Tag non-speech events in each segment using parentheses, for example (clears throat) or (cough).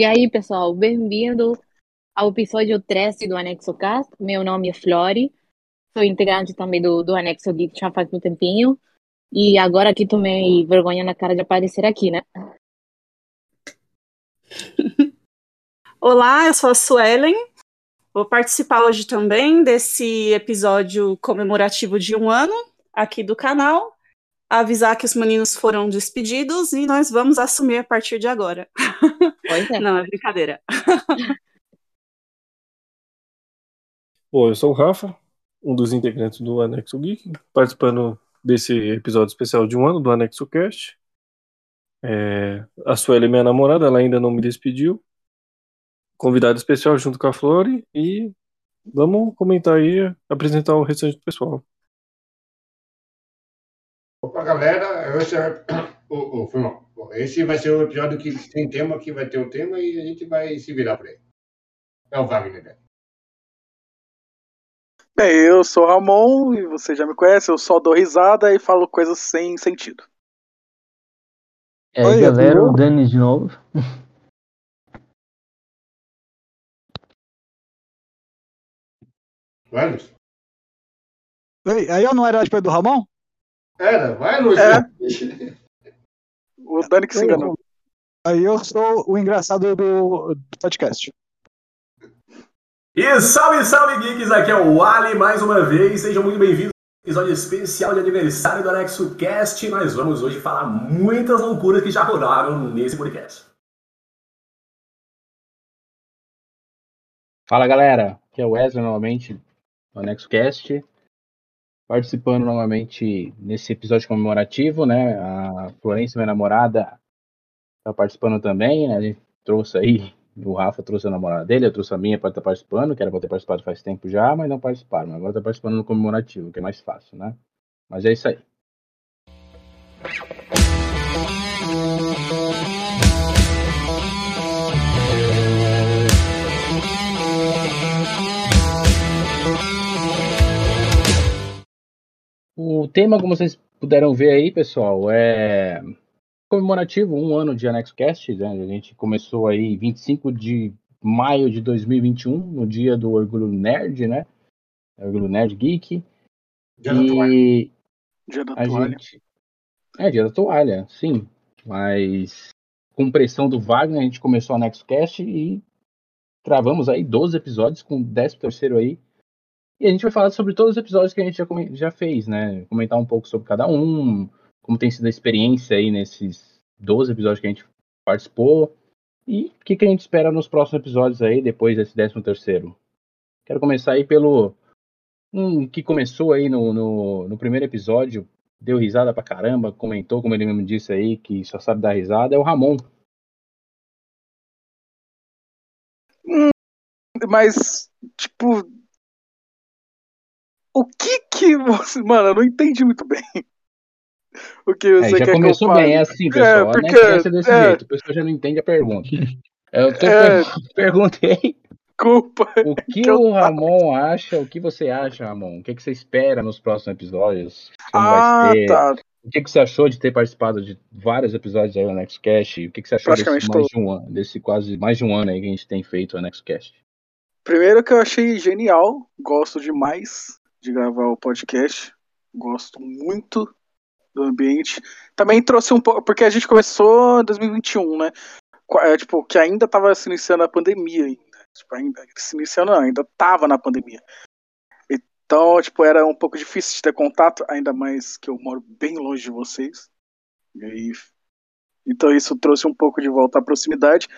E aí, pessoal, bem-vindo ao episódio 13 do Anexo Cast. Meu nome é Flori, sou integrante também do, do Anexo Geek já faz um tempinho. E agora aqui tomei vergonha na cara de aparecer aqui, né? (laughs) Olá, eu sou a Suelen. Vou participar hoje também desse episódio comemorativo de um ano aqui do canal. Avisar que os meninos foram despedidos e nós vamos assumir a partir de agora. Pois é. (laughs) Não, é brincadeira. (laughs) Bom, eu sou o Rafa, um dos integrantes do Anexo Geek, participando desse episódio especial de um ano do Anexo Cast. É, a Sueli, minha namorada, ela ainda não me despediu. Convidado especial junto com a Flore e vamos comentar aí, apresentar o restante do pessoal. Opa, galera, esse, é... (coughs) oh, oh, esse vai ser o episódio que tem tema, que vai ter o tema e a gente vai se virar por aí. É o Wagner. né? Bem, eu sou o Ramon e você já me conhece, eu só dou risada e falo coisas sem sentido. É, Oi, galera, o Dani de novo. Ei, Aí eu não era tipo do Ramon? Era, vai, Lúcio. É. O Dani que se enganou. Aí eu sou o engraçado do, do podcast. E salve, salve, geeks! Aqui é o Ali mais uma vez. Sejam muito bem-vindos ao episódio especial de aniversário do Anexo Cast. Nós vamos hoje falar muitas loucuras que já rolaram nesse podcast. Fala galera, aqui é o Wesley novamente do Anexo Cast, participando novamente nesse episódio comemorativo, né? A Florência, minha namorada, tá participando também, né? A gente trouxe aí, o Rafa trouxe a namorada dele, eu trouxe a minha para estar participando, que era para ter participado faz tempo já, mas não participaram. Agora tá participando no comemorativo, que é mais fácil, né? Mas é isso aí. O tema, como vocês puderam ver aí, pessoal, é comemorativo, um ano de AnexoCast, né? A gente começou aí 25 de maio de 2021, no dia do Orgulho Nerd, né? Orgulho Nerd Geek. Já não tô mais. E Dia da a toalha. gente... É, dia da toalha, sim. Mas com pressão do Wagner, a gente começou a NexoCast e travamos aí 12 episódios, com o 13 terceiro aí. E a gente vai falar sobre todos os episódios que a gente já, já fez, né? Comentar um pouco sobre cada um, como tem sido a experiência aí nesses 12 episódios que a gente participou. E o que, que a gente espera nos próximos episódios aí, depois desse 13 terceiro. Quero começar aí pelo um que começou aí no, no, no primeiro episódio, deu risada pra caramba, comentou, como ele mesmo disse aí, que só sabe dar risada, é o Ramon. Mas, tipo. O que que você. Mano, eu não entendi muito bem. (laughs) O que você É, já quer começou que eu bem, é assim, pessoal. É, porque- né? é desse é. jeito, o pessoal já não entende a pergunta. (laughs) Eu É. per- (laughs) perguntei Desculpa. o que Que o Ramon acha, o que você acha, Ramon? O que, que você espera nos próximos episódios? Ah, tá. O que, que você achou de ter participado de vários episódios aí do NextCast? O que, que você achou desse mais de um ano, desse quase mais de um ano aí que a gente tem feito o NextCast? Primeiro que eu achei genial, gosto demais de gravar o podcast, gosto muito do ambiente. Também trouxe um pouco, porque a gente começou em 2021, né? É, tipo, que ainda tava se iniciando a pandemia ainda. Tipo, ainda se iniciando não, ainda tava na pandemia. Então, tipo, era um pouco difícil de ter contato, ainda mais que eu moro bem longe de vocês. E aí, então isso trouxe um pouco de volta à proximidade.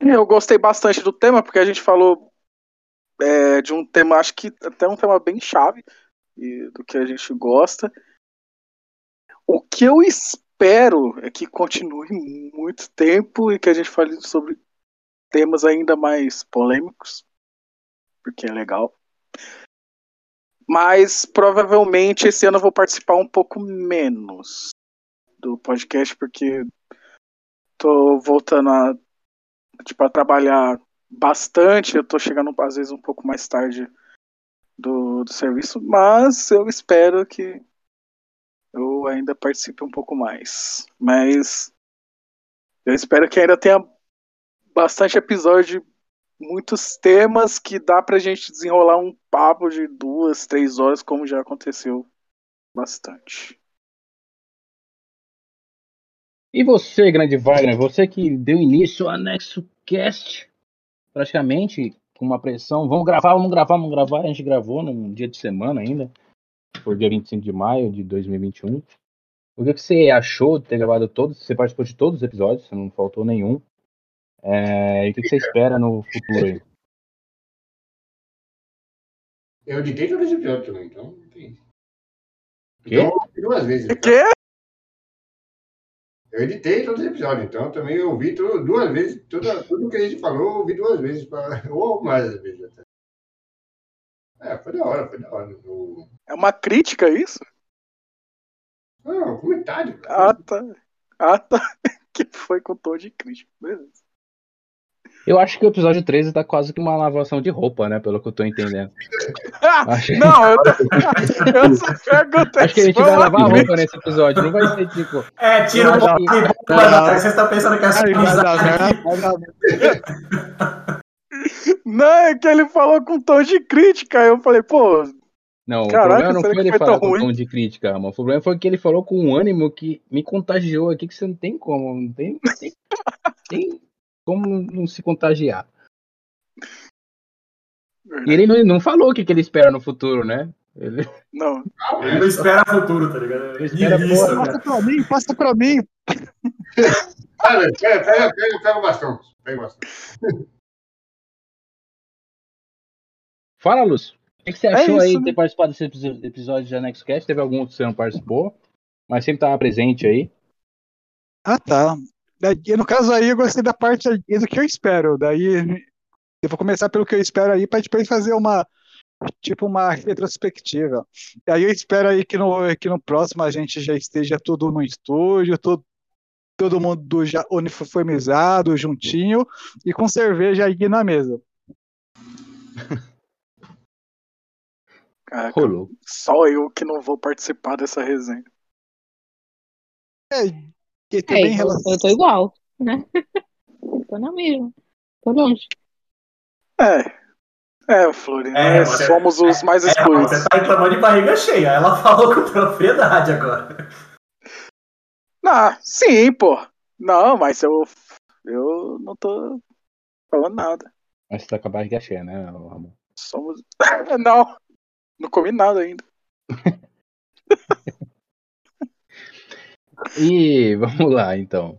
Eu gostei bastante do tema, porque a gente falou é, de um tema, acho que até um tema bem chave e do que a gente gosta. O que eu espero é que continue muito tempo e que a gente fale sobre temas ainda mais polêmicos, porque é legal. Mas provavelmente esse ano eu vou participar um pouco menos do podcast, porque tô voltando a, tipo, a trabalhar bastante. Eu tô chegando às vezes um pouco mais tarde do, do serviço, mas eu espero que eu ainda participe um pouco mais. Mas eu espero que ainda tenha bastante episódio, muitos temas que dá pra gente desenrolar um papo de duas, três horas, como já aconteceu bastante. E você, grande Wagner, você que deu início ao Anexo Cast, praticamente com uma pressão, vamos gravar, vamos gravar, vamos gravar, a gente gravou num dia de semana ainda, foi dia 25 de maio de 2021. O que você achou de ter gravado todos? Você participou de todos os episódios, não faltou nenhum. É, e o que você espera no futuro aí? Eu editei todos os episódios também, então. não tem- Quê? Então, duas vezes. O quê? Eu editei todos os episódios, então também eu ouvi tudo, duas vezes, tudo, tudo que a gente falou, eu ouvi duas vezes, pra, (laughs) ou mais vezes até. É, foi da hora, foi da hora. O- É uma crítica isso? Não, comentário. Ah, tá. Ah, tá. (laughs) Que foi com tom de crítica. Beleza. Eu acho que o episódio 13 tá quase que uma lavação de roupa, né? Pelo que eu tô entendendo. Acho, Não, eu, tô... (laughs) eu só perguntei acho que a gente vai lavar uma roupa nesse episódio. Não vai ser tipo. É, tira um pouco que- de bomba, Vocês estão pensando que é merda. (laughs) Não, é que ele falou com tom de crítica. Aí eu falei, pô, Não, o Caraca, problema não foi ele foi falar com ruim? tom de crítica, mano. O problema foi que ele falou com um ânimo que me contagiou aqui, que você não tem como. Não tem, tem, (laughs) tem como não se contagiar. E ele não, não falou o que, que ele espera no futuro, né? Ele, não. Ele não espera futuro, tá ligado? ele espera Isso, porra, cara. Passa pra mim, passa pra mim. Pega, pega, pega, pega, pega o bastão. Pega o bastão. Fala, Lúcio. O que, você É achou aí isso, de né? ter participado desse episódio de Anexo Cast? Teve algum que você não participou, mas sempre estava presente aí. Ah, tá. Daí, no caso aí, eu gostei da parte aí do que eu espero. Daí, eu vou começar pelo que eu espero aí, pra depois fazer uma, tipo, uma retrospectiva. Aí eu espero aí que no, que no próximo a gente já esteja tudo no estúdio, todo, todo mundo já uniformizado, juntinho, e com cerveja aí na mesa. (laughs) Caraca, Rolou. só eu que não vou participar dessa resenha. É, e É, em eu, relação... eu tô igual, né? (laughs) tô na mesma. Tô longe. É. É, Florian, É, nós você- somos os mais É, excluídos. você tá reclamando de barriga cheia. Ela falou com propriedade agora. Ah, sim, pô. Não, mas eu, eu não tô falando nada. Mas você tá com a barriga cheia, né, Ramon? Somos. (laughs) não, não comi nada ainda. (laughs) E vamos lá, então.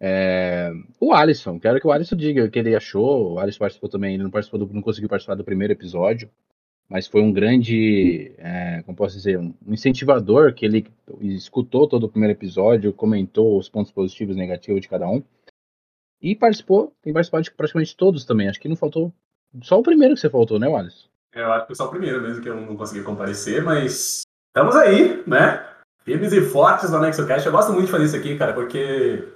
É, O Alisson, quero que o Alisson diga o que ele achou. O Alisson participou também, ele não participou do- não conseguiu participar do primeiro episódio, mas foi um grande, é, como posso dizer, um incentivador que ele escutou todo o primeiro episódio, comentou os pontos positivos e negativos de cada um. E participou, tem participado de praticamente todos também. Acho que não faltou. Só o primeiro que você faltou, né, Alisson? Eu acho que foi só o primeiro mesmo que eu não consegui comparecer, mas estamos aí, né? Firmes e fortes no Anexo Cast. Eu gosto muito de fazer isso aqui, cara, porque,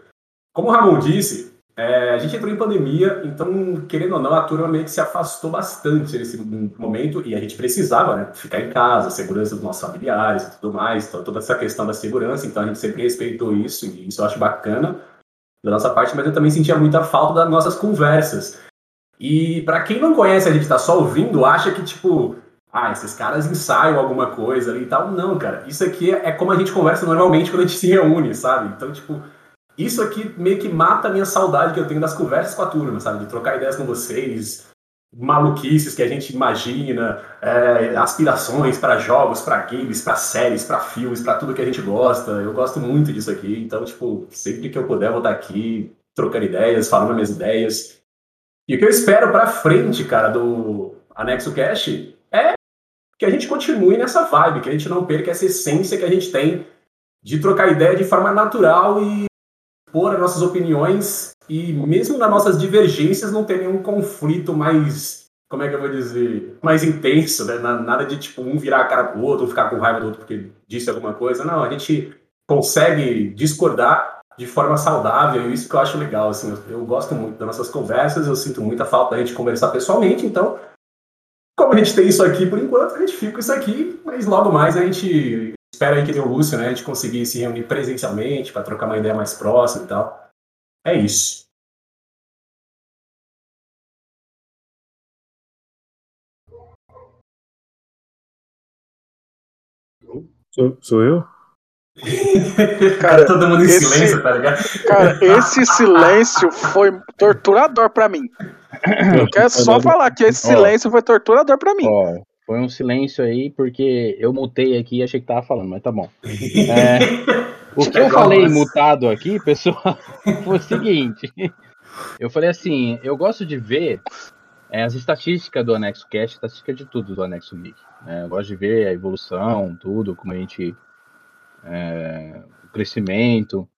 como o Ramon disse, é, a gente entrou em pandemia, então, querendo ou não, a turma meio que se afastou bastante nesse momento e a gente precisava, né? Ficar em casa, segurança dos nossos familiares e tudo mais, então, toda essa questão da segurança, então a gente sempre respeitou isso e isso eu acho bacana da nossa parte, mas eu também sentia muita falta das nossas conversas. E pra quem não conhece, a gente tá só ouvindo, acha que, tipo, ah, esses caras ensaiam alguma coisa ali e tal. Não, cara. Isso aqui é como a gente conversa normalmente quando a gente se reúne, sabe? Então, tipo, isso aqui meio que mata a minha saudade que eu tenho das conversas com a turma, sabe? De trocar ideias com vocês, maluquices que a gente imagina, é, aspirações pra jogos, pra games, pra séries, pra filmes, pra tudo que a gente gosta. Eu gosto muito disso aqui. Então, tipo, sempre que eu puder, vou estar aqui trocando ideias, falando minhas ideias. E o que eu espero pra frente, cara, do Anexo Cash que a gente continue nessa vibe, que a gente não perca essa essência que a gente tem de trocar ideia de forma natural e pôr as nossas opiniões e mesmo nas nossas divergências não ter nenhum conflito mais, como é que eu vou dizer, mais intenso, né? Na- Nada de tipo um virar a cara pro outro, um ficar com raiva do outro porque disse alguma coisa. Não, a gente consegue discordar de forma saudável, e isso que eu acho legal, assim, eu, eu gosto muito das nossas conversas, eu sinto muita falta da gente conversar pessoalmente, então, a gente tem isso aqui por enquanto, a gente fica com isso aqui, mas logo mais a gente espera aí que dê o Lúcio, né? A gente conseguir se reunir presencialmente para trocar uma ideia mais próxima e tal. É isso. Sou, sou eu? (laughs) Cara, todo mundo em esse- silêncio, tá ligado? Cara, esse silêncio foi torturador pra mim. Eu quero só falar que esse Ó. silêncio foi torturador pra mim. Ó, foi um silêncio aí, porque eu mutei aqui e achei que tava falando, mas tá bom. (laughs) É, o que eu falei mutado aqui, pessoal, (laughs) foi o seguinte. Eu falei assim, eu gosto de ver é, as estatísticas do Anexo Cash, estatística de tudo do Anexo Geek. né? Eu gosto de ver a evolução, tudo, como a gente. É, o crescimento.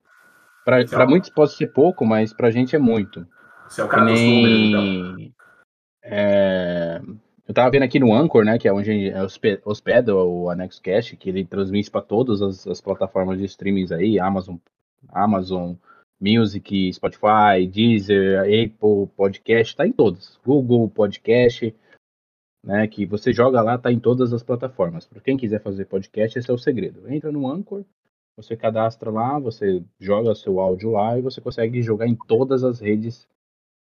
Pra, pra muitos pode ser pouco, mas pra gente é muito. Você é o cara dos números, então. nem. é, eu tava vendo aqui no Anchor, né? Que é onde a hospe- hospeda o Anexo Cash, que ele transmite para todas as, as plataformas de streamings aí, Amazon, Amazon Music, Spotify, Deezer, Apple Podcast, tá em todas. Google Podcast, né? Que você joga lá, tá em todas as plataformas. Para quem quiser fazer podcast, esse é o segredo. Entra no Anchor, você cadastra lá, você joga seu áudio lá e você consegue jogar em todas as redes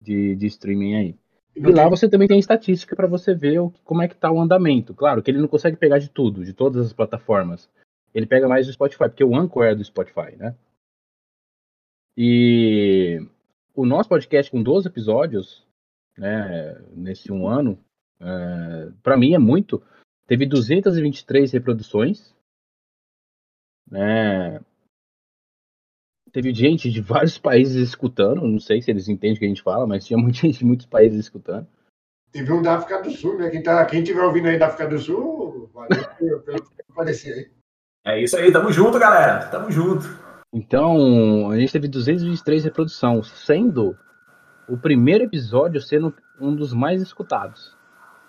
de, de streaming aí. E lá você também tem estatística para você ver o- como é que tá o andamento. Claro que ele não consegue pegar de tudo, de todas as plataformas. Ele pega mais do Spotify, porque o Anchor é do Spotify, né? E o nosso podcast com 12 episódios, né, nesse um ano, é, para mim é muito. Teve 223 reproduções, né? Teve gente de vários países escutando, não sei se eles entendem o que a gente fala, mas tinha muita (laughs) gente de muitos países escutando. Teve um da África do Sul, né? Quem, tá, quem tiver ouvindo aí da África do Sul, valeu (laughs) pelo aparecer aí. É isso aí, tamo junto, galera. Tamo junto. Então, a gente teve 223 reproduções, sendo o primeiro episódio sendo um dos mais escutados.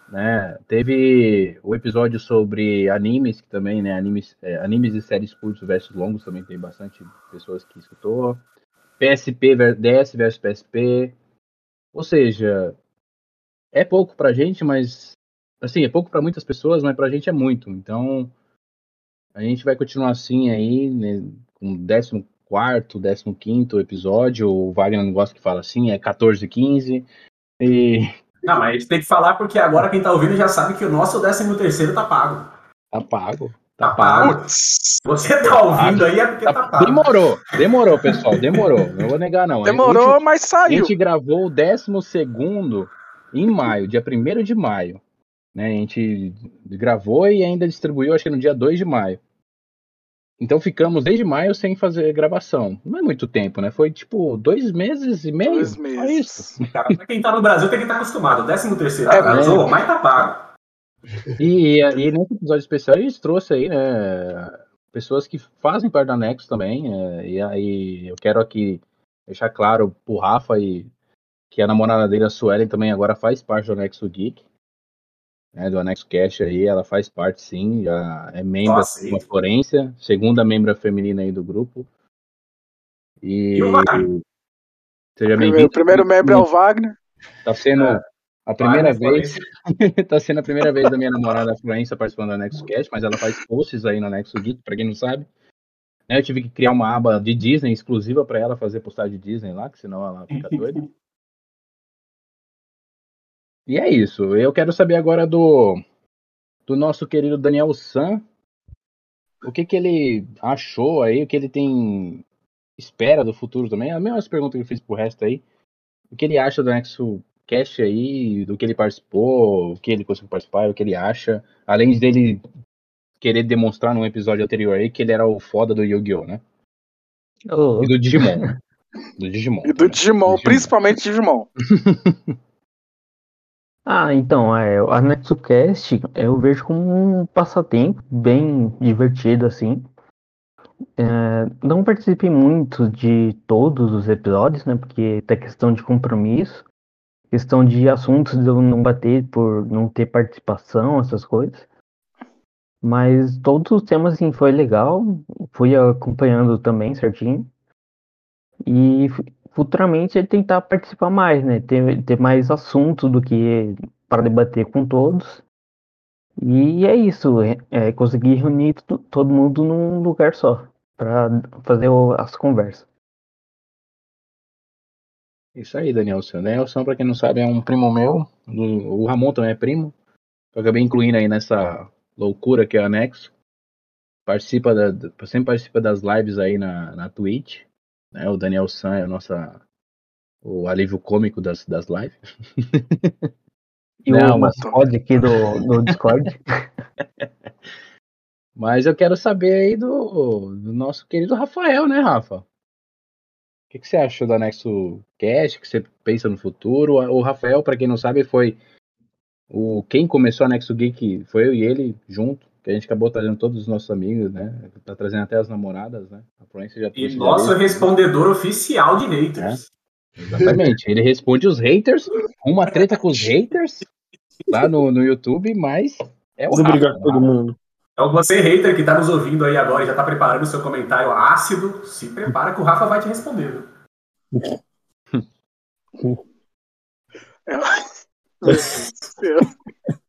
Né? Teve o episódio sobre animes, que também, né? Animes, é, animes e séries curtos versus longos, também tem bastante pessoas que escutou. PSP, DS versus PSP. Ou seja, é pouco pra gente, mas. Assim, é pouco pra muitas pessoas, mas pra gente é muito. Então, a gente vai continuar assim aí, né? com o 14, 15 episódio. O Wagner não gosta que fala assim, é 14, 15. E Não, mas a gente tem que falar porque agora quem tá ouvindo já sabe que o nosso 13 terceiro tá pago. tá pago. Tá pago. Putz, você tá ouvindo aí é porque tá Tá- pago. demorou, demorou, pessoal, demorou. Não vou negar, não. demorou, A mas gente, a saiu. gente gravou o 12 em maio, dia 1 de maio. Né? A gente gravou e ainda distribuiu, acho que no dia 2 de maio. Então ficamos desde maio sem fazer gravação. Não é muito tempo, né? Foi tipo dois meses e meio. Dois meses. isso. (laughs) Cara, pra quem tá no Brasil tem que estar acostumado. O 13 terceiro É, atrasou, mas tá pago. E, e nesse episódio especial a gente trouxe aí, né, pessoas que fazem parte da Nexus também. é, e aí eu quero aqui deixar claro pro Rafa e que a namorada dele, a Suelen, também agora faz parte do Anexo Geek. Né, do Anexo Cash aí, ela faz parte sim, já é membro Nossa, da Florência, segunda membra feminina aí do grupo. E E o Wagner? seja Primeiro, bem-vindo. o primeiro membro é o Wagner. Tá sendo É. a primeira Wagner vez. (laughs) tá sendo a primeira vez da minha namorada a Florença participando da Nexus Cast, mas ela faz posts aí na Nexus Geek, pra quem não sabe. Né, Eu tive que criar uma aba de Disney exclusiva pra ela fazer postagem de Disney lá, que senão ela fica doida. (laughs) E é isso. Eu quero saber agora do do nosso querido Daniel San. O que que ele achou aí, o que ele tem espera do futuro também. A mesma pergunta que eu fiz pro resto aí. O que ele acha do Nexo Cast aí, do que ele participou, o que ele conseguiu participar, o que ele acha. Além dele querer demonstrar num episódio anterior aí que ele era o foda do Yu-Gi-Oh, né? Ô, E do Digimon. do Digimon. E do também. Digimon, principalmente Digimon. (laughs) Ah, então, é, a NexoCast eu vejo como um passatempo bem divertido, assim. É, não participei muito de todos os episódios, né? Porque tem questão de compromisso, questão de assuntos de eu não bater por não ter participação, essas coisas. Mas todos os temas, assim, foi legal. Fui acompanhando também certinho. E futuramente é tentar participar mais, né? Ter, ter mais assuntos do que para debater com todos. E é isso, é, é conseguir reunir to- todo mundo num lugar só para fazer as conversas. Isso aí, Danielson. Danielson, pra quem não sabe, é um primo meu. O Ramon também é primo. Eu acabei incluindo aí nessa loucura que é o Anexo. participa da, sempre participa das lives aí na, na Twitch. Né? O Daniel San é o, nossa, o alívio cômico das, das lives. E Não, o mas- mascote aqui do, do Discord. (laughs) Mas eu quero saber aí do, do nosso querido Rafael, né, Rafa? O que, que você achou da Nexo Cast? O que você pensa no futuro? O Rafael, para quem não sabe, foi o quem começou a Nexo Geek, foi eu e ele junto, que a gente acabou trazendo todos os nossos amigos, né? Tá trazendo até as namoradas, né? A Florência já E nosso respondedor oficial de haters. Exatamente. Ele responde os haters, uma treta com os haters lá no, no YouTube, mas é o Vamos Rafa, brigar com todo mundo. Então você, hater, que tá nos ouvindo aí agora e já tá preparando o seu comentário ácido, se prepara que o Rafa vai te responder. viu? (laughs)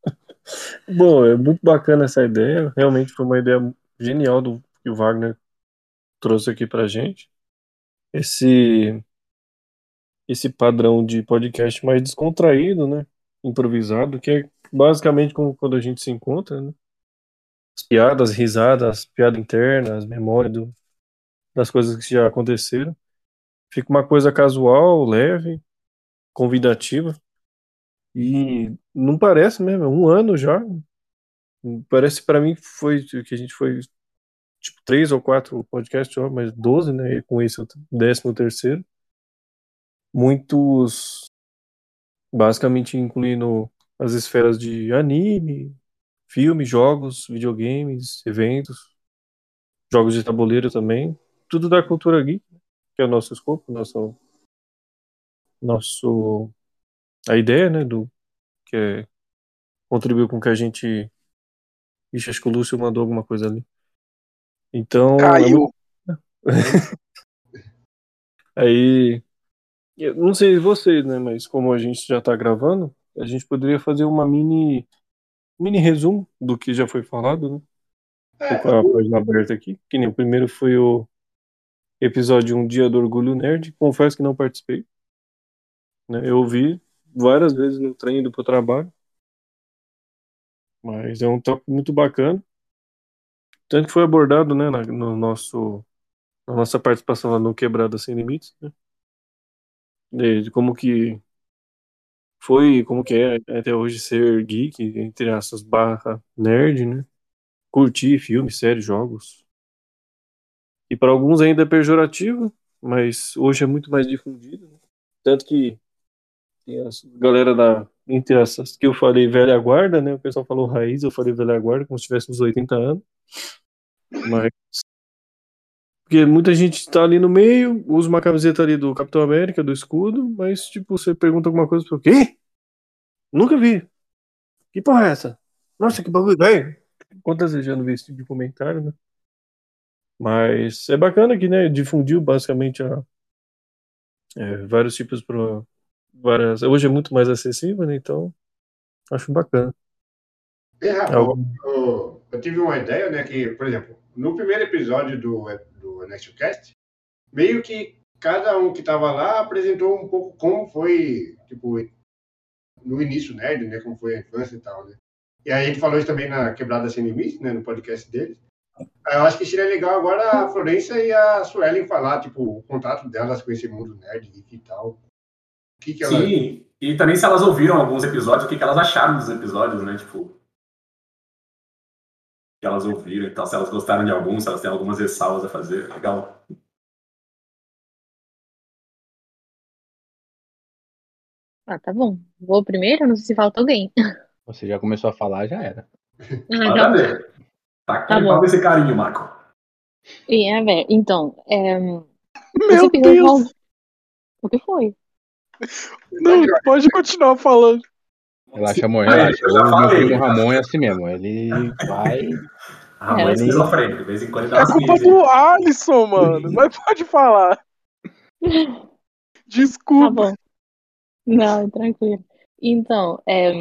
Bom, é muito bacana essa ideia. Realmente foi uma ideia genial do que o Wagner trouxe aqui pra gente. Esse esse padrão de podcast mais descontraído, né? Improvisado, que é basicamente como quando a gente se encontra, né? As piadas, risadas, piada interna, as memórias do- das coisas que já aconteceram. Fica uma coisa casual, leve, convidativa. E não parece mesmo, é um ano já. Parece pra mim que foi que a gente foi tipo três ou quatro podcasts, ó, mas 12, né? E com esse décimo terceiro. Muitos basicamente incluindo as esferas de anime, filmes, jogos, videogames, eventos, jogos de tabuleiro também, tudo da cultura geek, que é o nosso escopo, nosso nosso a ideia, né, do que é contribuir com que a gente Ixi, acho que o Lúcio mandou alguma coisa ali. Então, é Caiu. (laughs) Aí, eu não sei vocês, né, mas como a gente já tá gravando, a gente poderia fazer uma mini mini resumo do que já foi falado, né? Tô com a página aberta aqui, que nem o primeiro foi o episódio Um Dia do Orgulho Nerd, confesso que não participei, né? Eu ouvi várias vezes no trem indo pro trabalho, mas é um tópico muito bacana, tanto que foi abordado, né, na, no nosso na nossa participação lá no Quebrada Sem Limites, né? De, de como que foi, como que é até hoje ser geek, entre essas barra nerd, né? Curtir filmes, séries, jogos. E para alguns ainda é pejorativo, mas hoje é muito mais difundido. né? Tanto que tem a galera da, entre essas que eu falei velha guarda, né? O pessoal falou raiz, eu falei velha guarda, como se tivéssemos 80 anos. Mas porque muita gente tá ali no meio, usa uma camiseta ali do Capitão América, do escudo, mas, tipo, você pergunta alguma coisa pro quê? Nunca vi. Que porra é essa? Nossa, que bagulho velho. Quantas vezes já não vi esse tipo de comentário, né? Mas é bacana que, né, difundiu basicamente a, é, vários tipos pro várias. Hoje é muito mais acessível, né? Então, acho bacana. Rafa, É eu, eu tive uma ideia, né, que, por exemplo, no primeiro episódio do, do NextCast, meio que cada um que estava lá apresentou um pouco como foi, tipo, no início nerd, né, como foi a infância e tal, né. E aí gente falou isso também na Quebrada Sem Limites, né, no podcast deles. Eu acho que seria legal agora a Florência e a Suelen falar, tipo, o contato delas com esse mundo nerd e tal. O que que elas... Sim, e também se elas ouviram alguns episódios, o que, que elas acharam dos episódios, né? Tipo. Que elas ouviram e tal, se elas gostaram de alguns, se elas têm algumas ressalvas a fazer. Legal. Ah, tá bom. Vou primeiro, não sei se falta alguém. Você já começou a falar, já era. Ah, Manda tá bom. ver. Tá Tá com bom. esse carinho, Marco. É, velho, então, é, Meu Deus! O que foi? Não, pode continuar falando. Relaxa, amor, relaxa. eu já O meu falei. primo Ramon é assim mesmo. Ele vai. A (laughs) mãe É, é esquizofrênica, de vez em quando ele dá É culpa do Alisson, mano. Mas pode falar. (laughs) Tá Desculpa. bom. Não, tranquilo. Então, é,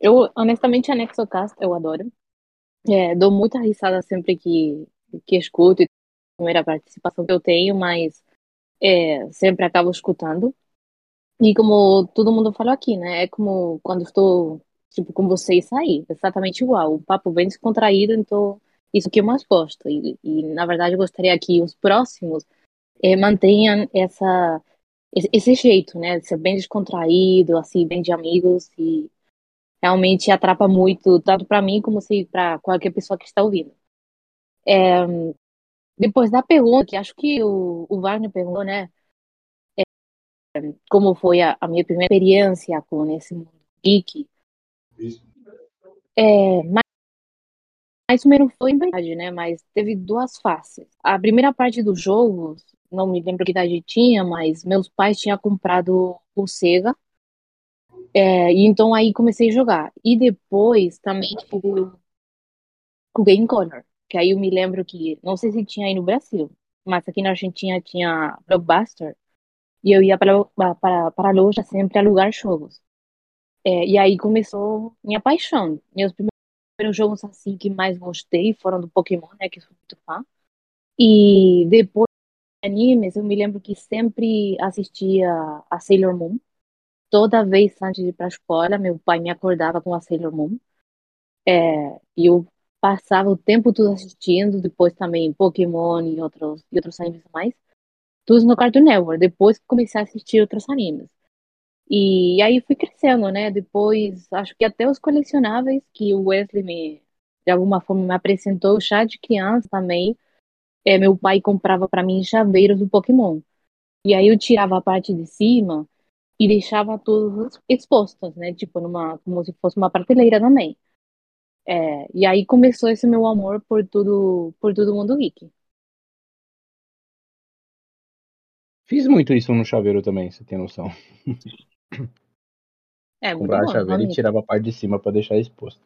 eu, honestamente, a Nexocast eu adoro. É, dou muita risada sempre que, que escuto, e a primeira participação que eu tenho, mas é, sempre acabo escutando. E como todo mundo falou aqui, né? É como quando estou, tipo, com vocês sair, exatamente igual. O papo bem descontraído, então isso que eu mais gosto. E, e na verdade, eu gostaria que os próximos eh, mantenham essa, esse, esse jeito, né? De ser bem descontraído, assim, bem de amigos. E realmente atrapa muito, tanto para mim como se para qualquer pessoa que está ouvindo. É, depois da pergunta, que acho que o, o Wagner perguntou, né? Como foi a, a, minha primeira experiência com esse mundo geek. É, mas, mais ou menos foi verdade, né? Mas teve duas faces. A primeira parte dos jogos, não me lembro que idade tinha, mas meus pais tinham comprado o Sega. É, e então aí comecei a jogar. E depois também tive o Game Corner. Que aí eu me lembro que, não sei se tinha aí no Brasil, mas aqui na Argentina tinha Blockbuster. E eu ia para, para, para a loja sempre alugar jogos. É, e aí começou minha paixão. Meus primeiros jogos assim que mais gostei foram do Pokémon, né, que sou muito fã. E depois animes, eu me lembro que sempre assistia a Sailor Moon. Toda vez antes de ir para a escola, meu pai me acordava com a Sailor Moon. É, e eu passava o tempo todo assistindo, depois também Pokémon e outros, e outros animes mais, tudo no Cartoon Network, depois comecei a assistir outros animes. E aí fui crescendo, né? Depois, acho que até os colecionáveis que o Wesley me, de alguma forma me apresentou já de criança também, é, meu pai comprava para mim chaveiros do Pokémon. E aí eu tirava a parte de cima e deixava todos expostos, né? Tipo, numa, como se fosse uma prateleira também. É, e aí começou esse meu amor por tudo, por todo mundo geek. Fiz muito isso no chaveiro também, você tem noção. É, muito Comprava bom, chaveiro e realmente. tirava a parte de cima pra deixar exposto.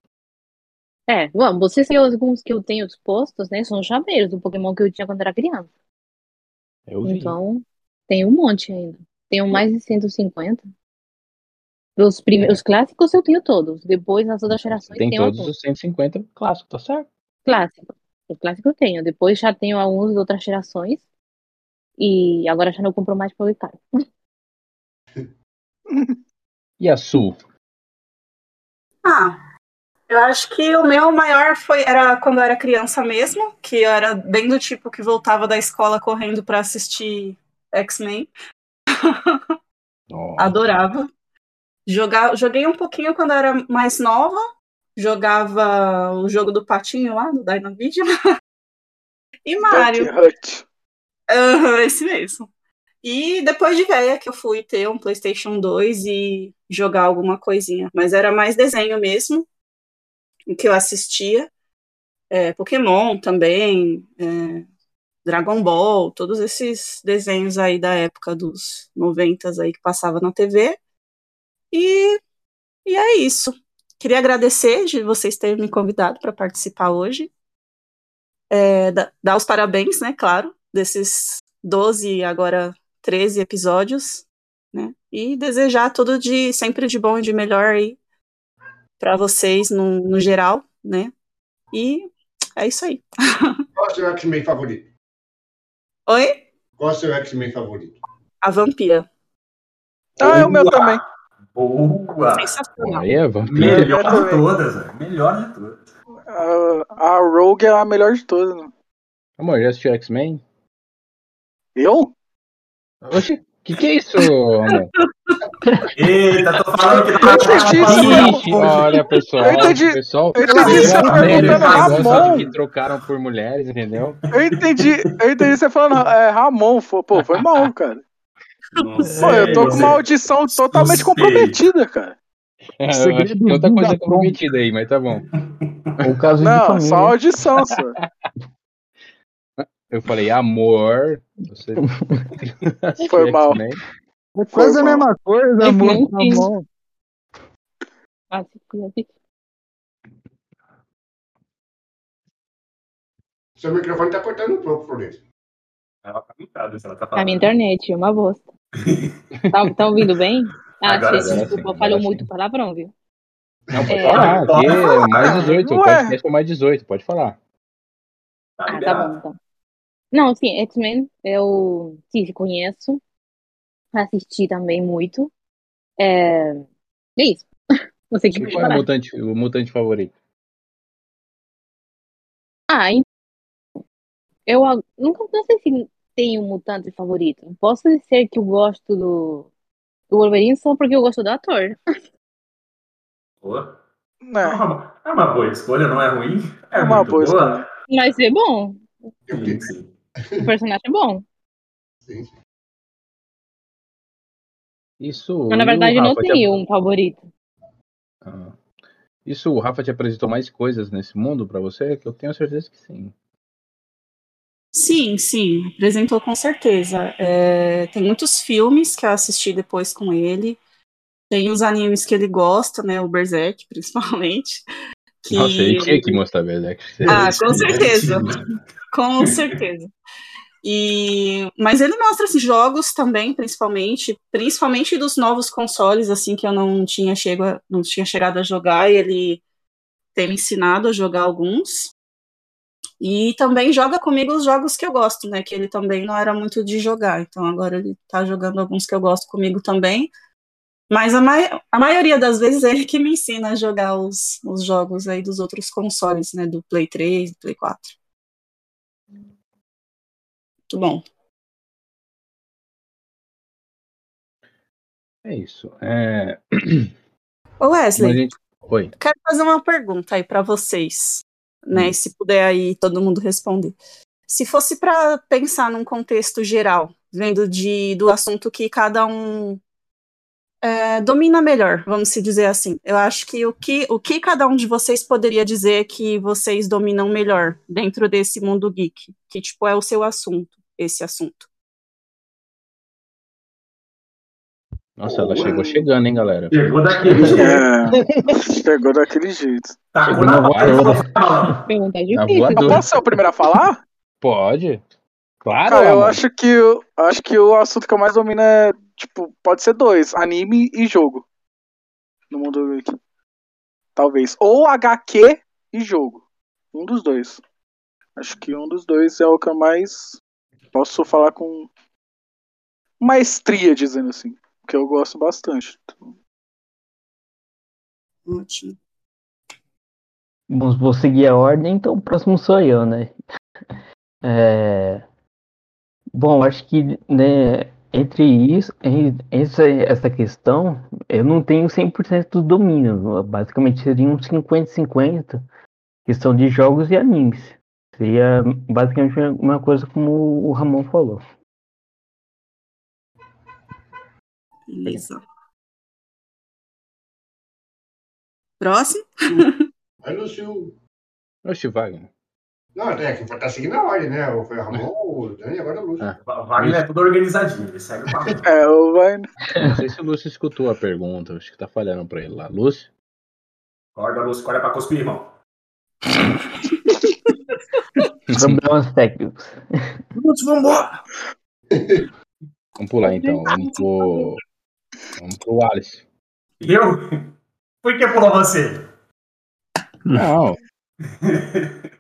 É, bom, vocês têm alguns que eu tenho expostos, né? São chaveiros do Pokémon que eu tinha quando era criança. Eu vi. Então, tem um monte ainda. Tenho mais de 150. Os, prime... os clássicos eu tenho todos. Depois, nas outras gerações, Tem tenho todos alguns. os 150 clássicos, tá certo? Clássicos. Os clássicos eu tenho. Depois já tenho alguns de outras gerações. E agora já não compro mais pelo (laughs) caro. E a Sul? Ah, eu acho que o meu maior foi era quando eu era criança mesmo, que eu era bem do tipo que voltava da escola correndo pra assistir X-Men. Adorava. Jogar, joguei um pouquinho quando eu era mais nova. Jogava o jogo do patinho lá, do Dynavision. (laughs) e Mario. Aham, esse mesmo. E depois de velha que eu fui ter um PlayStation 2 e jogar alguma coisinha. Mas era mais desenho mesmo, o que eu assistia. É, Pokémon também, é, Dragon Ball, todos esses desenhos aí da época dos 90 aí que passava na TV. E, e é isso. Queria agradecer de vocês terem me convidado para participar hoje. É, da- dar os parabéns, né, claro, desses 12, agora 13 episódios, né? E desejar tudo de sempre de bom e de melhor aí para vocês no, no geral, né? E é isso aí. (laughs) Qual é o seu X-Men favorito? Oi? Qual é o seu X-Men favorito? A Vampira. Ah, é o meu também. Boa! Sensacional. Aí é vampiro. Melhor de todas, velho. Melhor de todas. A, a Rogue é a melhor de todas. né? Amor, já assistiu X-Men? Eu? Oxi, que que é isso, amor? Eita, tô falando que isso. Ixi, olha, pessoal. Eu entendi- pessoal, eu entendi você Esse perguntando negócio Ramon. que trocaram por mulheres, entendeu? Eu entendi, eu entendi você falando é, Ramon. Pô, pô, foi mal, cara. Pô, eu tô com uma audição totalmente comprometida, cara. É, eu acho segredo que tem outra coisa pronta. comprometida aí, mas tá bom. (laughs) O caso de Não, família. só audição, só. (laughs) Eu falei, amor. Você... (laughs) Foi mal. É quase a mesma coisa, É amor. Tá bom. Ah. Seu microfone tá cortando um pouco, Florencio. Ela tá mutada, se ela tá A falando. minha internet, é uma bosta. (laughs) Tá, tá ouvindo bem? Ah, Agora sim, sim, desculpa, agora eu falo sim. muito palavrão, viu? Não, pode É. falar. Aqui é mais 18. Ué. Pode ter com mais 18, pode falar. Tá Ah, tá bom, então. Não, sim, X-Men eu sim, conheço. Assisti também muito. É, é isso. (laughs) Não sei o que qual é o mutante, o mutante favorito? Ah, então, eu nunca não sei se tenho um mutante favorito. Posso dizer que eu gosto do, do Wolverine só porque eu gosto do ator. (laughs) Boa. É Né, uma, é uma boa escolha, não é ruim. É É uma muito boa boa. Mas é bom. Sim, sim. O personagem é bom. Sim, sim. Isso. Mas na verdade não Rafa te um favorito. Ah. Isso o Rafa te apresentou mais coisas nesse mundo pra você? Que eu tenho certeza que sim. Sim, sim, apresentou com certeza. É, tem muitos filmes que eu assisti depois com ele. Tem os animes que ele gosta, né? O Berserk, (laughs) principalmente. Que... Nossa, ele tinha que mostrar Berserk. Ah, com certeza. Com certeza. E, mas ele mostra esses jogos também, principalmente, principalmente dos novos consoles, assim, que eu não tinha, chego a- não tinha chegado a jogar, e ele tem me ensinado a jogar alguns. E também joga comigo os jogos que eu gosto, né? Que ele também não era muito de jogar. Então agora ele tá jogando alguns que eu gosto comigo também. Mas a, mai a maioria das vezes é ele que me ensina a jogar os, os jogos aí dos outros consoles, né? Do Play 3, do Play 4. Muito bom. É isso. É... Ô Wesley, gente... Oi. quero fazer uma pergunta aí pra vocês, né? Hum. Se puder aí todo mundo responder. Se fosse pra pensar num contexto geral, vendo de, do assunto que cada um é, domina melhor, vamos se dizer assim. Eu acho que o, que o que cada um de vocês poderia dizer que vocês dominam melhor dentro desse mundo geek, que tipo é o seu assunto, esse assunto. Nossa, ela chegou chegando, hein, galera? Chegou daquele jeito. É, chegou daquele jeito. Tacou Chegou na voadora. Pergunta difícil. Eu voadora. posso ser o primeiro a falar? Pode. Claro, Cara, eu acho que, eu acho que o assunto que eu mais domino é, tipo, pode ser dois, anime e jogo. No mundo geek. Talvez. Ou HQ e jogo. Um dos dois. Acho que um dos dois é o que eu mais posso falar com maestria, dizendo assim. Que eu gosto bastante. Ótimo. Bom, vou seguir a ordem, então o próximo sou eu, né? (laughs) É, Bom, acho que né, entre isso, essa, essa questão, eu não tenho 100% do domínio. Basicamente seria um 50-50, questão de jogos e animes. Seria basicamente uma coisa como o Ramon falou. Beleza. Próximo? Aí, Lúcio. Oxe, Wagner. Não, é que tá seguindo a ordem, né? Foi o Ramon, o Dani e agora o Lúcio. O Wagner é tudo organizadinho, ele segue o padrão. (laughs) É, o vai. Não sei se o Lúcio escutou a pergunta, acho que tá falhando pra ele lá. Lúcio? Acorda, Lúcio, acorda pra cuspir, irmão. Problemas técnicos. Lúcio, vambora! Vamos pular então. Vamos pro. Vamos pro Alice. Eu? Por que pulou você? Não. (laughs)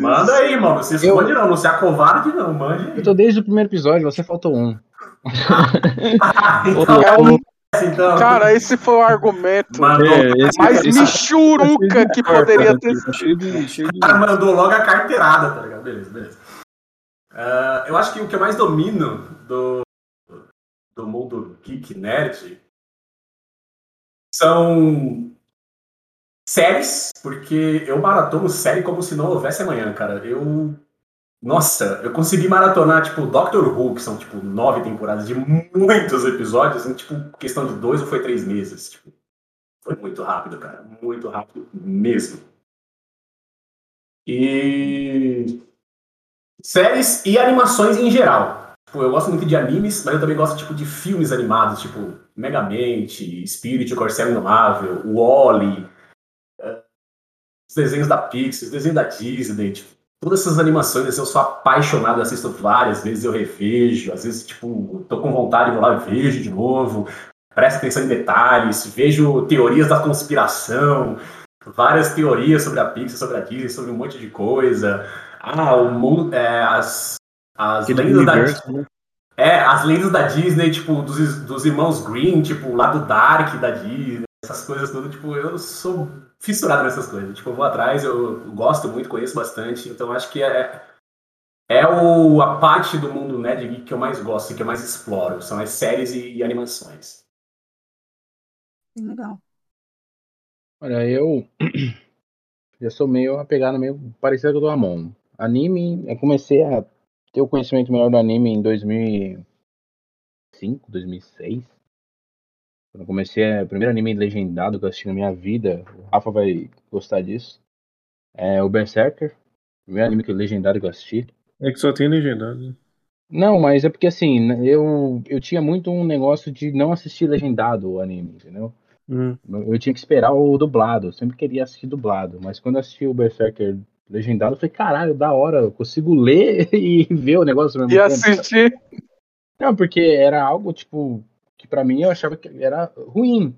Manda aí, mano. Não se esconde não, não se acovarde não, mande aí. eu tô desde o primeiro episódio, você faltou um. (laughs) então, É um- então. Cara, esse foi o argumento Mandou, É, esse- mais esse- michuruca que poderia ter Tá cara mandou logo a carteirada, tá ligado? Beleza, beleza. Ah, eu acho que o que eu mais domino do, do mundo geek nerd são séries, porque eu maratono série como se não houvesse amanhã, cara. Eu. Nossa, eu consegui maratonar, tipo, Doctor Who, que são, tipo, nove temporadas de muitos episódios, em, tipo, questão de dois ou foi três meses. Tipo, foi muito rápido, cara. Muito rápido mesmo. E. Séries e animações em geral. Tipo, eu gosto muito de animes, mas eu também gosto tipo, de filmes animados, tipo Megamente, Spirit, o Corcel Indomável, Wall-E, eh, os desenhos da Pixar, os desenhos da Disney, tipo, todas essas animações assim, eu sou apaixonado, assisto várias vezes, eu revejo, às vezes, tipo, tô com vontade, vou lá e vejo de novo, presto atenção em detalhes, vejo teorias da conspiração, várias teorias sobre a Pixar, sobre a Disney, sobre um monte de coisa. Ah, o mundo, é, as, as lendas da universo, né? é, as lendas da Disney, tipo, dos, dos irmãos Green, tipo, lá do Dark da Disney. Essas coisas tudo, tipo, eu sou fissurado nessas coisas. Tipo, eu vou atrás, eu, gosto muito, conheço bastante, então acho que é, é o, a parte do mundo Nerd Geek que eu mais gosto, que eu mais exploro, são as séries e, e animações. Legal. Olha, eu (clears throat) já sou meio uma pegada meio parecida com a do Ramon. Anime, eu comecei a ter o conhecimento melhor do anime em 2005, 2006. Quando eu comecei, é, o primeiro anime legendado que eu assisti na minha vida, o Rafa vai gostar disso. É o Berserker, o primeiro anime que legendário que eu assisti. É que só tem legendado. né? Não, mas é porque assim, né, eu, eu tinha muito um negócio de não assistir legendado o anime, entendeu? Hum. Eu tinha que esperar o dublado, eu sempre queria assistir dublado, mas quando eu assisti o Berserker legendado, eu falei, caralho, da hora, eu consigo ler (laughs) e ver o negócio mesmo E tempo. assistir. Não, porque era algo, tipo, que pra mim eu achava que era ruim.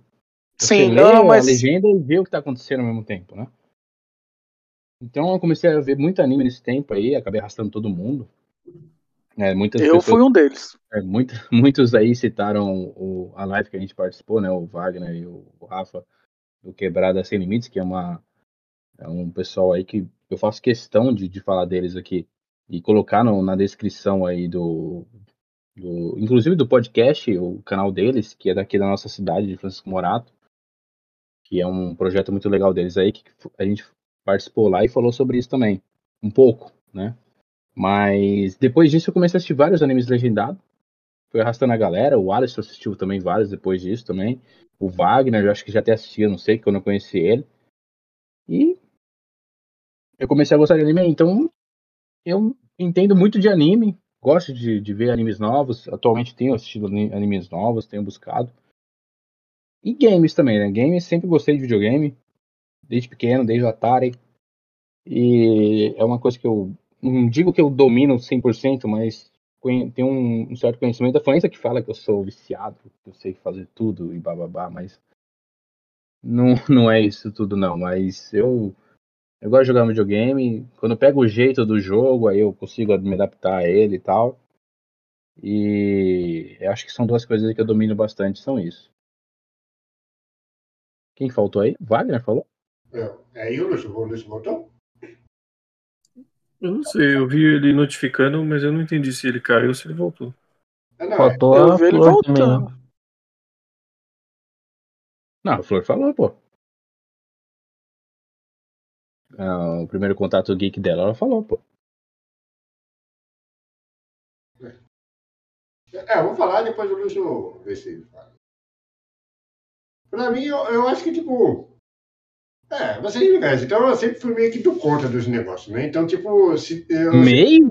Você Sim, lê não, mas. a legenda e vê o que tá acontecendo ao mesmo tempo, né? Então eu comecei a ver muito anime nesse tempo aí, acabei arrastando todo mundo. É, muitas Eu pessoas fui um deles. é, muito- (laughs) muitos aí citaram o, a live que a gente participou, né? O Wagner e o, o Rafa do Quebrada Sem Limites, que é uma é um pessoal aí que eu faço questão de, de falar deles aqui e colocar no- na descrição aí do, do, inclusive do podcast, o canal deles, que é daqui da nossa cidade, de Francisco Morato, que é um projeto muito legal deles aí, que a gente participou lá e falou sobre isso também, um pouco, né? Mas depois disso eu comecei a assistir vários animes legendados. Fui arrastando a galera. O Alisson assistiu também vários depois disso também. O Wagner, eu acho que já até assistia, não sei, quando eu conheci ele. E eu comecei a gostar de anime. Então eu entendo muito de anime. Gosto de, de ver animes novos. Atualmente tenho assistido ani- animes novos, tenho buscado. E games também, né? Games sempre gostei de videogame. Desde pequeno, desde o Atari. E é uma coisa que eu não digo que eu domino 100%, mas tenho um, um certo conhecimento. A Fluência que fala que eu sou viciado, que eu sei fazer tudo e bababá, mas não, (laughs) não é isso tudo não. Mas eu, eu gosto de jogar videogame. Quando eu pego o jeito do jogo, aí eu consigo me adaptar a ele e tal. E eu acho que são duas coisas que eu domino bastante, são isso. Quem faltou aí? Wagner falou? É, aí o Lúcio, o Lúcio voltou? Eu não sei, eu vi ele notificando, mas eu não entendi se ele caiu ou se ele voltou. Ah, não, é. Faltou Eu a vi ele voltando. Não, a Flor falou, pô. Ah, o primeiro contato geek dela, ela falou, pô. É, eu vou falar depois o Lúcio vê se ele fala. Pra mim, eu, eu acho que, tipo. É, vocês me conhecem, então eu sempre fui meio que do contra dos negócios, né? Então, tipo, se, eu, Meio?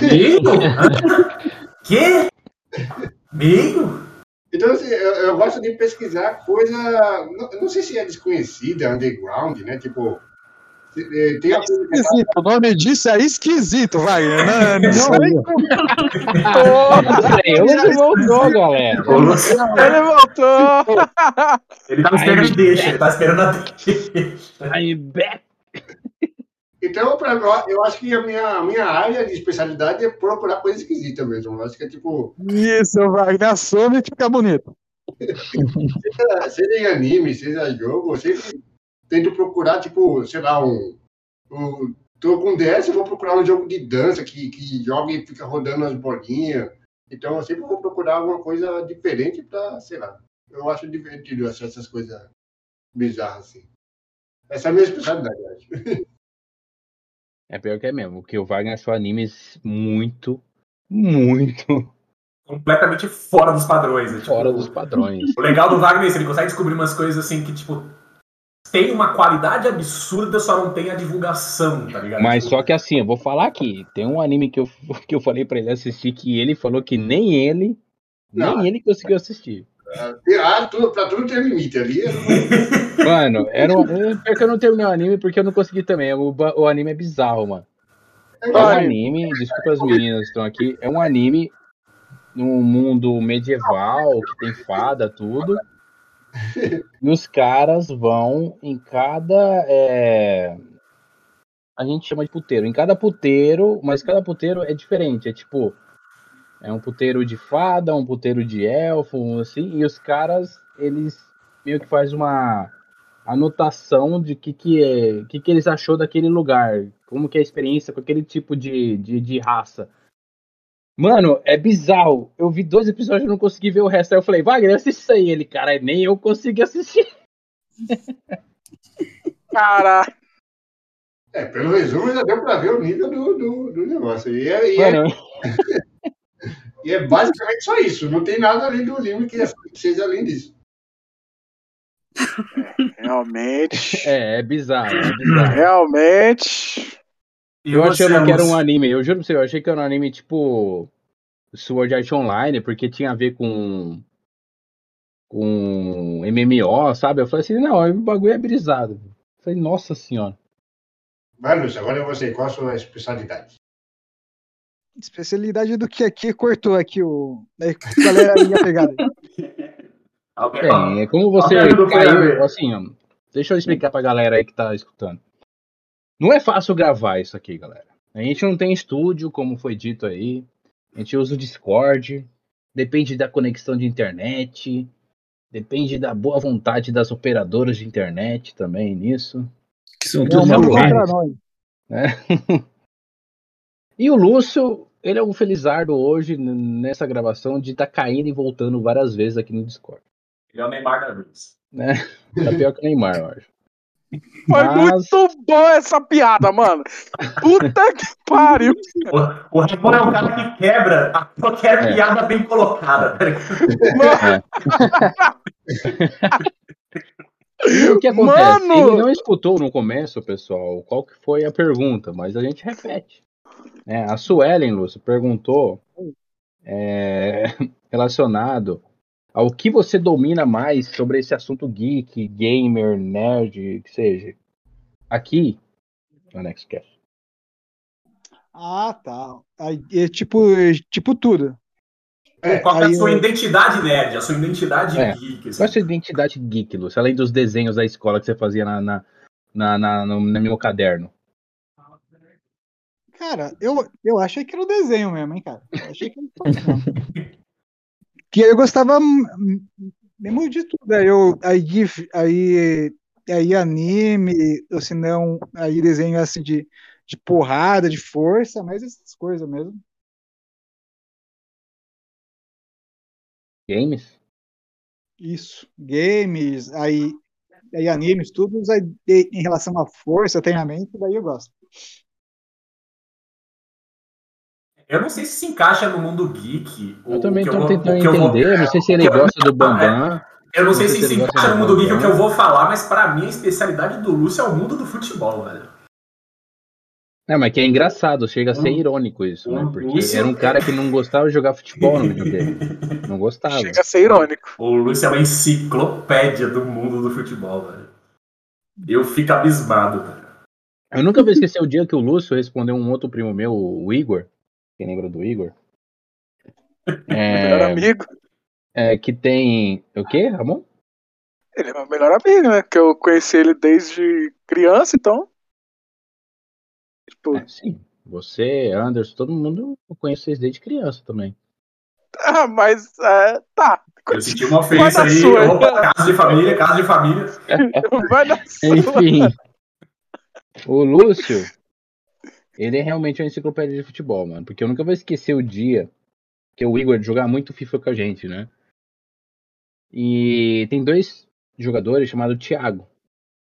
Meio? (laughs) Quê? Meio? então assim, eu, eu gosto de pesquisar coisa. Não, não sei se é desconhecida, underground, né? Tipo. Tem a coisa que Esquisito. O nome disso é esquisito, Wagner. Não, não é Lúcio voltou, galera. Ele voltou! Ele tava esperando a deixa, ele tava esperando a deixa. Aí, back. Então, pra mim, eu acho que a minha, a minha área de especialidade é procurar coisa esquisita mesmo. Eu acho que é tipo, Isso, Wagner. Assume que fica bonito. (laughs) seja, seja em anime, seja jogo, sempre tento procurar, tipo, sei lá, um. um tô com DS, eu vou procurar um jogo de dança que, que joga e fica rodando as bolinhas. Então, eu sempre vou procurar alguma coisa diferente pra, sei lá. Eu acho divertido achar essas coisas bizarras assim. Essa é a minha especialidade, acho. (laughs) É pior que é mesmo, porque o Wagner achou animes muito, muito Completamente fora dos padrões. né? Tipo, fora dos padrões. O legal do Wagner é isso, ele consegue descobrir umas coisas assim que, tipo, tem uma qualidade absurda, só não tem a divulgação, tá ligado? Mas só que assim, eu vou falar aqui, tem um anime que eu, (laughs) que eu falei pra ele assistir que ele falou que nem ele, Não. nem ele conseguiu assistir. Ah, tudo, pra tudo tem limite ali. (laughs) Mano, era um, é, pior que eu não terminei o anime porque eu não consegui também. O, o anime é bizarro, mano. É um Olha. anime, desculpa as meninas que estão aqui, é um anime num mundo medieval, que tem fada, tudo. (laughs) E os caras vão em cada. é, A gente chama de puteiro. Em cada puteiro, mas cada puteiro é diferente. É tipo. É um puteiro de fada, um puteiro de elfo, assim, e os caras, eles meio que faz uma anotação de que que, é, que que eles achou daquele lugar, como que é a experiência com aquele tipo de, de, de raça. Mano, é bizarro. Eu vi dois episódios e não consegui ver o resto. Aí eu falei, Wagner, assiste isso aí. Ele, cara, nem eu consegui assistir. (laughs) Caralho. É, pelo resumo já deu pra ver o nível do, do, do negócio. E é, e, é, (laughs) e é basicamente só isso. Não tem nada além do anime que seja além disso. Realmente. é, é bizarro, é bizarro. Realmente. Eu você, achando que era um anime, eu juro pra você, eu achei que era um anime tipo Sword Art Online, porque tinha a ver com com MMO, sabe? Eu falei assim, não, o bagulho é brisado. Eu falei, nossa senhora. Vai, Lúcio, agora é você. Qual a sua especialidade? Especialidade do que aqui cortou aqui o. Aí, galera aí a pegada. Alguém- (laughs) Bem, é como você caiu, assim, ó, deixa eu explicar pra galera aí que tá escutando. Não é fácil gravar isso aqui, galera. A gente não tem estúdio, como foi dito aí. A gente usa o Discord. Depende da conexão de internet. Depende da boa vontade das operadoras de internet também nisso. Que são É maluco. contra nós. (laughs) E o Lúcio, ele é um felizardo hoje nessa gravação de estar caindo e voltando várias vezes aqui no Discord. Ele é o Neymar da Reels. Né? Tá pior que o Neymar, eu acho. Foi Mas- muito boa essa piada, mano. Puta que pariu. O, o Ramon é o cara que quebra a qualquer É. piada bem colocada. tá E o que acontece? Mano! Ele não escutou no começo, pessoal, qual que foi a pergunta, mas a gente repete. né? a Suelen, Lúcio, perguntou é, relacionado ao que você domina mais sobre esse assunto geek, gamer, nerd, que seja. Aqui, no NextCast. Ah, tá. É tipo, é tipo tudo. É, Qual é a sua eu- identidade nerd, a sua identidade É. geek? assim? Qual é a sua identidade geek, Lúcio? Além dos desenhos da escola que você fazia na, na, na, na- no, no meu caderno. Cara, eu, eu achei que era o desenho mesmo, hein, cara. Eu achei que era (laughs) mesmo. Que eu gostava mesmo de tudo. Aí, eu, aí, gif- aí, aí anime, ou se não, aí desenho assim de, de porrada, de força, mas essas coisas mesmo. Games? Isso. Games, aí, aí animes, tudo aí, em relação à força, treinamento, daí eu gosto. Eu não sei se se encaixa no mundo geek. Eu também vou- tentando eu vou- entender. Não sei se ele o que eu- gosta do (laughs) Bambam. Eu não sei se se encaixa no mundo geek o que eu vou falar, mas pra mim a especialidade do Lúcio é o mundo do futebol, velho. É, mas que é engraçado, chega a ser Hum. irônico isso, né? Hum, Porque isso era um é- cara que não gostava de jogar futebol no videogame. (laughs) Não gostava. chega a ser irônico. O Lúcio é uma enciclopédia do mundo do futebol, velho. Eu fico abismado, cara. Eu nunca vou esquecer o dia que o Lúcio respondeu um outro primo meu, o Igor. Quem lembra do Igor? (laughs) Melhor É, amigo. é, que tem. O quê, Ramon? Ele é meu melhor amigo, né? Que eu conheci ele desde criança, então. Tipo, É, sim. Você, Anderson, todo mundo eu conheço vocês desde criança também. (laughs) ah, mas é, tá. Eu senti uma ofensa aí. sua. Opa, casa de família, casa de família. (laughs) Vai na sua. Enfim, o Lúcio, ele é realmente uma enciclopédia de futebol, mano. Porque eu nunca vou esquecer o dia que o Igor jogava muito FIFA com a gente, né? E tem dois jogadores chamados Thiago.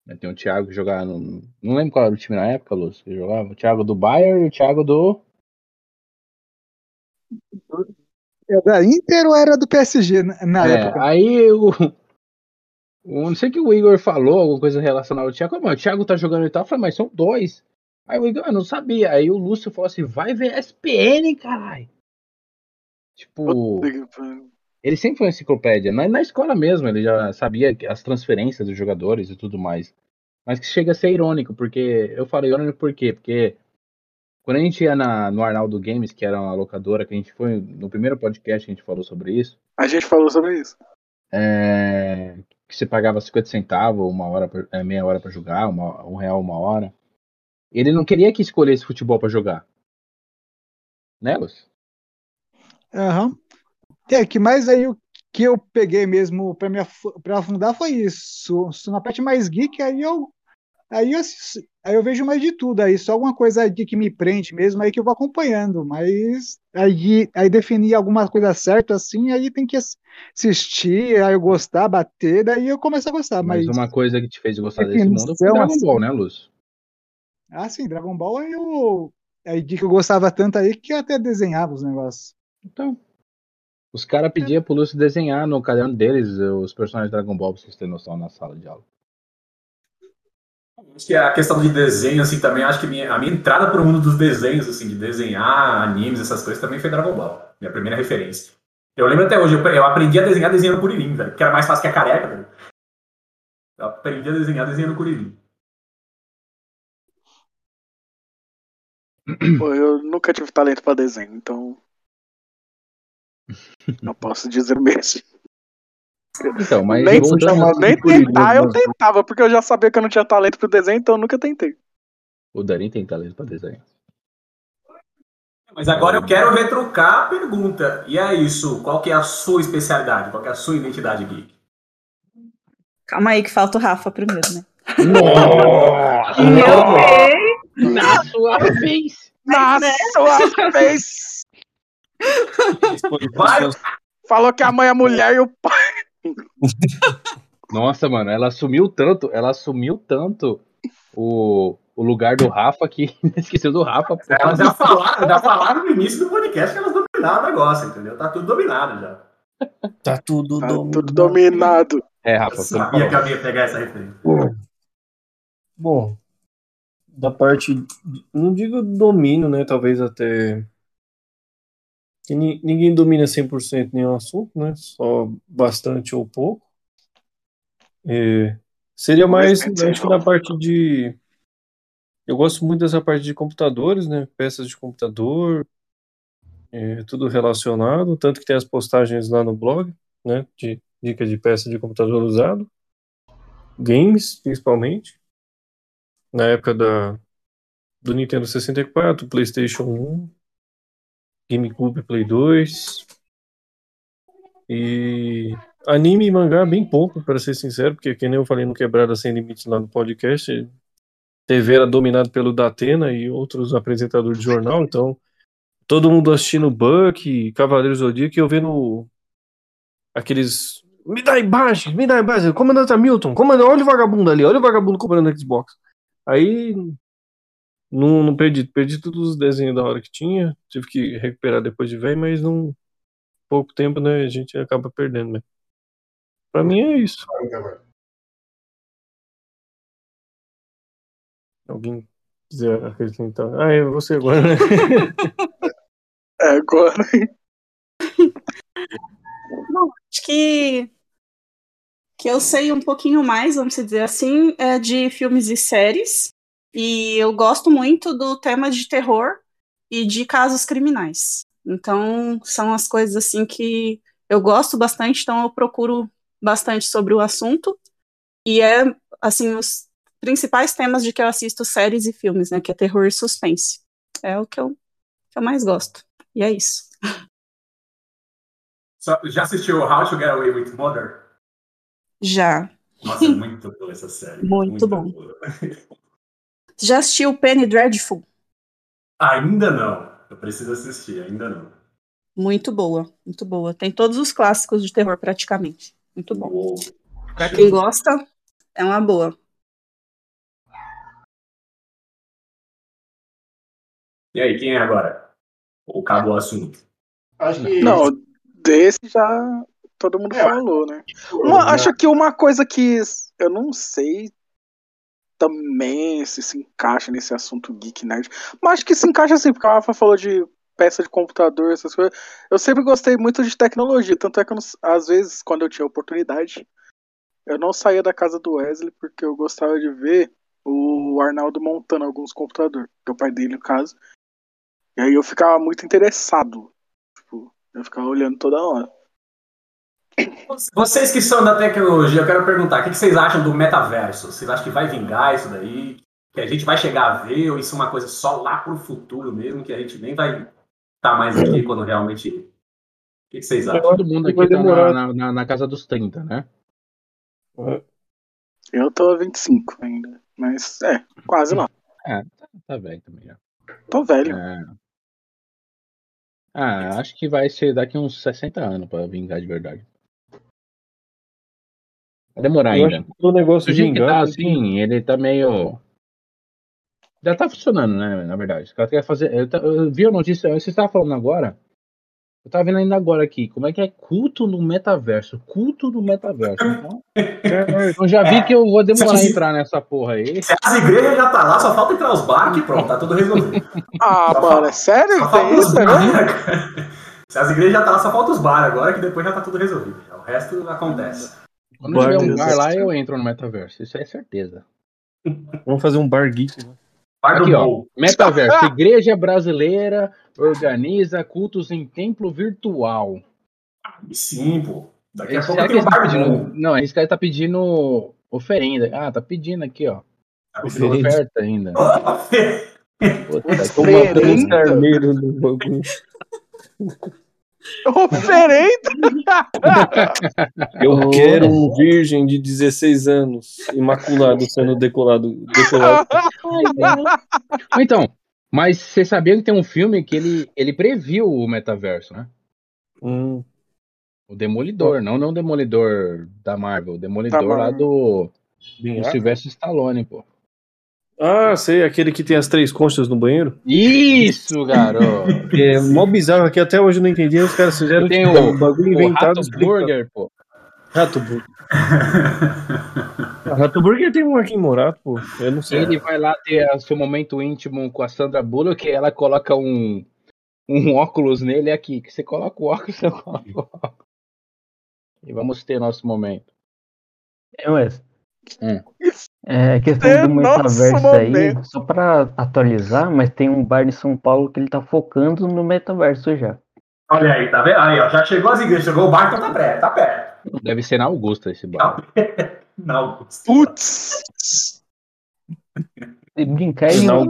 né? Tem o Thiago que jogava no. Não lembro qual era o time na época, Lúcio, que jogava. O Thiago do Bayern e o Thiago do. É da Inter ou era do PSG na, É, época? aí o. o- Não sei que o Igor falou, alguma coisa relacionada ao Thiago. Mano, o Thiago tá jogando e tal. Eu falei, mas são dois. Aí o Igor, eu não sabia. Aí o Lúcio falou assim: vai ver SPN, caralho. Tipo, ele sempre foi enciclopédia. Na, na escola mesmo, ele já sabia as transferências dos jogadores e tudo mais. Mas que chega a ser irônico, porque. Eu falei irônico por quê? Porque quando a gente ia na, no Arnaldo Games, que era uma locadora, que a gente foi. No primeiro podcast a gente falou sobre isso. A gente falou sobre isso. é, que você pagava 50 centavos, uma hora, pra- é, meia hora para jogar, uma, um real uma hora. Ele não queria que escolhesse futebol para jogar. Né, Lúcio? Aham. É, que mais aí o que eu peguei mesmo pra me pra afundar foi isso. Na parte mais geek, aí eu aí eu, aí eu vejo mais de tudo aí, só alguma coisa de que me prende mesmo aí que eu vou acompanhando, mas aí aí definir alguma coisa certa assim, aí tem que ass- assistir, aí eu gostar, bater, daí eu começo a gostar, Mas mas uma coisa que te fez gostar desse mundo foi Dragon. Ball, né, Lúcio? Ah, sim, Dragon Ball aí eu aí de que eu gostava tanto aí que eu até desenhava os negócios. Então, os caras pediam pro Lúcio desenhar no caderno deles os personagens de Dragon Ball, pra vocês terem noção na sala de aula. Acho que a questão de desenho, assim, também, acho que minha- a minha entrada pro mundo dos desenhos, assim, de desenhar animes, essas coisas, também foi Dragon Ball. Minha primeira referência. Eu lembro até hoje, eu, eu aprendi a desenhar desenhando Kuririn, velho, que era mais fácil que a careca, velho. Eu aprendi a desenhar desenhando Kuririn. (clears throat) Pô, eu nunca tive talento pra desenho, então. (laughs) Não posso dizer mesmo. Então, mas nem ao nem tentar, eu mano, tentava, porque eu já sabia que eu não tinha talento pro desenho, então eu nunca tentei. O Darin tem talento pra desenhar. Mas agora eu quero retrucar a pergunta. E é isso, qual que é a sua especialidade? Qual que é a sua identidade geek? Calma aí que falta o Rafa primeiro, né? Nossa! (laughs) Na sua vez! Na sua vez! Vai! Falou que a mãe é mulher e o pai. Nossa, mano, ela assumiu tanto, ela assumiu tanto o, o lugar do Rafa que (laughs) esqueceu do Rafa. pô. Elas já falaram, já falaram no início do podcast que elas dominaram o negócio, entendeu? Tá tudo dominado já. Tá tudo Tá dominado. tudo dominado. É, Eu Rafa, não sabia que eu ia pegar essa referência. Bom, da parte, não digo domínio, né? Talvez até. que ni- ninguém domina 100% nenhum assunto, né? Só bastante ou pouco. É, seria mais, acho na parte de. Eu gosto muito dessa parte de computadores, né? Peças de computador, é, tudo relacionado. Tanto que tem as postagens lá no blog, né? De dica de peça de computador usado. Games, principalmente na época da, do Nintendo 64, PlayStation 1, GameCube Play 2 e anime e mangá bem pouco, para ser sincero, porque que nem eu falei no Quebrada Sem Limites lá no podcast, TV era dominado pelo Datena e outros apresentadores de jornal, então todo mundo assistindo Buck, Cavaleiros do Zodíaco, eu vendo aqueles me dá imagens, me dá imagens, comandante Hamilton, comandante, olha o vagabundo ali, olha o vagabundo comprando Xbox. Aí não, não perdi, perdi todos os desenhos da hora que tinha, tive que recuperar depois de velho, mas não pouco tempo, né, a gente acaba perdendo, né? Pra mim é isso. Alguém quiser acrescentar? Ah, é você agora, né? (laughs) É, agora. (laughs) Acho que que eu sei um pouquinho mais, vamos dizer assim, é de filmes e séries. E eu gosto muito do tema de terror e de casos criminais. Então, são as coisas assim que eu gosto bastante, então eu procuro bastante sobre o assunto. E é assim os principais temas de que eu assisto séries e filmes, né, que é terror e suspense. É o que eu, que eu mais gosto. E é isso. Só- Já assistiu How to Get Away with Murder? Já. Nossa, é muito boa essa série. Muito bom. boa. (laughs) Já assistiu Penny Dreadful? Ainda não. Eu preciso assistir, ainda não. Muito boa, muito boa. Tem todos os clássicos de terror praticamente. Muito bom. Uou. Pra quem gosta, é uma boa. E aí, quem é agora? O cabo assunto. Acho que. Não, desse já todo mundo É, falou, né? eu- Uma, acho que uma coisa que eu não sei também se se encaixa nesse assunto geek nerd, mas acho que se encaixa assim, porque a Rafa falou de peça de computador, essas coisas. Eu sempre gostei muito de tecnologia, tanto é que não- às vezes, quando eu tinha oportunidade, eu não saía da casa do Wesley porque eu gostava de ver o Arnaldo montando alguns computadores, que é o pai dele, no caso. E aí eu ficava muito interessado. Tipo, eu ficava olhando toda hora. Vocês que são da tecnologia, eu quero perguntar, o que vocês acham do metaverso? Vocês acham que vai vingar isso daí? Que a gente vai chegar a ver, ou isso é uma coisa só lá pro futuro mesmo, que a gente nem vai estar mais aqui quando realmente que vocês acham? Todo mundo aqui tá na, na, na casa dos 30, né? Eu tô a 25 ainda. Mas é, quase lá. É, tá, tá velho também já. Tô velho. É. Ah, acho que vai ser daqui uns 60 anos pra vingar de verdade. Vai demorar Eu ainda. acho que o negócio Do de jeito que tá assim, ele tá meio. Já tá funcionando, né? Na verdade. Os caras querem fazer. Eu, eu vi a notícia, você estava falando agora. Eu tava vendo ainda agora aqui. Como é que é culto no metaverso? Culto no metaverso. Então, (laughs) eu já vi que eu vou demorar a entrar nessa porra aí. Se as igrejas já tá lá, só falta entrar os bar que pronto, tá tudo resolvido. Ah, Só mano, falta- é sério? Só falta os isso, bar, né? cara? (laughs) Se as igrejas já tá lá, só falta os bar agora, que depois já tá tudo resolvido. O resto acontece. Quando tiver um bar lá, eu entro no metaverso. Isso é certeza. (laughs) Vamos fazer um bar geek. Né? Bar do Aqui, ó. Metaverso. (laughs) Igreja brasileira organiza cultos em templo virtual. Sim, pô. Daqui a Esse pouco cara tem tá bar pedindo. Gol. Não, esse cara tá pedindo oferenda. Ah, tá pedindo aqui, ó. Oferenda. Oferta ainda. (laughs) Puta, Oferenda? carneiros do bagulho. (laughs) Oferenda! Eu quero um virgem de 16 anos, imaculado, sendo decolado. decolado. (laughs) Então, mas você sabia que tem um filme que ele, ele previu o metaverso, né? Hum, O Demolidor, não, não o Demolidor da Marvel, o Demolidor Da lá do, do. Sylvester Stallone, pô. Ah, sei, aquele que tem as três conchas no banheiro. Isso, garoto! (laughs) É mó bizarro que até hoje eu não entendi. Os caras fizeram Tem tipo, o- um bagulho O inventado. Rato Burger, pô. Rato Burger. (laughs) Rato Burger tem um aqui em Morato, pô. Eu não sei. Ele vai lá ter o seu momento íntimo com a Sandra Bullock, ela coloca um, um óculos nele aqui. Que você coloca o óculos, (laughs) você coloca o óculos. E vamos ter nosso momento. É, Wes. Hum. É, questão É do metaverso aí, momento. só pra atualizar, mas tem um bar em São Paulo que ele tá focando no metaverso já. Olha aí, tá vendo? Aí, ó, já chegou as igrejas, chegou o bar, então tá perto, tá perto. Deve ser na Augusta esse bar. Não, (laughs) Putz! E brincar é Não.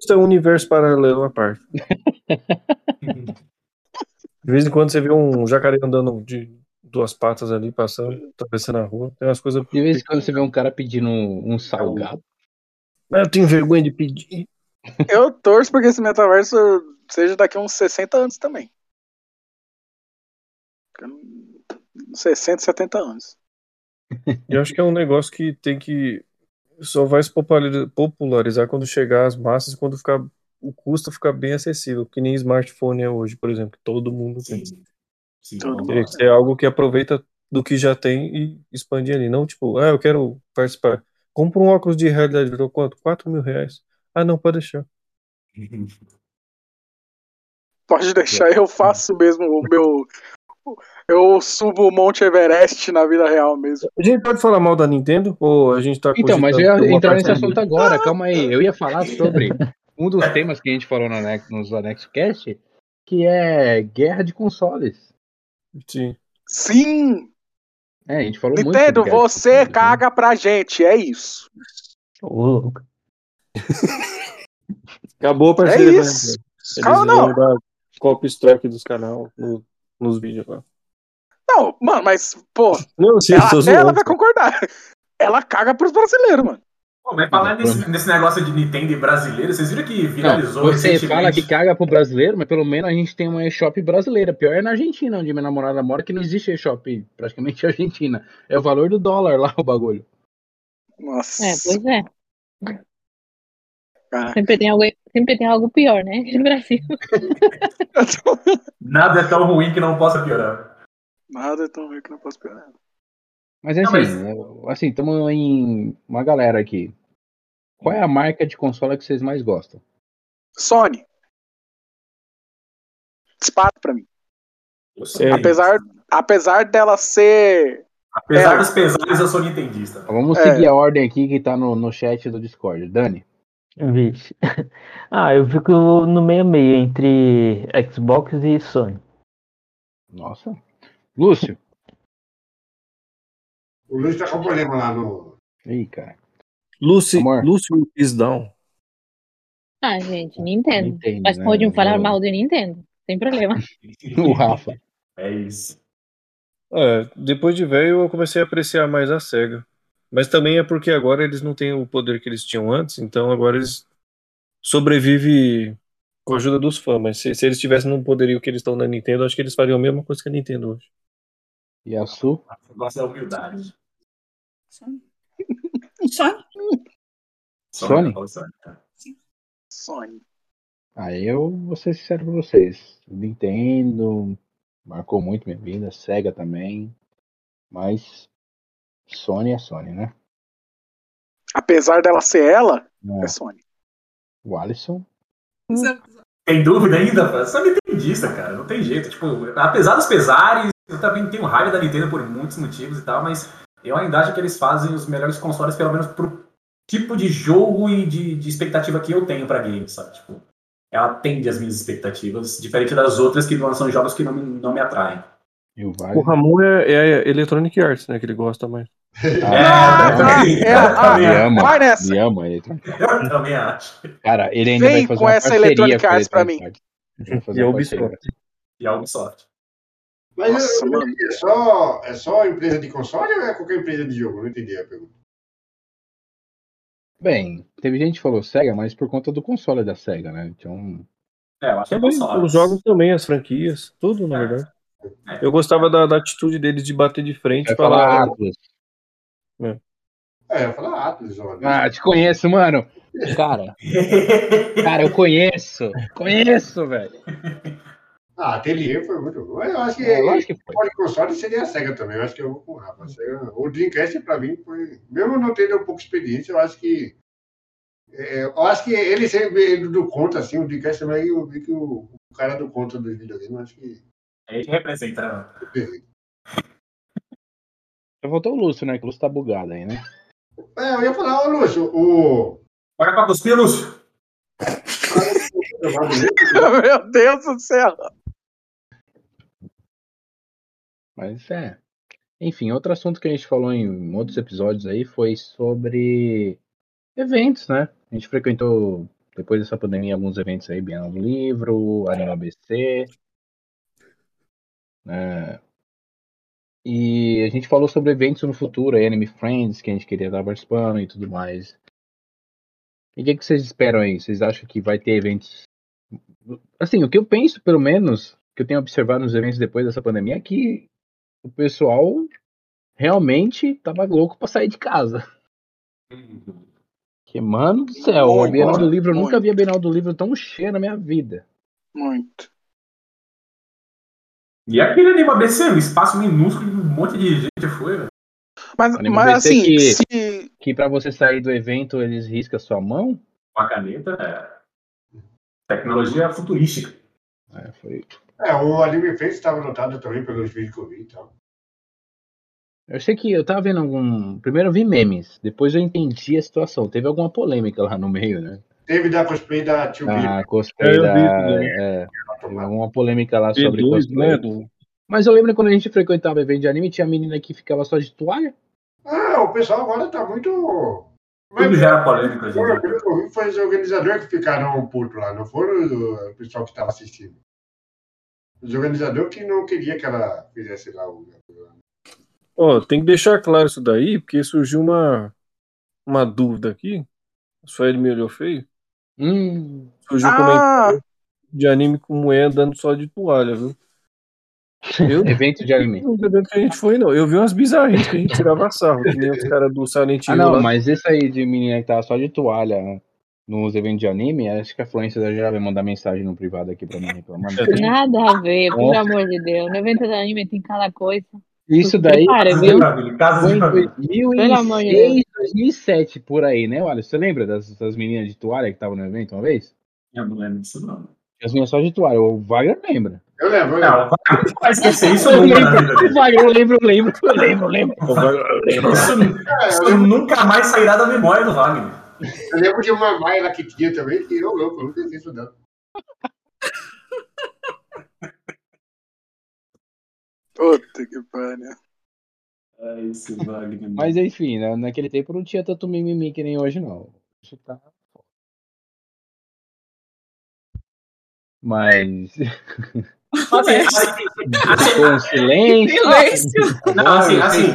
Isso é um universo paralelo à parte. (laughs) De vez em quando você vê um jacaré andando de duas patas ali, passando, atravessando a rua. Tem umas coisas. De vez em quando você vê um cara pedindo um, um salgado. Ah, Eu tenho vergonha de pedir. Eu torço porque esse metaverso seja daqui a uns 60 anos também. 60, 70 anos. Eu acho que é um negócio que tem que. Só vai se populari- popularizar quando chegar às massas, quando ficar. O custo ficar bem acessível, que nem smartphone é hoje, por exemplo, que todo mundo tem. Sim. Sim, Teria que ser algo que aproveita do que já tem e expande ali. Não tipo, ah, eu quero participar. Compra um óculos de realidade virtual quanto? 4 mil reais. Ah, não, pode deixar. (laughs) Pode deixar, eu faço mesmo o meu. Eu subo o Monte Everest na vida real mesmo. A gente pode falar mal da Nintendo? Ou a gente tá Então, mas eu ia entrar nesse assunto agora, calma aí. Eu ia falar sobre um dos (laughs) temas que a gente falou no Anex, nos AnexoCast, que é guerra de consoles. Sim. Sim! É, a gente falou muito Nintendo, guerra de você consoles, né? caga pra gente, é isso. Ô, louco. Acabou a parceria É da isso. Nintendo. Eles Calma, não. dar copy strike dos canal no- nos vídeos lá. Não, mano, mas, pô, Não, sim, ela, ela vai concordar. Ela caga pros brasileiros, mano. Pô, mas falar nesse, nesse negócio de Nintendo e brasileiro, vocês viram que Não, viralizou você recentemente? fala que caga pro brasileiro, mas pelo menos a gente tem uma eShop brasileira. Pior é na Argentina, onde minha namorada mora, que não existe eShop praticamente (laughs) Argentina. É o valor do dólar lá o bagulho. Nossa. É, pois é. Sempre tem algo, sempre tem algo pior, né? No Brasil. (laughs) Nada é tão ruim que não possa piorar. Nada é tão ruim que não posso esperar. Mas é Não, assim, eu- assim, estamos em uma galera aqui. Qual é a marca de console que vocês mais gostam? Sony. Dispara pra mim. É. Apesar, apesar dela ser. Apesar É. dos pesares, eu sou nintendista. Vamos É. seguir a ordem aqui que tá no, no chat do Discord. Dani, Vixe. (laughs) Ah, eu fico no meio a meio entre Xbox e Sony. nossa. Lúcio. O Luiz tá com problema lá no. Ih, cara. Lucy, Amor. Lucy is down. Ah, gente, Nintendo. Nintendo, Mas né? podiam falar Eu- mal de Nintendo. Sem problema. (laughs) O Rafa. É isso. É, depois de velho eu comecei a apreciar mais a SEGA. Mas também é porque agora eles não têm o poder que eles tinham antes, então agora eles sobrevivem com a ajuda dos fãs. Mas se, se eles tivessem no poderio que eles estão na Nintendo, acho que eles fariam a mesma coisa que a Nintendo hoje. E a Su? Eu gosto da humildade. Sony. Sony? tá? Sony. Ah, eu vou ser sincero com vocês. Nintendo marcou muito minha vida, Sega também. Mas Sony é Sony, né? Apesar dela ser ela, É. é Sony. O Alisson. Tem dúvida ainda, pô? Só nintendista, cara. Não tem jeito. Tipo, apesar dos pesares, eu também tenho raiva da Nintendo por muitos motivos e tal, mas eu ainda acho que eles fazem os melhores consoles, pelo menos pro tipo de jogo e de, de expectativa que eu tenho pra games, sabe? Tipo, ela atende as minhas expectativas, diferente das outras que lançam jogos que não, me- não me atraem. E o. Ramon é, é a Electronic Arts, né? Que ele gosta mais. Ah, também, é, ah, me ama. vai nessa. Me ama ele. Eu também acho. Cara, ele ainda Vem vai fazer com uma essa Electronic Arts pra mim. Ele E a. Ubisoft. E a Ubisoft. Mas Nossa, eu- eu- mano. é, só, é só empresa de console ou é qualquer empresa de jogo? Eu Não entendi a pergunta. Bem, teve gente que falou Sega, mas por conta do console da Sega, né? Então, É, eu acho que é Também, console. os jogos também, as franquias, tudo, na É. verdade. É. Eu gostava da, da atitude deles de bater de frente e falar. falar Atlas. É, eu ia falar Atlas, olha. Ah, te conheço, mano. Cara, cara, eu conheço. Conheço, velho. (laughs) Ah, Atelier foi muito bom. Eu acho que, É, lógico que foi. console, console seria a SEGA também. Eu acho que eu vou com o Rafa. Sega- O Dreamcast, pra mim, foi. Mesmo não tendo um pouco de experiência, eu acho que. é, eu acho que ele sempre ele do conta, assim, o Dreamcast também, eu vi que o, o cara do conta dos videogames, eu acho que. Ele representa. né? Já voltou o Lúcio, né? Que o Lúcio tá bugado aí, né? É, eu ia falar, ô Lúcio, o. Bora pra cuspir, Lúcio. (laughs) Meu Deus do céu. Mas é. Enfim, outro assunto que a gente falou em outros episódios aí foi sobre eventos, né? A gente frequentou, depois dessa pandemia, alguns eventos aí, Bienal do Livro, Arena ABC. né? E a gente falou sobre eventos no futuro, aí, Anime Friends, que a gente queria estar participando e tudo mais. E o que, que vocês esperam aí? Vocês acham que vai ter eventos? Assim, o que eu penso, pelo menos, que eu tenho observado nos eventos depois dessa pandemia, é que o pessoal realmente tava louco pra sair de casa. Que, mano do céu, a Muito, Bienal do Livro, eu nunca muito. vi a Bienal do Livro tão cheia na minha vida. Muito. E aquele Anima BC, um espaço minúsculo e um monte de gente foi, velho. Mas, Anime mas assim, que- se. Que pra você sair do evento, eles riscam a sua mão. Com a caneta, é. Tecnologia futurística. É, foi... É, o Anime Face estava notado também pelos vídeos que eu vi e tal. Eu sei que eu tava vendo algum. Primeiro eu vi memes, depois eu entendi a situação. Teve alguma polêmica lá no meio, né? Teve da cosplay da Tio Billy. A cosplay É, eu da. vi. É, alguma polêmica lá sobre B2, cosplay. né? Do... Mas eu lembro quando a gente frequentava evento de anime, tinha menina que ficava só de toalha. Ah, o pessoal agora tá muito. Tudo gera polêmica hoje em Foi, dia. pelo que eu vi, foi os organizadores que ficaram putos lá, não foram o pessoal que estava assistindo. Os organizadores que não queria que ela fizesse lá o. Ó, tem que deixar claro isso daí, porque surgiu uma, uma dúvida aqui. Só ele me olhou feio. Hum. Surgiu um Ah, comentário de anime com mulher andando só de toalha, viu? Eu (laughs) Evento de anime. não sei que a gente foi, não. Eu vi umas bizarrices que a gente tirava sarro, que nem os (laughs) caras do Silent Ah, Hill não, lá. mas esse aí de menina que tava só de toalha né, nos eventos de anime, acho que a Fluência da já vai mandar mensagem no privado aqui pra mim reclamando. (laughs) É. Nada a ver, pelo amor de Deus. No evento do anime tem cada coisa. Isso daí Para, Casa de viu? foi de em família. Pelo amor de 2006, 2007, por aí, né, Olha, Você lembra das, das meninas de toalha que estavam no evento uma vez? Eu não lembro disso, não. As meninas só de toalha. O Wagner lembra. Eu lembro, eu lembro. vai vai esquecer isso Eu lembro, dele. o Wagner, eu lembro, eu lembro, eu lembro, eu lembro. Isso, nunca mais sairá da memória do Wagner. Eu lembro de uma mãe lá que tinha também, que eu louco, eu nunca fiz isso dela. puta que pariu. É isso, Wagner. Mas enfim, né, naquele tempo não tinha tanto mimimi que nem hoje, não. Isso tá. foda. Mas. Assim, assim, silêncio. Silêncio. Não, Não, assim,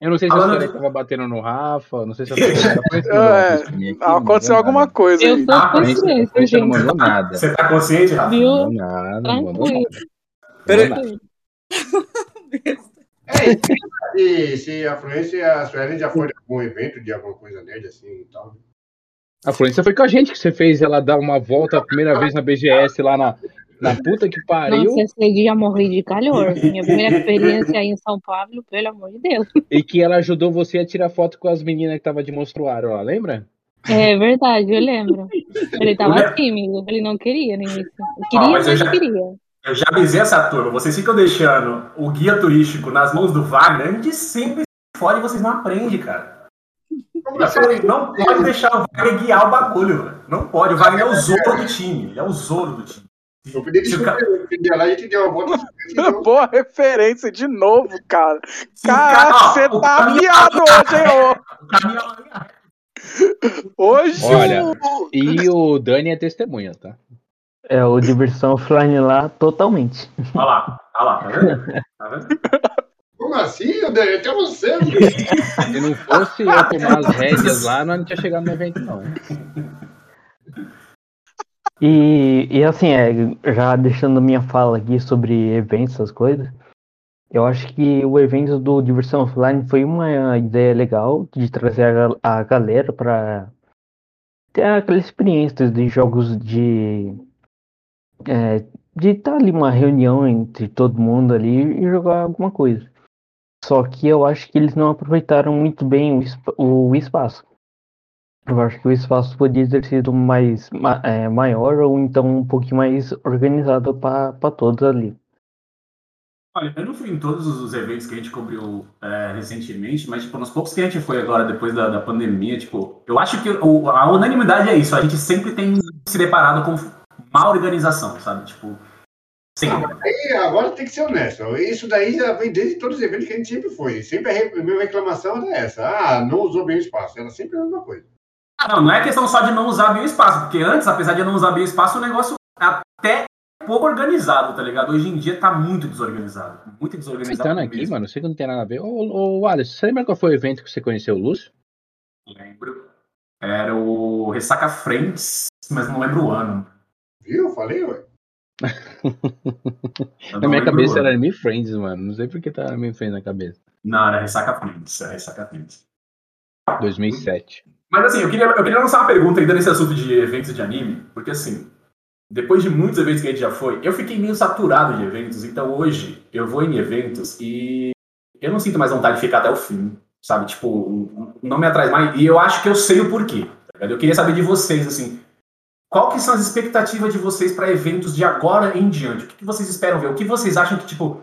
eu não sei se a- eu não sei se a falando- Sônia tava batendo no Rafa, não sei se a foi (laughs) É, aconteceu alguma coisa Eu tô Ah, com A gente, não mandou nada. Você tá consciente, Rafa? Não Viu? mandou nada, não mandou Tranquilo. nada. Peraí. Não. É, e se a Fluência e a Suelen já foram em algum evento de alguma coisa nerd assim e tal. A Fluência foi com a gente que você fez ela dar uma volta a primeira vez na BGS lá na, na puta que pariu. Nossa, esse dia morri de calor. (laughs) Minha primeira experiência aí em São Paulo, pelo amor de Deus. E que ela ajudou você a tirar foto com as meninas que tava de monstruário lá, lembra? É verdade, eu lembro. Ele tava tímido, ele não queria início. Ó, Queria, mas eu mas já- não queria. Eu já avisei essa turma, vocês ficam deixando o guia turístico nas mãos do Wagner, a gente sempre se fode e vocês não aprendem, cara. Falei, não pode deixar o Wagner guiar o bagulho, velho. Não pode, o Wagner é o Zoro do time, ele é o Zoro do time. Eu pedi lá a deu uma volta. Boa referência de novo, cara. Caraca, você tá caminho- afiado hoje, hein, ô? Hoje Olha, E o Dani é testemunha, tá? É o diversão offline lá totalmente. Olha lá, olha lá, tá vendo? Tá vendo? Como assim? Eu dei até você. Se não fosse eu tomar as rédeas lá, nós não tinha chegado no evento, não. E, e assim, é, já deixando minha fala aqui sobre eventos, essas coisas, eu acho que o evento do Diversão Offline foi uma ideia legal de trazer a, a galera para ter aquela experiência de jogos de. é, de estar ali uma reunião entre todo mundo ali e jogar alguma coisa. Só que eu acho que eles não aproveitaram muito bem o, o espaço. Eu acho que o espaço podia ter sido mais ma- é, maior ou então um pouquinho mais organizado para todos ali. Olha, eu não fui em todos os eventos que a gente cobriu é, recentemente, mas, tipo, nos poucos que a gente foi agora, depois da, da pandemia, tipo, eu acho que o- a unanimidade é isso. A gente sempre tem se deparado com má organização, sabe? Tipo, sempre. E agora tem que ser honesto. Isso daí já vem desde todos os eventos que a gente sempre foi. Sempre a re- a minha reclamação era essa. Ah, não usou bem o espaço. Era sempre a mesma coisa. Não, não é questão só de não usar bem o espaço, porque antes, apesar de eu não usar bem o espaço, o negócio até pouco organizado, tá ligado? Hoje em dia tá muito desorganizado. Muito desorganizado. Comentando aqui, mesmo. mano, sei que não tem nada a ver. Ô, ô, ô Alisson, você lembra qual foi o evento que você conheceu o Lúcio? Lembro. Era o Ressaca Friends, mas não lembro o ano. Viu? Eu falei, ué. Na minha cabeça era Me Friends, mano. Não sei por que tá Me Friends na cabeça. Não, era Ressaca Friends. Era Ressaca Friends. 2007. Mas assim, eu queria, eu queria lançar uma pergunta ainda nesse assunto de eventos de anime, porque assim, depois de muitos eventos que a gente já foi, eu fiquei meio saturado de eventos, então hoje eu vou em eventos e eu não sinto mais vontade de ficar até o fim, sabe? Tipo, não me atrai mais, e eu acho que eu sei o porquê. tá? Eu queria saber de vocês, assim, qual que são as expectativas de vocês para eventos de agora em diante? O que, que vocês esperam ver? O que vocês acham que, tipo,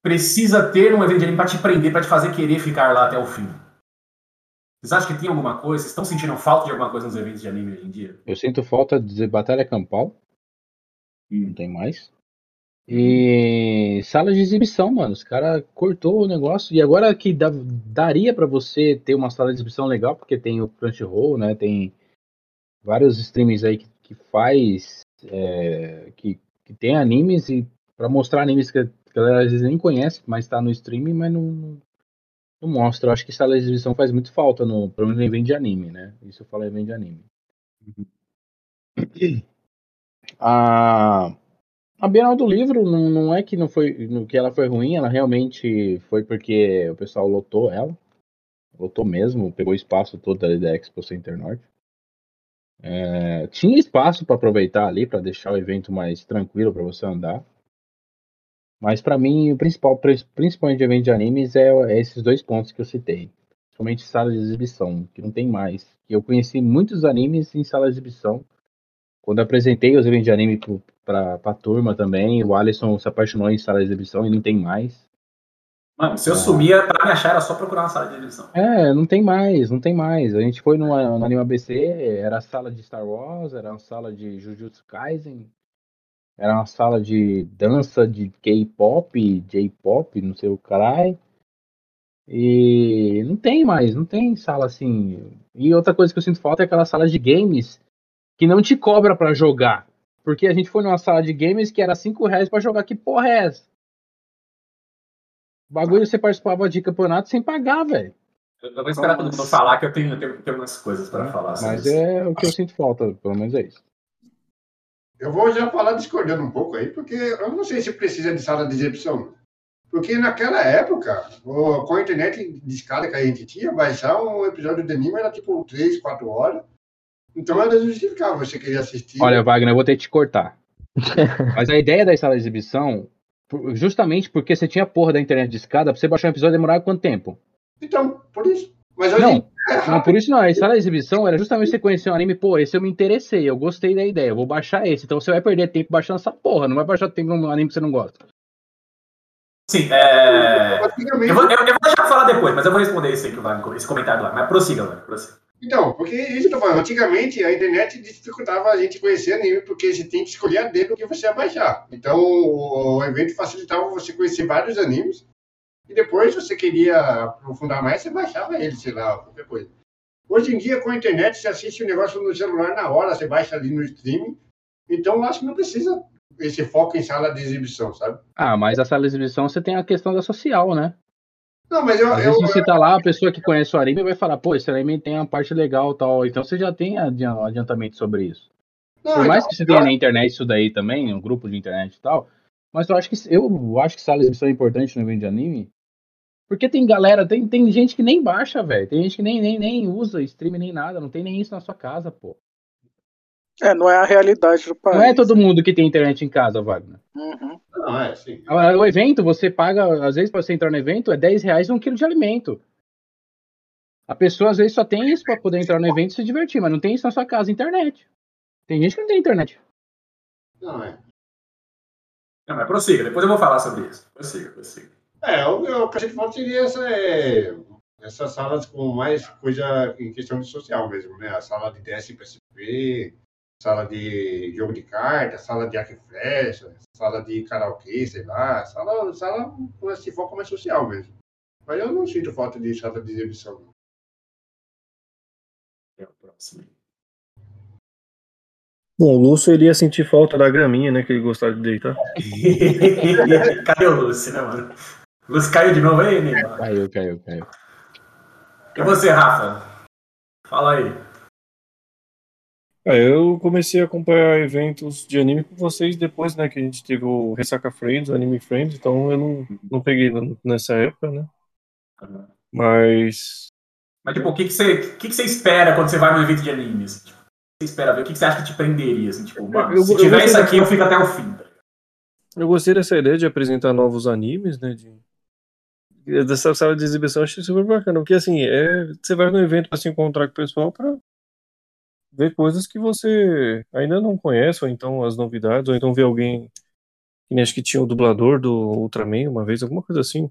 precisa ter um evento de anime pra te prender, pra te fazer querer ficar lá até o fim? Vocês acham que tem alguma coisa? Vocês estão sentindo falta de alguma coisa nos eventos de anime hoje em dia? Eu sinto falta de Batalha Campal. Hum. Não tem mais. E sala de exibição, mano. Os caras cortou o negócio. E agora que dá- daria pra você ter uma sala de exibição legal, porque tem o Crunchyroll, né? Tem vários streamings aí que, que faz. é, que, que tem animes e pra mostrar animes que a galera às vezes nem conhece, mas tá no streaming, mas não, não mostra. Eu acho que sala de exibição faz muito falta, no, pelo menos no evento de anime, né? Isso eu falo em evento de anime. A, a Bienal do Livro não, não é que não foi no que ela foi ruim, ela realmente foi porque o pessoal lotou ela. Lotou mesmo, pegou espaço todo ali da Expo Center Norte. É, tinha espaço para aproveitar ali, para deixar o evento mais tranquilo para você andar. Mas para mim, o principal, principalmente de evento de animes, é, é esses dois pontos que eu citei. Principalmente sala de exibição, que não tem mais. Eu conheci muitos animes em sala de exibição. Quando apresentei os eventos de anime pra, pra turma também, o Alisson se apaixonou em sala de exibição e não tem mais. Mano, se eu Ah. sumia, pra me achar era só procurar uma sala de exibição. É, não tem mais, não tem mais. A gente foi no, Anime ABC, era a sala de Star Wars, era uma sala de Jujutsu Kaisen, era uma sala de dança de K-pop, J-pop, não sei o caralho. E não tem mais, não tem sala assim. E outra coisa que eu sinto falta é aquela sala de games que não te cobra pra jogar. Porque a gente foi numa sala de games que era 5 reais pra jogar. Que porra é essa? O bagulho você participava de campeonato sem pagar, velho. Eu vou esperar todo mundo falar que eu tenho, tenho, tenho umas coisas pra falar. Mas isso. é o que eu sinto falta, pelo menos é isso. Eu vou já falar discordando um pouco aí, porque eu não sei se precisa de sala de exibição. Porque naquela época, com a internet de escada que a gente tinha, baixar um episódio de anime era tipo 3, 4 horas. Então era justificável você querer assistir. Olha, Wagner, eu vou ter que te cortar. (laughs) Mas a ideia da sala de exibição, justamente porque você tinha porra da internet de escada, pra você baixar um episódio demorava quanto tempo? Então, por isso. Mas hoje Não, não, por isso não. A sala de exibição era justamente você conhecer um anime, pô, esse eu me interessei, eu gostei da ideia, eu vou baixar esse. Então você vai perder tempo baixando essa porra, não vai baixar tempo num anime que você não gosta. Sim, é... antigamente. Eu vou, eu, eu vou deixar pra falar depois, mas eu vou responder esse, aí que o Wagner- esse comentário lá. Mas prossiga, Wagner, prossiga. Então, porque isso que eu tô falando. Antigamente a internet dificultava a gente conhecer anime, porque você tem que escolher a dedo o que você ia baixar. Então o evento facilitava você conhecer vários animes. E depois, se você queria aprofundar mais, você baixava ele, sei lá, qualquer coisa. Hoje em dia, com a internet, você assiste o negócio no celular na hora, você baixa ali no streaming. Então, eu acho que não precisa esse foco em sala de exibição, sabe? Ah, mas a sala de exibição você tem a questão da social, né? Não, mas eu. Às eu vezes você tá lá, a pessoa que conhece o anime vai falar, pô, esse anime tem uma parte legal e tal. Então você já tem adian- adiantamento sobre isso. não, Por mais então, que você tenha na internet isso daí também, um grupo de internet e tal, mas eu acho que eu acho que sala de exibição é importante no evento de anime. Porque tem galera, tem, tem gente que nem baixa, velho. Tem gente que nem, nem, nem usa stream nem nada, não tem nem isso na sua casa, pô. É, não é a realidade do país. Não é todo mundo que tem internet em casa, Wagner. Uhum. Não, é, sim. Agora, O evento, você paga, às vezes, para você entrar no evento, é 10 reais um quilo de alimento. A pessoa, às vezes, só tem isso para poder entrar no evento e se divertir, mas não tem isso na sua casa, internet. Tem gente que não tem internet. Não, é. Não, mas prossiga, depois eu vou falar sobre isso. Prossiga, prossiga. É, o o que a gente falta seria essa, é, essas salas com mais coisa em questão de social mesmo, né? A sala de DS e PSP, sala de jogo de carta, sala de arco e flecha, sala de karaokê, sei lá, sala, sala com esse foco mais social mesmo. Mas eu não sinto falta de sala de exibição. não. É o próximo. Bom, o Lúcio ele ia sentir falta da graminha, né? Que ele gostava de deitar. (laughs) Cadê o Lúcio, né, mano? Lúcio caiu de novo aí, Neymar? Caiu, caiu, caiu. E você, Rafa? Fala aí. Ah, eu comecei a acompanhar eventos de anime com vocês depois, né? Que a gente teve o Ressaca Friends, o Anime Friends, então eu não, não peguei nessa época, né? Mas Mas, tipo, o que, que, você, o que, que você espera quando você vai num evento de anime? assim? Tipo, o que você espera ver? O que, que você acha que te prenderia? Assim? Tipo, mano, Eu- se eu tiver gostei isso da- aqui, eu fico até o fim. tá eu gostei dessa ideia de apresentar novos animes, né? De, dessa sala de exibição, eu achei super bacana. Porque assim, é, você vai no evento para se encontrar com o pessoal para ver coisas que você ainda não conhece, ou então as novidades, ou então ver alguém. Que acho que tinha o dublador do Ultraman uma vez, alguma coisa assim.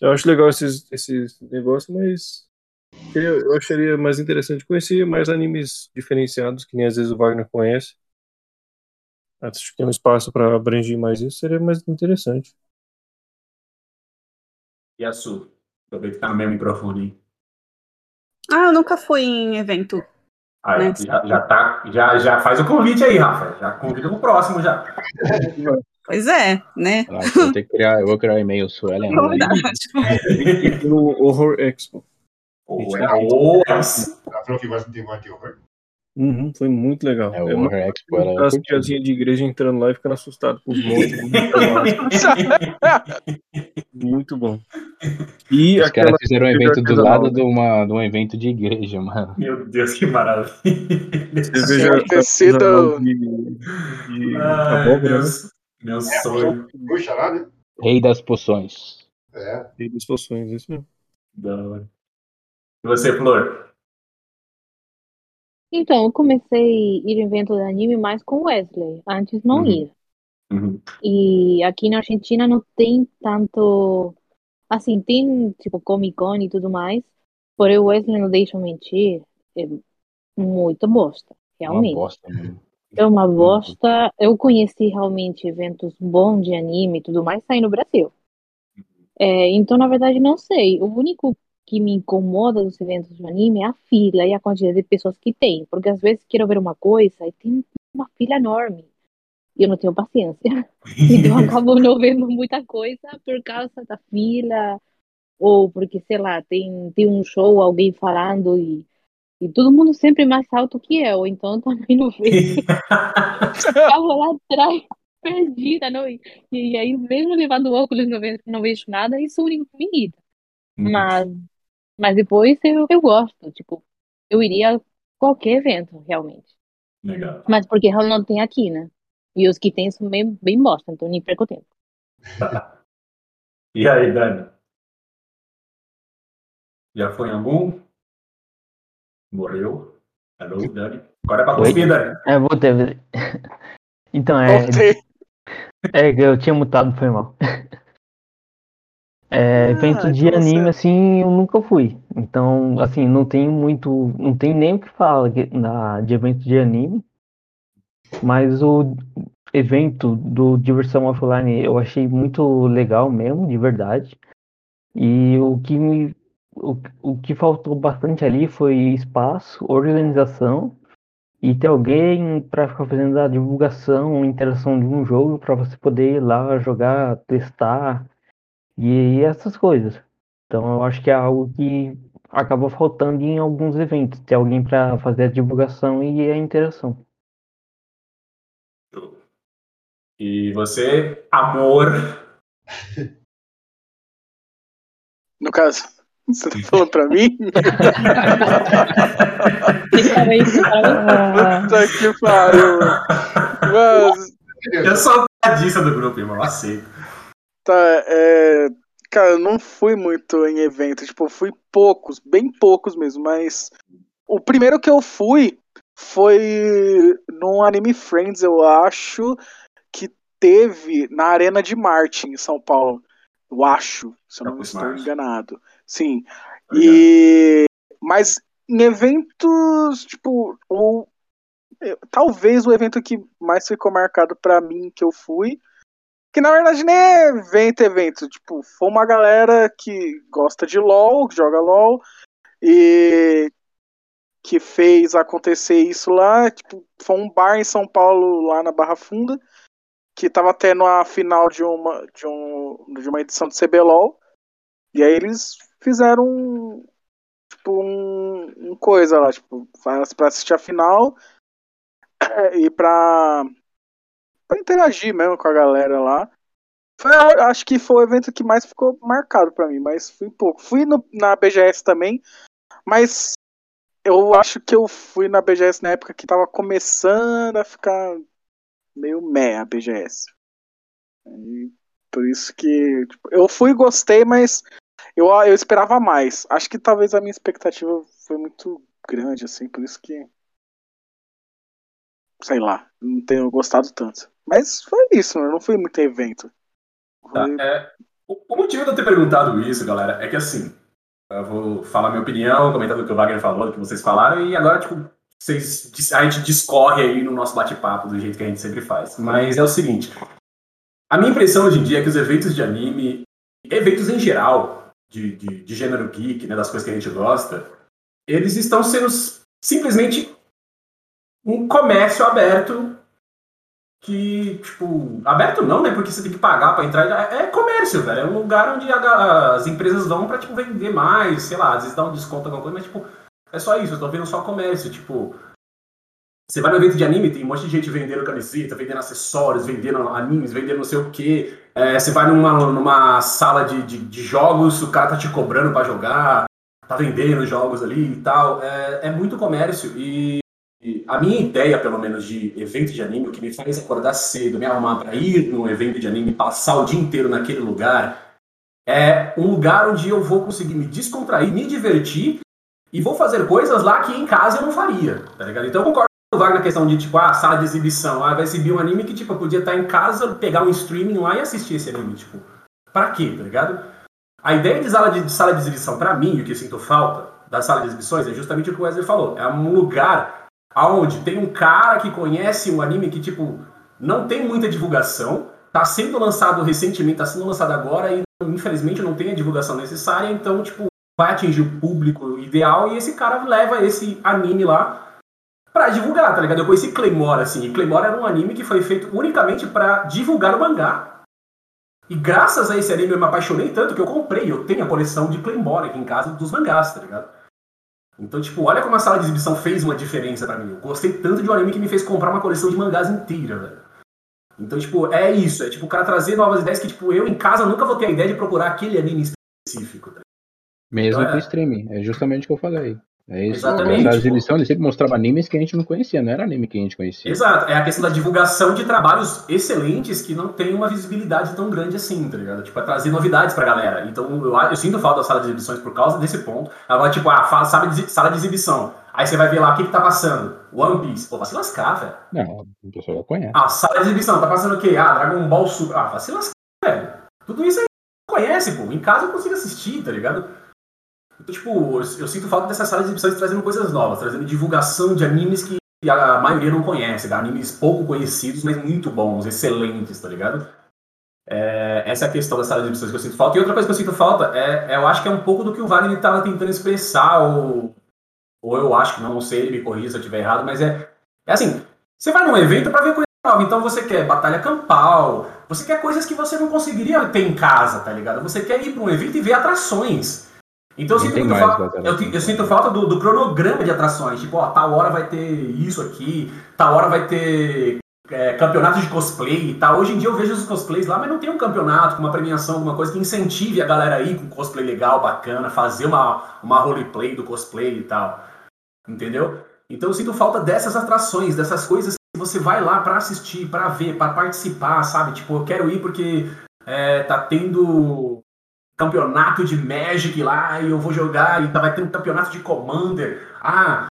Eu acho legal esses, esses negócios, mas queria- eu acharia mais interessante conhecer mais animes diferenciados, que nem às vezes o Wagner conhece. Acho que tem um espaço para abranger mais isso, seria mais interessante. E a sua? Aproveita que tá no mesmo microfone aí. Ah, eu nunca fui em evento. Ah, Né? já, já, tá, já, já faz o convite aí, Rafa. Já convida pro próximo já. Pois é, né? Ah, eu, vou ter que criar, eu vou criar um e-mail Suelen. Verdade. (laughs) E o Horror Expo. Ou é, ou é isso. Ela falou que gosta de negócio de horror. Uhum, foi muito legal. É, o É uma- Expo era As tiazinhas de igreja entrando lá e ficando assustado com os monstros. (laughs) muito bom. E Os caras fizeram um evento do lado de, uma, de um evento de igreja, mano. Meu Deus, que maravilha. cerveja de, de Ai, abóbora, né? Meu sonho. Bruxa lá, né? Rei das poções. É. E das poções, isso mesmo. Da hora. E você, Flor? Então, eu comecei a ir em evento de anime mais com Wesley. Antes não Uhum. ia. Uhum. E aqui na Argentina não tem tanto. Assim, tem tipo Comic Con e tudo mais. Porém, o Wesley não deixa eu mentir. É muita bosta, É Uma realmente. bosta. É uma bosta. Eu conheci realmente eventos bons de anime e tudo mais sair no Brasil. É, então, na verdade, não sei. O único que me incomoda dos eventos de anime é a fila e a quantidade de pessoas que tem. Porque às vezes quero ver uma coisa e tem uma fila enorme. E eu não tenho paciência. (laughs) Então eu acabo não vendo muita coisa por causa da fila, ou porque, sei lá, tem, tem um show, alguém falando e, e todo mundo sempre mais alto que eu, então também não vejo. (laughs) Ficava lá atrás, perdida, não? E, e aí, mesmo levando óculos, não vejo, não vejo nada, isso é único que me irrita. Mas, mas depois eu, eu gosto, tipo, eu iria a qualquer evento, realmente. Legal. Mas porque não tem aqui, né? E os que tem são bem, bem bosta, então nem perco tempo. (laughs) E aí, Dani? Já foi em algum? Morreu? Alô, Dani? Agora é pra cuspir, Dani. É, voltei. (laughs) Então, é, Voltei. (laughs) é que eu tinha mutado, foi mal. É, Ah, evento de então você- anime, assim, eu nunca fui. Então, assim, não tem muito. Não tem nem o que falar na, de evento de anime. Mas o evento do Diversão Offline eu achei muito legal mesmo, de verdade. E o que me. O, o que faltou bastante ali foi espaço, organização e ter alguém para ficar fazendo a divulgação, interação de um jogo para você poder ir lá jogar, testar e essas coisas. Então eu acho que é algo que acaba faltando em alguns eventos, ter alguém para fazer a divulgação e a interação. E você, amor? No caso, você tá falando pra mim? Puta que pariu. Mas, Eu sou a piadista do grupo, irmão, aceito. Tá, é. Cara, eu não fui muito em evento, tipo, fui poucos, bem poucos mesmo, mas o primeiro que eu fui foi num Anime Friends, eu acho, que teve na Arena de Marte, em São Paulo. Eu acho, se eu não Campus estou enganado. Sim. Obrigado. E mas em eventos, tipo, ou talvez o evento que mais ficou marcado pra mim que eu fui, que na verdade nem é evento, evento, tipo, foi uma galera que gosta de LoL, que joga LoL e que fez acontecer isso lá, tipo, foi um bar em São Paulo lá na Barra Funda que tava tendo a final de uma de, um, de uma edição do CBLOL e aí eles fizeram um, tipo um, um coisa lá, tipo, pra assistir a final (clears throat) e pra, pra interagir mesmo com a galera lá. Foi, acho que foi o evento que mais ficou marcado pra mim, mas fui pouco. Fui no- na BGS também, mas eu acho que eu fui na BGS na época que tava começando a ficar meio meh a BGS. E por isso que tipo, eu fui gostei, mas eu, eu esperava mais. Acho que talvez a minha expectativa foi muito grande, assim, por isso que. Sei lá, não tenho gostado tanto. Mas foi isso, não fui muito evento. Tá, Foi- é, o, motivo de eu ter perguntado isso, galera, é que assim, eu vou falar minha opinião, comentar do que o Wagner falou, do que vocês falaram, e agora, tipo, vocês, a gente discorre aí no nosso bate-papo do jeito que a gente sempre faz. Mas é o seguinte, a minha impressão hoje em dia é que os eventos de anime, eventos em geral, de, de, de gênero geek, né, das coisas que a gente gosta, eles estão sendo simplesmente um comércio aberto que, tipo, aberto não, né? Porque você tem que pagar pra entrar. É comércio, velho. É um lugar onde as empresas vão pra, tipo, vender mais, sei lá, às vezes dá um desconto, alguma coisa, mas, tipo, é só isso. Eu tô vendo só comércio, tipo. Você vai no evento de anime, tem um monte de gente vendendo camiseta, vendendo acessórios, vendendo animes, vendendo não sei o quê. É, você vai numa, numa sala de, de, de jogos, o cara tá te cobrando pra jogar, tá vendendo jogos ali e tal. É, é muito comércio e a minha ideia, pelo menos, de evento de anime, o que me faz acordar cedo, me arrumar para ir num evento de anime, passar o dia inteiro naquele lugar, é um lugar onde eu vou conseguir me descontrair, me divertir e vou fazer coisas lá que em casa eu não faria, tá ligado? Então eu concordo com o Wagner na questão de, tipo, ah, sala de exibição, ah, vai exibir um anime que, tipo, eu podia estar em casa, pegar um streaming lá e assistir esse anime, tipo, pra quê, tá ligado? A ideia de sala de, de sala de exibição, pra mim, o que eu sinto falta da sala de exibições é justamente o que o Wesley falou, é um lugar aonde tem um cara que conhece um anime que, tipo, não tem muita divulgação, tá sendo lançado recentemente, tá sendo lançado agora e, infelizmente, não tem a divulgação necessária, então, tipo, vai atingir o público ideal e esse cara leva esse anime lá pra divulgar, tá ligado? Eu conheci Claymore, assim, e Claymore era um anime que foi feito unicamente pra divulgar o mangá. E graças a esse anime eu me apaixonei tanto que eu comprei, eu tenho a coleção de Claymore aqui em casa dos mangás, tá ligado? Então, tipo, olha como a sala de exibição fez uma diferença pra mim. Eu gostei tanto de um anime que me fez comprar uma coleção de mangás inteira, velho. Então, tipo, é isso. É tipo o cara trazer novas ideias que, tipo, eu em casa nunca vou ter a ideia de procurar aquele anime específico. Tá? Mesmo Então, com é. streaming. É justamente o que eu falei. É isso. Exatamente. A exibição ele sempre mostrava animes que a gente não conhecia, não era anime que a gente conhecia. Exato, é a questão da divulgação de trabalhos excelentes que não tem uma visibilidade tão grande assim, tá ligado? Tipo, é trazer novidades pra galera. Então, eu, eu sinto falta da sala de exibições por causa desse ponto. Agora, tipo, ah, fala, sala, de, sala de exibição. Aí você vai ver lá o que, que tá passando. One Piece. Pô, vai se lascar, velho. Não, o pessoal já conhece. Ah, sala de exibição, tá passando o quê? Ah, Dragon Ball Super. Ah, vai se lascar, velho. Tudo isso aí conhece, pô. Em casa eu consigo assistir, tá ligado? Então, tipo, eu, sinto falta dessas salas de exibições trazendo coisas novas, trazendo divulgação de animes que a maioria não conhece, animes pouco conhecidos, mas muito bons, excelentes, tá ligado? É, essa é a questão da sala de exibições que eu sinto falta. E outra coisa que eu sinto falta é, é eu acho que é um pouco do que o Wagner estava tentando expressar, ou, ou eu acho que não, não sei, ele me corrija se eu estiver errado, mas é, é assim, você vai num evento para ver coisa nova, então você quer batalha campal, você quer coisas que você não conseguiria ter em casa, tá ligado? Você quer ir para um evento e ver atrações. Então eu sinto, falta, eu, te- eu sinto falta do, do cronograma de atrações. Tipo, ó, tal hora vai ter isso aqui, tal hora vai ter é, campeonato de cosplay e tal. Hoje em dia eu vejo os cosplays lá, mas não tem um campeonato com uma premiação, alguma coisa que incentive a galera aí com cosplay legal, bacana, fazer uma, uma roleplay do cosplay e tal. Entendeu? Então eu sinto falta dessas atrações, dessas coisas que você vai lá pra assistir, pra ver, pra participar, sabe? Tipo, eu quero ir porque é, tá tendo campeonato de Magic lá e eu vou jogar e tá- vai ter um campeonato de Commander. Ah,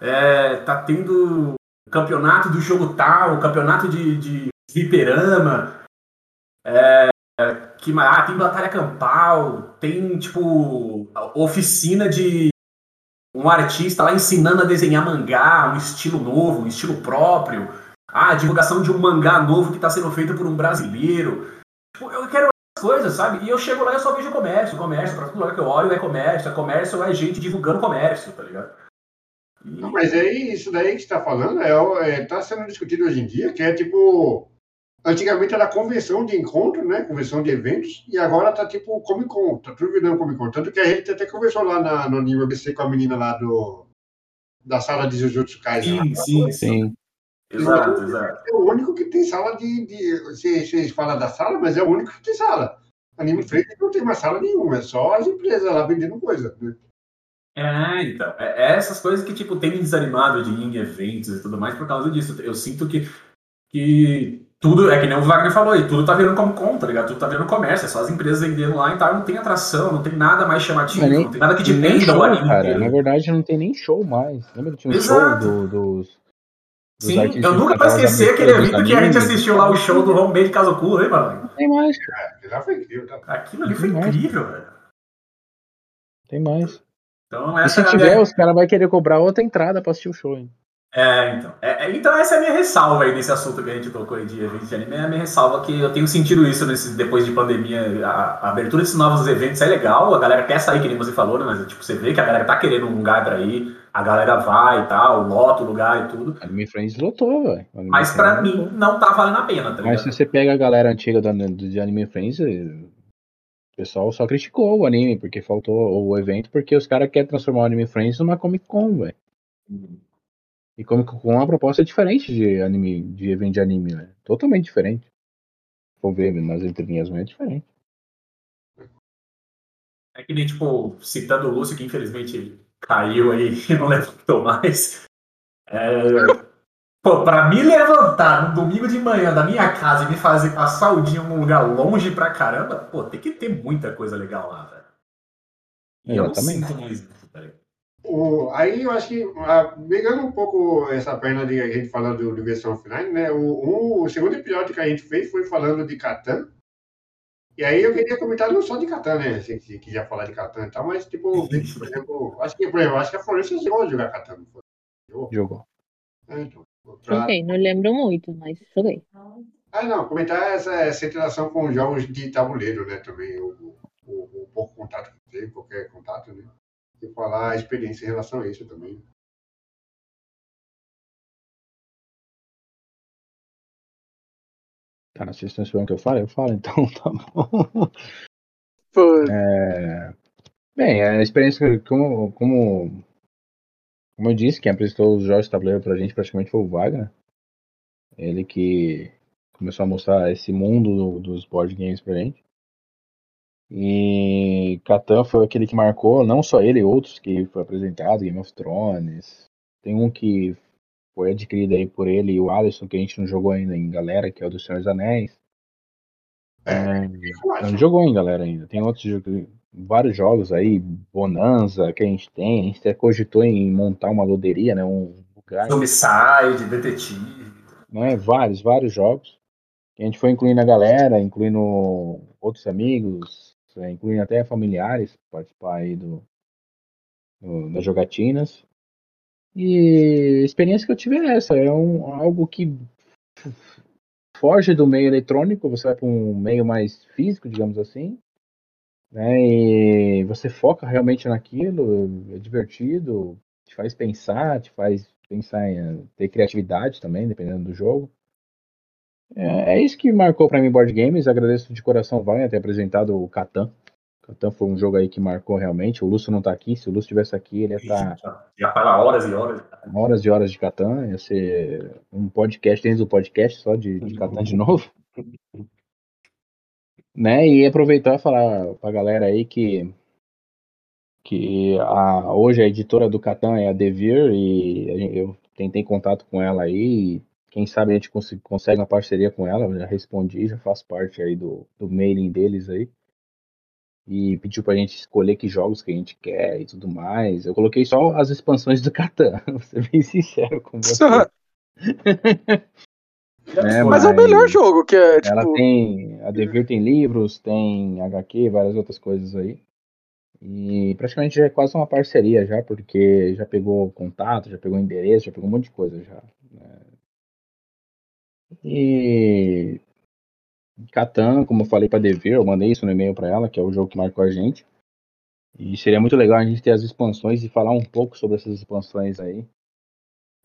é, tá tendo campeonato do jogo tal, campeonato de, de fliperama. É, que? Ah, tem batalha campal, tem tipo oficina de um artista lá ensinando a desenhar mangá, um estilo novo, um estilo próprio. Ah, divulgação de um mangá novo que está sendo feito por um brasileiro. Tipo, eu quero coisas, sabe? E eu chego lá e eu só vejo comércio, comércio, pra todo lugar que eu olho é comércio, é comércio, é gente divulgando comércio, tá ligado? E- Não, mas aí, isso daí que você está falando é, é, tá sendo discutido hoje em dia, que é tipo. Antigamente era convenção de encontro, né? Convenção de eventos, e agora tá tipo Comic Con, tá tudo virando Comic Con. Tanto que a gente até conversou lá na, no Anime ABC com a menina lá do. Da sala de Jujutsu Kaisen. lá. Sim, sim, sim. Exato, exato. É o único que tem sala de. de vocês, vocês falam da sala, mas é o único que tem sala. Anime Friends não tem mais sala nenhuma, é só as empresas lá vendendo coisa. né? É, então. É, é essas coisas que, tipo, tem me desanimado de ir em eventos e tudo mais por causa disso. Eu sinto que, que tudo, é que nem o Wagner falou aí, tudo tá virando como com, tá ligado? Tudo tá virando comércio, é só as empresas vendendo lá e tal, não tem atração, não tem nada mais chamativo, nem- não tem nada que Nem dependa show, o anime cara. inteiro. Na verdade, não tem nem show mais. Lembra que tinha um Exato. show do- dos. Sim, artistas eu nunca vou esquecer aquele evento que a gente animes. assistiu lá, o show do Homemade Kazoku, lembra? mano? Não tem mais, É, lá foi incrível. Tá? Aquilo ali foi mais. incrível, velho. tem mais. Então, E se é tiver, minha... os caras vão querer cobrar outra entrada pra assistir o show, hein? É, então. É, é, então essa é a minha ressalva aí nesse assunto que a gente tocou aí de eventos de anime. É a minha ressalva que eu tenho sentido isso nesse, depois de pandemia. A, a abertura desses novos eventos é legal, a galera quer sair, que nem você falou, né? Mas tipo, você vê que a galera tá querendo um lugar pra ir, a galera vai e tal, lota o lugar e tudo. Anime Friends lotou, velho. Mas pra Friends mim lotou. não tá valendo a pena, tá Mas se você pega a galera antiga da, do- de Anime Friends, eh, o pessoal só criticou o anime, porque faltou o evento, porque os caras querem transformar o Anime Friends numa Comic Con, velho. E Comic Con é uma proposta diferente de anime, de evento de anime, velho. Totalmente diferente. Vou ver nas entrelinhas, mas é diferente. É que nem, tipo, citando o Lúcio, que infelizmente caiu aí e (laughs) não levantou mais. É... Pô, pra me levantar no domingo de manhã da minha casa e me fazer passar o dia em um lugar longe pra caramba, pô, tem que ter muita coisa legal lá, velho. E eu não Exatamente. sinto mais? O, aí eu acho que, ah, pegando um pouco essa perna de a gente falando do Diversão Offline, né? O, o segundo episódio que a gente fez foi falando de Catan. E aí eu queria comentar não só de Catan, né? Se, se quiser falar de Catan e tal, mas tipo, por exemplo, acho que, por exemplo, acho que a Florência chegou a jogar Catan, não foi? Jogou? Jogou. É, então, pra- Joguei, não lembro muito, mas joguei. Ah, não, comentar essa, essa interação com jogos de tabuleiro, né? Também, o, o, o pouco contato que teve, qualquer contato, né? E falar a experiência em relação a isso também. Tá, vocês estão esperando que eu fale? Eu falo, então (laughs) tá bom. É, Bem, a experiência, como, como, como eu disse, quem apresentou os jogos de tabuleiro pra gente praticamente foi o Wagner. Ele que começou a mostrar esse mundo do- dos board games pra gente. E Catan foi aquele que marcou, não só ele, outros que foi apresentado, Game of Thrones. Tem um que foi adquirido aí por ele e o Alisson, que a gente não jogou ainda em galera, que é o do Senhor dos Anéis. É, não jogou em galera ainda. Tem outros vários jogos aí, Bonanza, que a gente tem. A gente até cogitou em montar uma loderia, né? Um lugar, Homicide, detetive. né? Vários, vários jogos. Que a gente foi incluindo a galera, incluindo outros amigos, é, incluindo até familiares, participar aí do, do- das jogatinas. E a experiência que eu tive é essa, é um, algo que foge do meio eletrônico, você vai para um meio mais físico, digamos assim, né? E você foca realmente naquilo, é divertido, te faz pensar, te faz pensar em ter criatividade também, dependendo do jogo. É, é isso que marcou para mim board games. Agradeço de coração Wagner ter apresentado o Catan. Catan foi um jogo aí que marcou realmente. O Lúcio não tá aqui. Se o Lúcio estivesse aqui, ele ia estar Já, já fala horas e horas. horas e horas de Catan. Ia ser um podcast dentro do podcast só de, de Catan de novo. (laughs) Né? E aproveitar e falar pra galera aí que que a, hoje a editora do Catan é a Devir e eu tentei contato com ela aí. E quem sabe a gente cons- consegue uma parceria com ela. Eu já respondi, já faço parte aí do, do mailing deles aí. E pediu pra gente escolher que jogos que a gente quer e tudo mais. Eu coloquei só as expansões do Catan, (laughs) vou ser bem sincero com você. (laughs) né, Mas é o melhor jogo, que é tipo. ela tem. A Devir tem livros, tem HQ, várias outras coisas aí. E praticamente já é quase uma parceria já, porque já pegou contato, já pegou endereço, já pegou um monte de coisa já. né. E. Catan, como eu falei pra Devir, eu mandei isso no e-mail pra ela, que é o jogo que marcou a gente. E seria muito legal a gente ter as expansões e falar um pouco sobre essas expansões aí.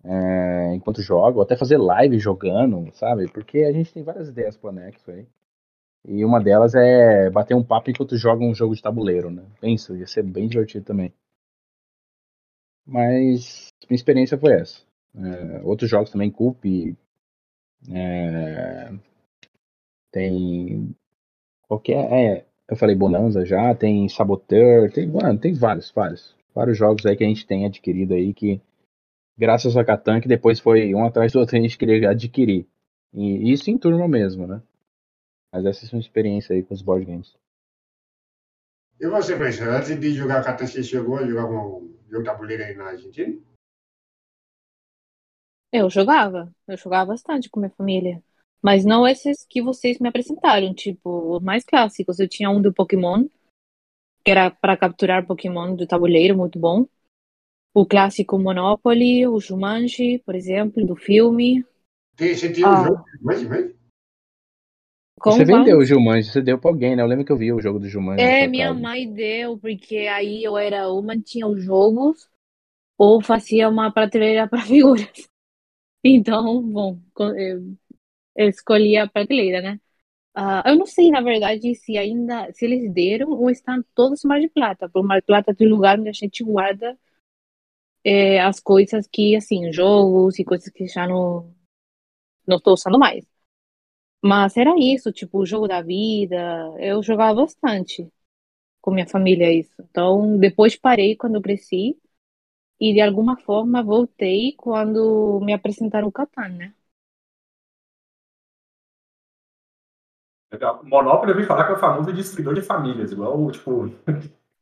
é, enquanto joga, ou até fazer live jogando, sabe? Porque a gente tem várias ideias pro anexo aí. E uma delas é bater um papo enquanto joga um jogo de tabuleiro, né? Pensa, ia ser bem divertido também. Mas minha experiência foi essa. É, outros jogos também, Coop, é, tem qualquer, é, eu falei Bonanza já, tem Saboteur, tem, mano, tem vários, vários, vários jogos aí que a gente tem adquirido aí que graças a Catan que depois foi um atrás do outro a gente queria adquirir. E isso em turma mesmo, né? Mas essa é a sua experiência aí com os board games. E você, professor, antes de jogar Catan, você chegou a jogar um jogo tabuleiro aí na Argentina? Eu jogava, eu jogava bastante com minha família. Mas não esses que vocês me apresentaram, tipo, os mais clássicos. Eu tinha um do Pokémon, que era para capturar Pokémon do tabuleiro, muito bom. O clássico Monopoly, o Jumanji, por exemplo, do filme. Você tinha um Ah. jogo, mas, mas Como você vendeu o Jumanji, você deu pra alguém, né? Eu lembro que eu vi o jogo do Jumanji É, minha casa. mãe deu, porque aí eu era uma, tinha os jogos, ou fazia uma prateleira para (laughs) figuras. Então, bom, eu escolhi a prateleira, né? Ah, eu não sei, na verdade, se ainda, se eles deram ou estão todos Mar de Plata, porque Mar de Plata tem lugar onde a gente guarda é, as coisas que, assim, jogos e coisas que já não, não estou usando mais. Mas era isso, tipo, o jogo da vida, eu jogava bastante com minha família isso. Então, depois parei quando cresci e de alguma forma voltei quando me apresentaram o Catan, né? Monopoly eu ouvi falar que é o famoso destruidor de famílias, igual, tipo.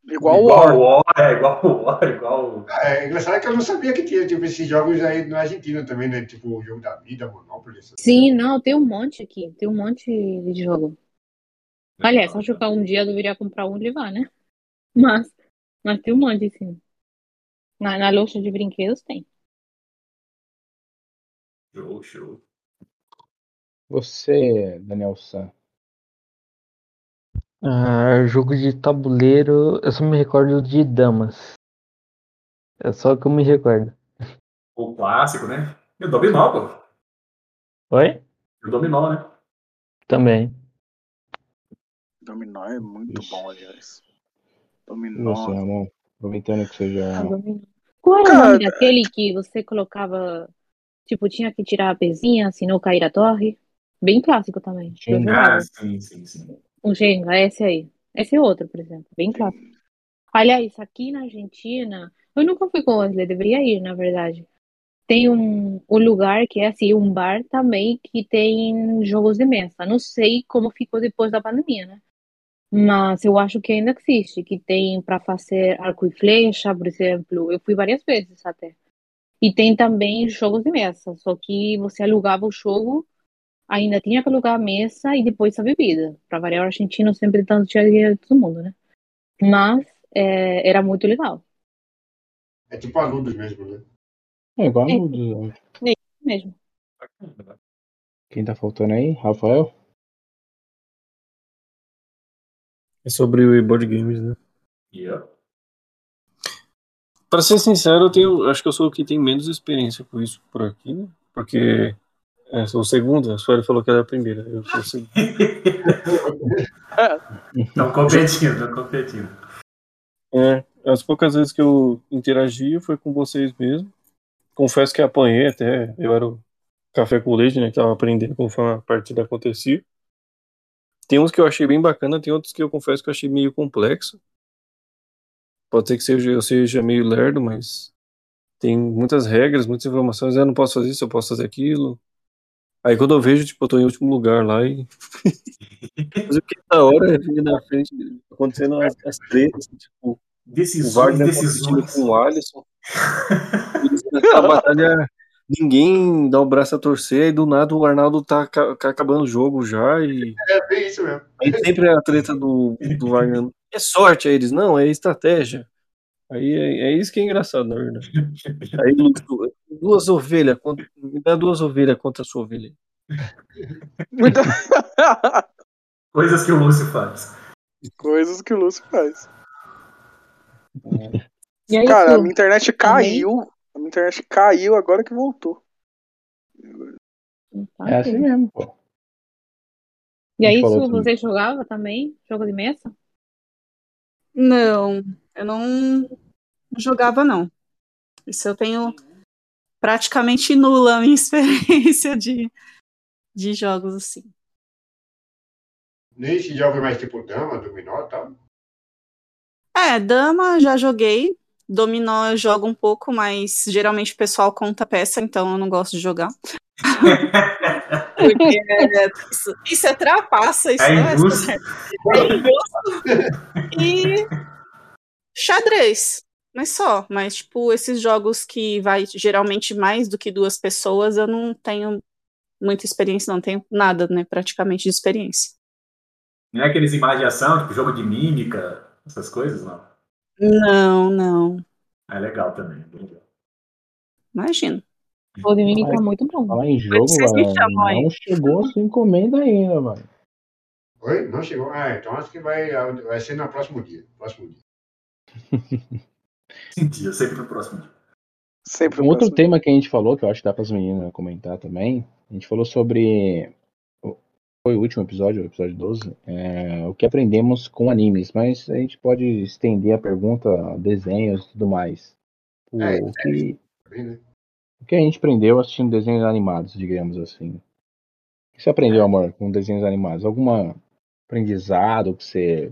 Igual o igual War. o War, é, igual o War, (laughs) igual. é engraçado que eu não sabia que tinha tipo, esses jogos aí na Argentina também, né? Tipo o jogo da vida, Monopoly. Sim, não, tem um monte aqui, tem um monte de jogo. Aliás, acho que um dia eu deveria comprar um e levar, né? (laughs) Mas, mas tem um monte, sim. Na, na loja de brinquedos tem. Show, show. Você, Daniel San. Ah, jogo de tabuleiro, eu só me recordo de damas. É só que eu me recordo. O clássico, né? E o dominó, pô. Oi? E o dominó, né? Também. Dominó é muito Ixi. bom, aliás. Dominó. você, Ramon? Aproveitando que você já. Qual era o nome daquele que você colocava, tipo, tinha que tirar a pezinha, senão cair a torre? Bem clássico também. Jogava. Ah, sim, sim, sim. O Jenga, esse aí. Esse é outro, por exemplo. Bem clássico. Aliás, aqui na Argentina, eu nunca fui com Wesley, deveria ir, na verdade. Tem um, um lugar que é assim, um bar também que tem jogos de mesa. Não sei como ficou depois da pandemia, né? Mas eu acho que ainda existe, que tem para fazer arco e flecha, por exemplo. Eu fui várias vezes até. E tem também jogos de mesa, só que você alugava o jogo, ainda tinha que alugar a mesa e depois a bebida. Para variar, o argentino sempre tanto tinha dinheiro de todo mundo, né? Mas é, era muito legal, É tipo a Ludus mesmo, né? É igual É. no do- mesmo. Quem tá faltando aí? Rafael? É sobre o board games, né? Yeah. Pra ser sincero, eu tenho, acho que eu sou o que tem menos experiência com isso por aqui, né? Porque é, sou o segundo, a Sueli falou que era a primeira. Eu sou o segundo. (laughs) Estão competindo, estão competindo. É, as poucas vezes que eu interagi foi com vocês mesmo. Confesso que apanhei até. Eu era o café com leite, né? Que tava aprendendo conforme a partida acontecia. Tem uns que eu achei bem bacana, tem outros que eu confesso que eu achei meio complexo. Pode ser que seja, eu seja meio lerdo, mas tem muitas regras, muitas informações. Eu não posso fazer isso, eu posso fazer aquilo. Aí quando eu vejo, tipo, eu tô em último lugar lá e. (laughs) Mas o que da hora é vir na frente acontecendo as, as tretas, tipo, o Decisões, Wagner competindo decisões. com o Alisson. E nessa batalha, ninguém dá o braço a torcer, e do nada o Arnaldo tá ca- acabando o jogo já, e É bem isso mesmo. aí sempre é a treta do, do Wagner. É sorte, aí eles, não, é estratégia. Aí é, é isso que é engraçado, na verdade. Aí duas ovelhas, contra- me dá duas ovelhas contra a sua ovelha. Muita- Coisas que o Lúcio faz. Coisas que o Lúcio faz. E aí, Cara, a tu? minha internet caiu. A minha internet caiu agora que voltou. Tá, É assim mesmo, pô. E aí, A Su, você jogava também? Jogo de mesa? Não, eu não jogava, não. Isso eu tenho praticamente nula a minha (laughs) experiência de, de jogos assim. Nem se joga mais tipo dama, dominó e tal. É, dama já joguei. Dominó eu jogo um pouco, mas geralmente o pessoal conta peça, então eu não gosto de jogar. (laughs) Porque é, isso, isso é trapaça, isso É não é injusto. É injusto. (laughs) E xadrez. Mas só. Mas, tipo, esses jogos que vai geralmente mais do que duas pessoas, eu não tenho muita experiência, não tenho nada, né? Praticamente de experiência. Não é aqueles imagens de ação, tipo jogo de mímica, essas coisas, não. Não, não. É legal também. bem legal. Imagino. O de mímica é muito bom. Falar em jogo, Vocês me velho, não chegou a sua encomenda ainda, mano. Oi? Não chegou? Ah, então acho que vai, vai ser no próximo dia. Próximo dia. Dia, sempre no próximo dia. Sempre Um outro tema que a gente falou, que eu acho que dá para as meninas comentar também, a gente falou sobre. Foi o último episódio, o episódio 12, é, o que aprendemos com animes, mas a gente pode estender a pergunta a desenhos e tudo mais. O, É, o que, Bem, né? o que a gente aprendeu assistindo desenhos animados, digamos assim? O que você aprendeu, amor, com desenhos animados? Algum aprendizado que você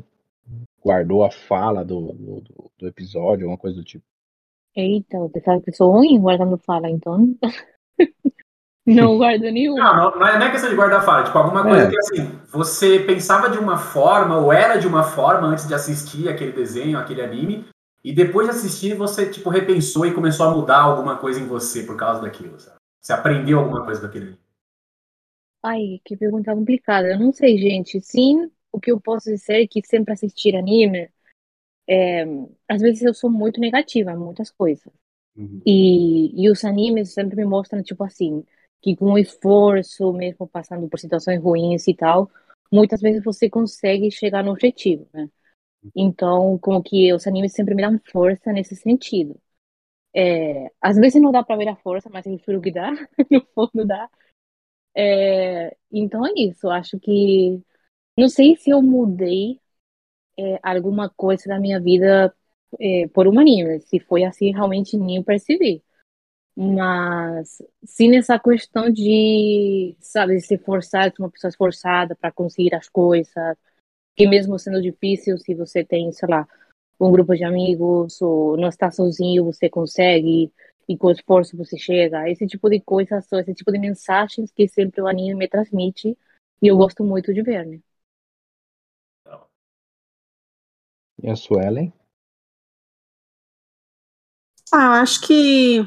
guardou a fala do, do, do episódio, alguma coisa do tipo? Eita, você sabe que eu sou ruim guardando fala, então. (laughs) Não guardo nenhum. Não, não, não é não é questão de guardar fala, tipo, alguma coisa É. que assim, você pensava de uma forma, ou era de uma forma antes de assistir aquele desenho, aquele anime, e depois de assistir você, tipo, repensou e começou a mudar alguma coisa em você por causa daquilo, sabe? Você aprendeu alguma coisa daquele. Ai, que pergunta complicada. Eu não sei, gente. Sim, o que eu posso dizer é que sempre assistir anime, é, às vezes eu sou muito negativa em muitas coisas. E, e os animes sempre me mostram, tipo assim, que com esforço, mesmo passando por situações ruins e tal, muitas vezes você consegue chegar no objetivo, né? Então, como que os animes sempre me dão força nesse sentido. É, às vezes não dá pra ver a força, mas eu juro que dá, (laughs) no fundo dá. É, então é isso. Acho que não sei se eu mudei é, alguma coisa da minha vida é, por um anime. Se foi assim, realmente nem percebi. Mas sim nessa questão de, sabe, se forçar, ser uma pessoa esforçada para conseguir as coisas, que mesmo sendo difícil, se você tem, sei lá, um grupo de amigos ou não está sozinho, você consegue e com esforço você chega. Esse tipo de coisas, esse tipo de mensagens que sempre o anime me transmite e eu gosto muito de ver, né? E a Suelen? Ah, acho que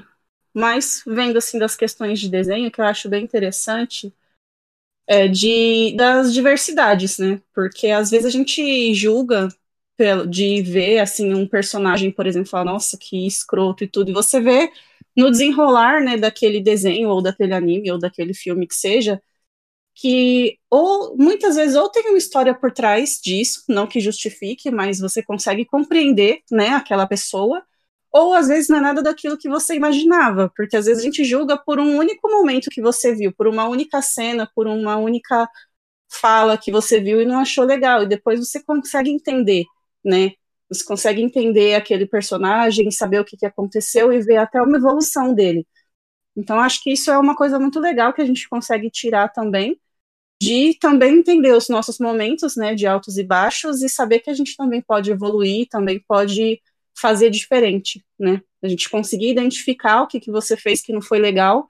mais vendo assim das questões de desenho, que eu acho bem interessante, é de das diversidades, né? Porque às vezes a gente julga pelo, de ver assim um personagem, por exemplo, falar, nossa, que escroto e tudo, e você vê no desenrolar, né, daquele desenho ou daquele anime ou daquele filme que seja, que ou muitas vezes ou tem uma história por trás disso, não que justifique, mas você consegue compreender, né, aquela pessoa, ou às vezes não é nada daquilo que você imaginava, porque às vezes a gente julga por um único momento que você viu, por uma única cena, por uma única fala que você viu e não achou legal, e depois você consegue entender, né? Você consegue entender aquele personagem, saber o que, que aconteceu e ver até uma evolução dele. Então, acho que isso é uma coisa muito legal que a gente consegue tirar também, de também entender os nossos momentos, né, de altos e baixos, e saber que a gente também pode evoluir, também pode fazer diferente, né? A gente conseguir identificar o que, que você fez que não foi legal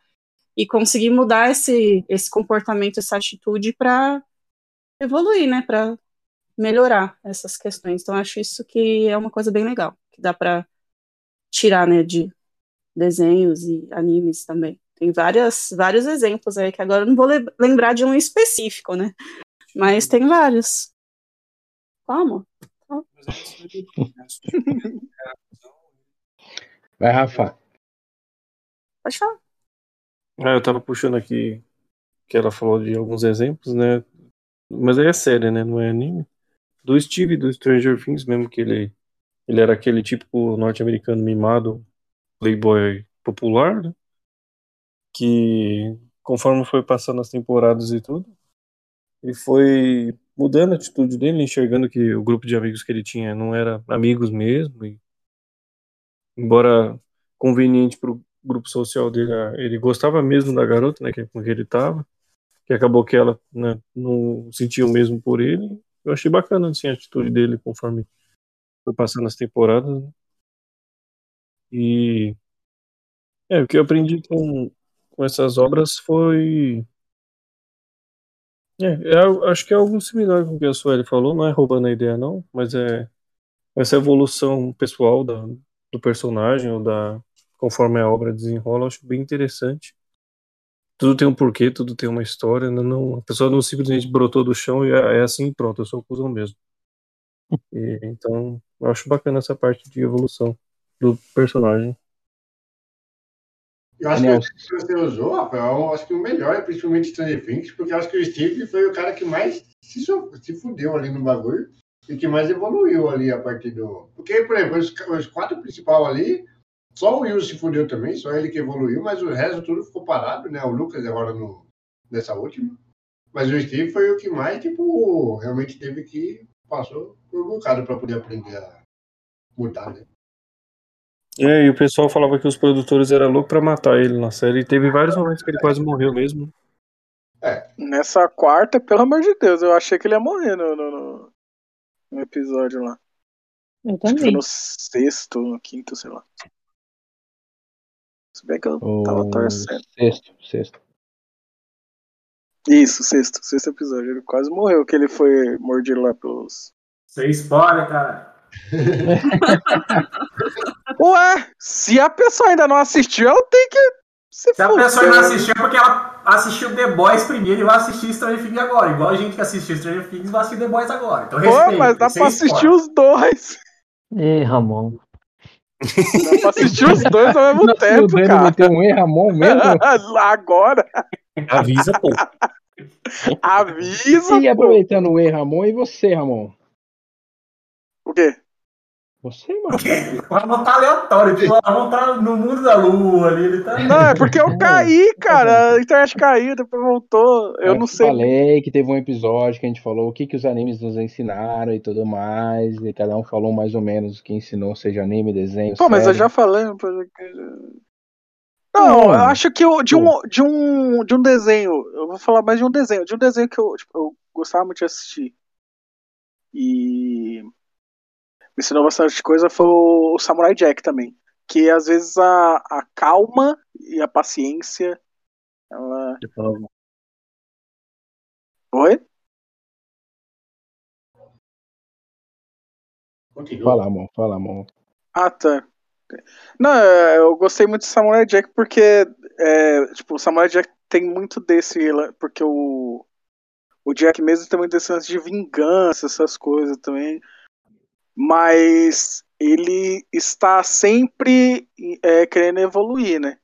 e conseguir mudar esse, esse comportamento, essa atitude para evoluir, né? Para melhorar essas questões. Então, acho isso que é uma coisa bem legal, que dá para tirar, né, de desenhos e animes também. Tem várias, vários exemplos aí, que agora eu não vou lembrar de um específico, né? Mas tem vários. Como? Vai, Rafa. Pode falar. Ah, eu tava puxando aqui que ela falou de alguns exemplos, né? Mas aí é série, né? Não é anime. Do Steve do Stranger Things, mesmo que ele, ele era aquele típico norte-americano mimado, playboy popular, né? Que conforme foi passando as temporadas e tudo, ele foi mudando a atitude dele, enxergando que o grupo de amigos que ele tinha não era amigos mesmo. E, embora conveniente para o grupo social dele, ele gostava mesmo da garota, né, é com que ele estava, que acabou que ela né, não sentia o mesmo por ele. Eu achei bacana assim, a atitude dele conforme foi passando as temporadas. Né? E é, o que eu aprendi com, com essas obras foi é, é, acho que é algo similar com o que a Sueli falou, não é roubando a ideia não, mas é essa evolução pessoal da, do personagem ou da conforme a obra desenrola, eu acho bem interessante. Tudo tem um porquê, tudo tem uma história, não, não a pessoa não simplesmente brotou do chão e é, é assim, pronto, eu sou o cuzão mesmo. E, então, eu acho bacana essa parte de evolução do personagem. Eu acho que você usou, Rafael, eu acho que o melhor é principalmente Stranger Things, porque eu acho que o Steve foi o cara que mais se, se fudeu ali no bagulho e que mais evoluiu ali a partir do. Porque, por exemplo, os, os quatro principais ali, só o Will se fudeu também, só ele que evoluiu, mas o resto tudo ficou parado, né? O Lucas agora no, nessa última. Mas o Steve foi o que mais, tipo, realmente teve que. passou por um bocado para poder aprender a mudar, né? É, e o pessoal falava que os produtores eram loucos pra matar ele na série. E teve vários momentos que ele quase morreu mesmo. É. Nessa quarta, pelo amor de Deus, eu achei que ele ia morrer no, no, no episódio lá. Eu Acho que foi também. no sexto, no quinto, sei lá. Se bem que eu tava O torcendo. sexto, sexto. Isso, sexto, sexto episódio. Ele quase morreu, que ele foi mordido lá pelos. Sem spoiler, cara. (laughs) Ué, se a pessoa ainda não assistiu, ela tem que se Se a pessoa não assistiu é porque ela assistiu The Boys primeiro e vai assistir Stranger Things agora. Igual a gente que assistiu Stranger Things vai assistir The Boys agora. Então Pô, respeita. mas dá pra assistir spoiler. os dois. Ê, Ramon. Dá pra assistir os dois ao mesmo Não, o tempo, Dani cara. meteu um E, Ramon mesmo? (laughs) Agora, Avisa, pô. avisa. E pô. aproveitando o E, Ramon, e você, Ramon? O quê? Você, mano. (laughs) O Ramon tá aleatório, tipo, o Ramon tá no mundo da lua ali, ele tá. Não, é porque eu caí, cara. A internet caiu, depois voltou. Eu não sei. falei que teve um episódio que a gente falou o que, que os animes nos ensinaram e tudo mais. E cada um falou mais ou menos o que ensinou, seja anime, desenho. Pô, mas eu série. já falei. Não, eu acho que eu, de, um, de, um, de um desenho, eu vou falar mais de um desenho, de um desenho que eu, tipo, eu gostava muito de assistir. E me ensinou bastante coisa foi o Samurai Jack também. Que às vezes a, a calma e a paciência. Ela... Oi? Continua. Fala, amor, fala, amor. Ah, tá. Não, é, eu gostei muito de Samurai Jack porque, é, tipo, o Samurai Jack tem muito desse, porque o, o Jack mesmo tem muito desse lance de vingança, essas coisas também. Mas ele está sempre é, querendo evoluir, né?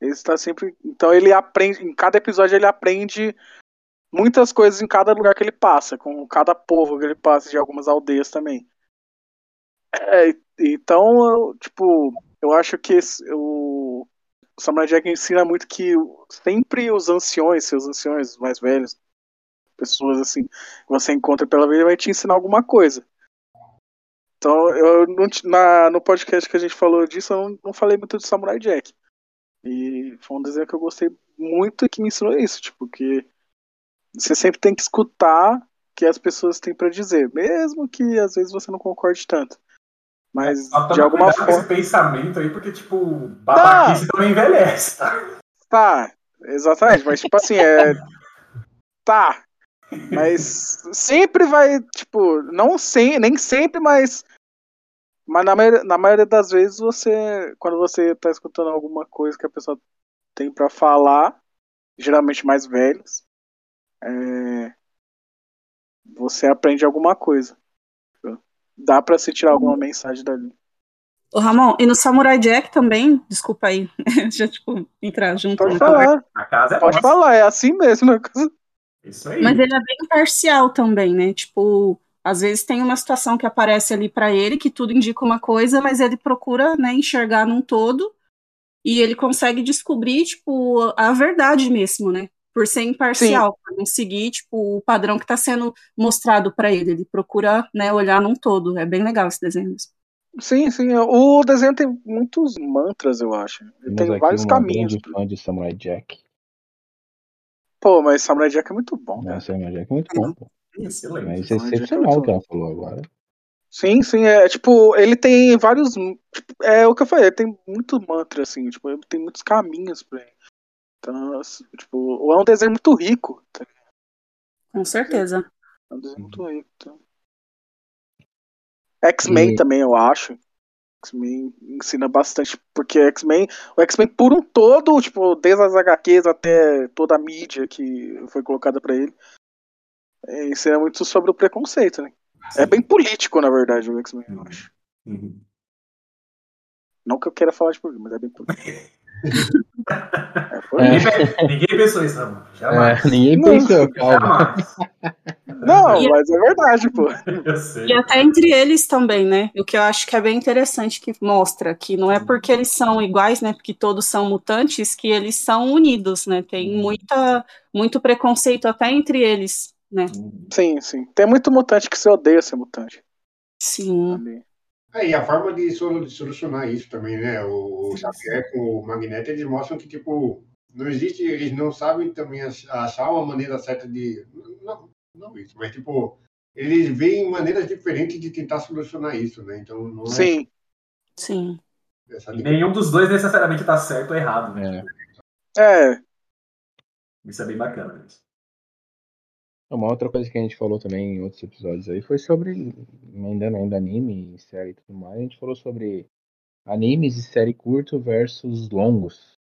Ele está sempre. Então ele aprende. Em cada episódio ele aprende muitas coisas em cada lugar que ele passa, com cada povo que ele passa, de algumas aldeias também. É, então, eu, tipo, eu acho que esse- o, Samurai Jack ensina muito que sempre os anciões, seus anciões mais velhos, pessoas assim, que você encontra pela vida, vai te ensinar alguma coisa. Então, eu não, na, no podcast que a gente falou disso, eu não, não falei muito de Samurai Jack. E foi um desenho que eu gostei muito e que me ensinou isso, tipo, que você sempre tem que escutar o que as pessoas têm pra dizer, mesmo que às vezes você não concorde tanto. Mas Só de toma alguma forma. esse pensamento aí, porque, tipo, babaquice também envelhece, tá? Tá, exatamente, mas tipo assim, é. (laughs) Tá. Mas sempre vai, tipo, não sem, nem sempre, mas. Mas na maioria, na maioria das vezes você. Quando você tá escutando alguma coisa que a pessoa tem pra falar, geralmente mais velhos, é, você aprende alguma coisa. Dá pra se tirar alguma mensagem dali. Ô, Ramon, e no Samurai Jack também, desculpa aí, (laughs) já, tipo, entrar junto. Pode falar, A casa é pode nossa. falar, é assim mesmo. Isso aí. Mas ele é bem imparcial também, né? Tipo, às vezes tem uma situação que aparece ali pra ele que tudo indica uma coisa, mas ele procura, né, enxergar num todo e ele consegue descobrir, tipo, a verdade mesmo, né? Por ser imparcial, por não seguir, tipo, o padrão que tá sendo mostrado pra ele. Ele procura, né, olhar num todo. É bem legal esse desenho mesmo. Sim, sim. O desenho tem muitos mantras, eu acho. Temos tem aqui vários uma caminhos. grande fã de Samurai Jack. Pô, mas Samurai Jack é muito bom. Não, Samurai Jack é muito bom, pô. Excelente. Mas é excepcional o que ela falou agora. Sim, sim, é tipo, ele tem vários. tipo, é o que eu falei, ele tem muito mantra, assim, tipo, ele tem muitos caminhos pra ele. Então, assim, tipo, é um desenho muito rico. Tá? Com certeza. É um desenho muito rico. Então. X-Men E- também, eu acho. X-Men ensina bastante, porque X-Men, o X-Men por um todo, tipo, desde as HQs até toda a mídia que foi colocada pra ele, é, ensina muito sobre o preconceito, né? É bem político, na verdade, o X-Men, eu acho. Uhum. Não que eu queira falar de política, mas é bem político. (laughs) É, É. isso. Ninguém, pe- ninguém pensou isso, Ramon. Jamais. É, ninguém Não. pensou, calma. Jamais. Não, E- mas é verdade, pô. (laughs) E até entre eles também, né? O que eu acho que é bem interessante que mostra que não é porque eles são iguais, né? Porque todos são mutantes, que eles são unidos, né? Tem muita, muito preconceito até entre eles, né? Sim, sim. Tem muito mutante que se odeia ser mutante. Sim. É, e a forma de solu- de solucionar isso também, né? O, o Xavier com o Magneto, eles mostram que, tipo, não existe, eles não sabem também ach- achar uma maneira certa de. Não, não isso, mas, tipo, eles veem maneiras diferentes de tentar solucionar isso, né? Então, não é Sim. Sim. nenhum dos dois necessariamente tá certo ou errado, né? É. É, Isso é bem bacana. Isso. Uma outra coisa que a gente falou também em outros episódios aí foi sobre, ainda ainda anime, série e tudo mais, a gente falou sobre animes e série curto versus longos.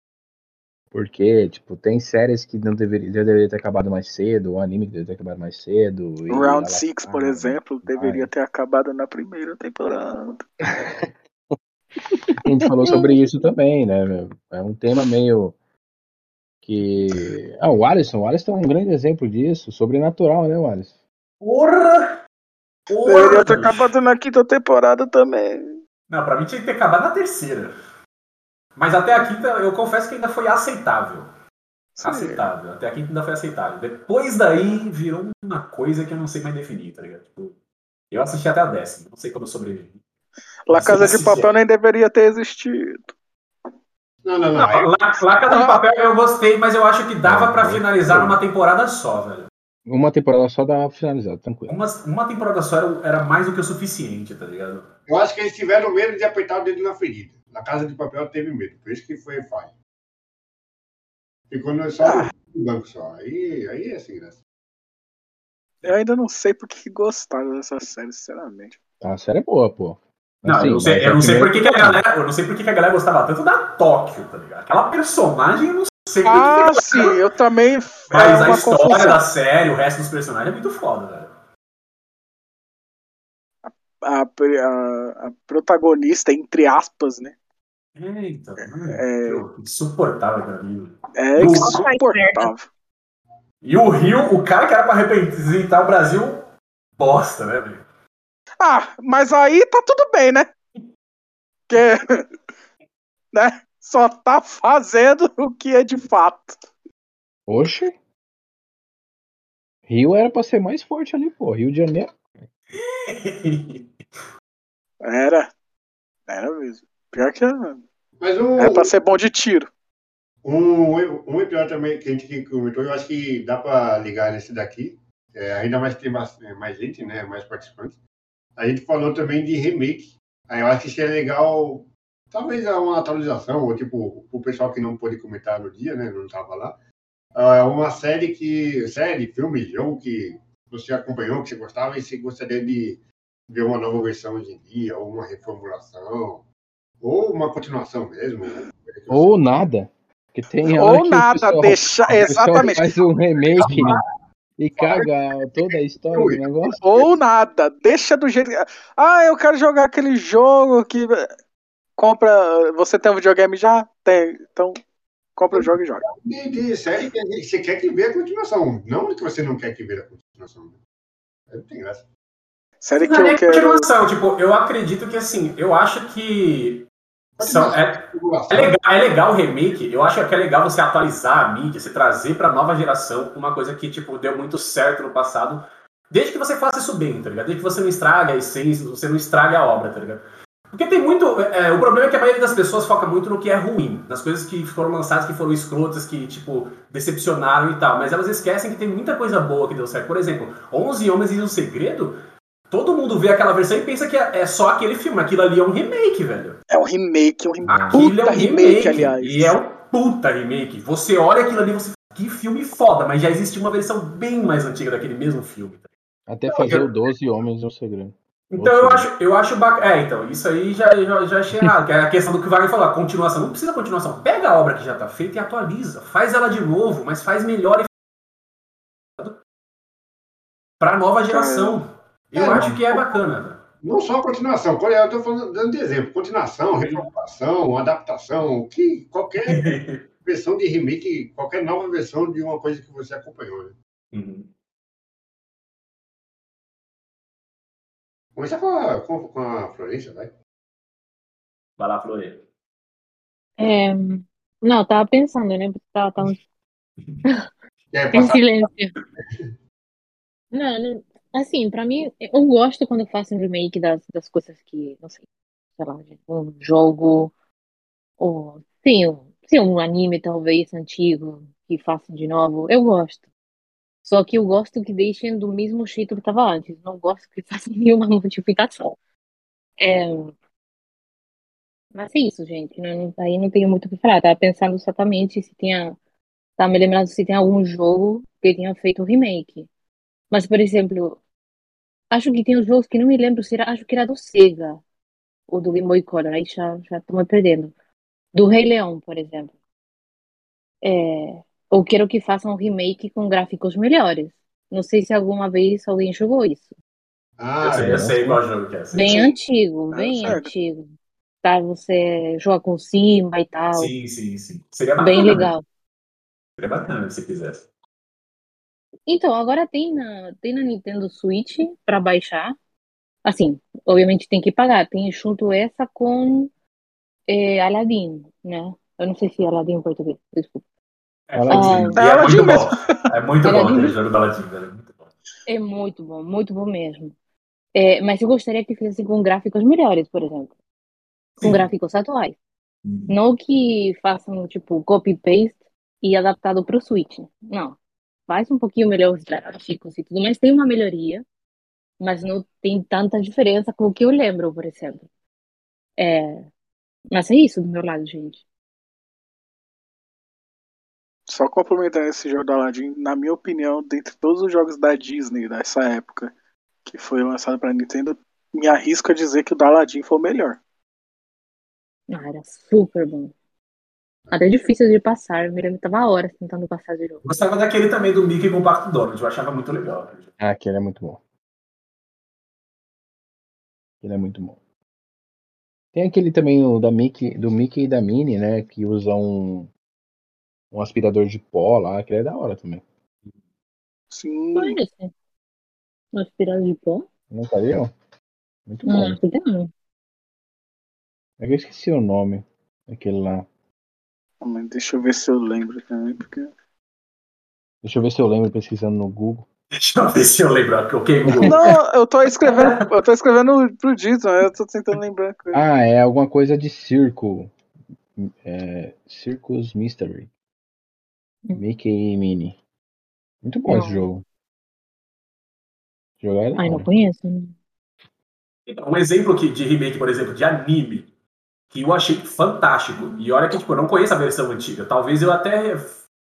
Porque, tipo, tem séries que não deveria, deveria ter acabado mais cedo, ou anime que deveria ter acabado mais cedo. e Round ela- 6, por exemplo, deveria ter acabado na primeira temporada. (laughs) A gente falou sobre isso também, né? meu? É um tema meio que. Ah, o Alisson, o Alisson é um grande exemplo disso, sobrenatural, né, o Alisson? Porra! Deveria ter acabado na quinta temporada também. Não, pra mim tinha que ter acabado na terceira. Mas até a quinta, eu confesso que ainda foi aceitável. Sim. Aceitável. Até a quinta ainda foi aceitável. Depois daí virou uma coisa que eu não sei mais definir, tá ligado? Tipo, eu assisti até a décima, não sei como eu sobrevivi. La Casa de. Papel nem deveria ter existido. Não, não, não. Não, lá, lá Casa de Papel eu gostei, mas eu acho que dava pra finalizar numa temporada só, velho. Uma temporada só dá uma finalizada, tranquilo. Uma, uma temporada só era, era mais do que o suficiente, tá ligado? Eu acho que eles tiveram medo de apertar o dedo na ferida. Na Casa de Papel teve medo, por isso que foi falha. Ficou no, só Ah. no banco só. Aí, aí é sem graça. Eu ainda não sei por que gostaram dessa série, sinceramente. A série é boa, pô. Não, Assim, eu não sei, mas eu a não sei por primeira que, a galera, eu não sei por que a galera gostava tanto da Tóquio, tá ligado? Aquela personagem, eu não sei por que Ah, que- sim, eu também. Mas é a uma história confusão. da série, o resto dos personagens é muito foda, velho. A, a- a protagonista, entre aspas, né? Eita, mano, É. que insuportável pra mim. É Não. insuportável. E o Rio, o cara que era pra representar o Brasil, bosta, né, velho? Ah, mas aí tá tudo bem, né? Porque, (laughs) né? Só tá fazendo o que é de fato. Oxe. Rio era pra ser mais forte ali, pô. Rio de Janeiro. (laughs) Era. Era mesmo. Pior que era. Mas um, Era pra ser bom de tiro. um, um episódio também que a gente comentou, eu acho que dá pra ligar nesse daqui. É, ainda mais que tem mais, mais gente, né? Mais participantes. A gente falou também de remake. Aí eu acho que seria legal, talvez uma atualização, ou tipo, o pessoal que não pôde comentar no dia, né? Não tava lá. É uma série que. Série, filme, jogo que você acompanhou, que você gostava e você gostaria de ver uma nova versão hoje em dia, ou uma reformulação, ou uma continuação mesmo. Ou nada. Porque tem Ou que nada, pessoal- deixa. (laughs) Exatamente. Faz um remake e caga toda a história do negócio. Ou nada, deixa do jeito. que- Ah, eu quero jogar aquele jogo que. Compra. Você tem um videogame já? Tem. Então, compra o jogo e joga. de, de série que você quer que veja a continuação. Não que você não quer que veja a continuação. Aí Não tem graça. Série que Não é eu quero. continuação, tipo, eu acredito que assim, eu acho que. São, é. É legal, é legal o remake. Eu acho que é legal você atualizar a mídia, você trazer pra nova geração uma coisa que, tipo, deu muito certo no passado. Desde que você faça isso bem, tá ligado? Desde que você não estrague a essência, você não estrague a obra, tá ligado? Porque tem muito. é, o problema é que a maioria das pessoas foca muito no que é ruim, nas coisas que foram lançadas, que foram escrotas, que, tipo, decepcionaram e tal. Mas elas esquecem que tem muita coisa boa que deu certo. Por exemplo, 11 Homens e um Segredo, todo mundo vê aquela versão e pensa que é é só aquele filme. Aquilo ali é um remake, velho. É um remake, um remake. Aquilo Puta é um remake, remake, aliás. E é um puta remake. Você olha aquilo ali e você que filme foda, mas já existe uma versão bem mais antiga daquele mesmo filme. Até fazer o 12 Homens no Segredo. Então eu acho, eu acho bacana. É, então, isso aí já, já, já achei errado. Que é a questão do que o Wagner falou, a continuação. Não precisa continuação. Pega a obra que já tá feita e atualiza. Faz ela de novo, mas faz melhor e pra nova geração. Eu É, acho que é bacana. Não só a continuação. Eu estou falando dando de exemplo. Continuação, reformulação, adaptação, que qualquer (laughs) versão de remake, qualquer nova versão de uma coisa que você acompanhou. Né? Uhum. Começa com a, com, com a Florência, vai. Vai lá, Flore. É, não, tava pensando, né? Porque tava tão aí, (laughs) (laughs) em silêncio. Não, não- assim, pra mim, eu gosto quando fazem remake das, das coisas que, não sei, sei lá, um jogo, ou sim, um, sim, um anime talvez antigo, que façam de novo. Eu gosto. Só que eu gosto que deixem do mesmo jeito que estava antes. Não gosto que (laughs) façam nenhuma modificação. É, mas é isso, gente. Não, aí não tenho muito o que falar. Tava pensando exatamente se tinha. Tava me lembrando se tem algum jogo que tenha feito remake. Mas, por exemplo, acho que tem uns jogos que não me lembro se era. Acho que era do Sega. Ou do Game Boy Color. Aí já, tô me perdendo. Do Rei Leão, por exemplo. É, eu quero que façam um remake com gráficos melhores. Não sei se alguma vez alguém jogou isso. Ah, eu, sei, eu sei qual jogo que é. Bem Sim. antigo, Ah, bem certo. antigo. Tá, você joga com Simba e tal. Sim, sim, sim. Seria bacana. Bem né? legal. Seria bacana se fizesse. Então, agora tem na, tem na Nintendo Switch pra baixar. Assim, obviamente tem que pagar. Tem junto essa com é, Aladdin, né? Eu não sei se é Aladdin em português, desculpa. É, Aladdin. e é, Aladdin muito mesmo. bom. É muito bom Aladdin. aquele jogo da Aladdin, velho. É muito bom. É muito bom, muito bom mesmo. É, mas eu gostaria que fizessem com gráficos melhores, por exemplo. Com Sim. gráficos atuais. Não que façam, tipo, copy-paste e adaptado para o Switch. Não. Faz um pouquinho melhor os gráficos e tudo, mas tem uma melhoria. Mas não tem tanta diferença com o que eu lembro, por exemplo. É... Mas é isso do meu lado, gente. Só complementando esse jogo do Aladdin, na minha opinião, dentre todos os jogos da Disney dessa época que foi lançado pra Nintendo, me arrisco a dizer que o do Aladdin foi o melhor. Ah, era super bom. Até difícil de passar. Eu me lembro que tava horas tentando passar de jogo. Gostava daquele também do Mickey com o Pacto Donald. Eu achava muito legal. Ah, aquele é muito bom. Aquele é muito bom. Tem aquele também o da Mickey, do Mickey e da Minnie, né? Que usa um, um aspirador de pó lá, aquele é da hora também. Sim. Qual é esse? Uma aspirada de pó? Nunca viu? Muito bom. Não, não. É que eu esqueci o nome daquele lá. Ah, mas Deixa eu ver se eu lembro também, porque. Deixa eu ver se eu lembro pesquisando no Google. Deixa eu ver se eu lembro. Ok, Google. (laughs) Não, eu tô escrevendo, eu tô escrevendo pro Dito, né? eu tô tentando lembrar. coisa. Ah, é alguma coisa de circo. É, Circus Mystery. Mickey e Minnie. Muito bom esse Não. jogo. Jogar é Ai, não conheço. né? Então, um exemplo que, de remake, por exemplo, de anime, que eu achei fantástico. E olha que tipo, eu não conheço a versão antiga. Talvez eu até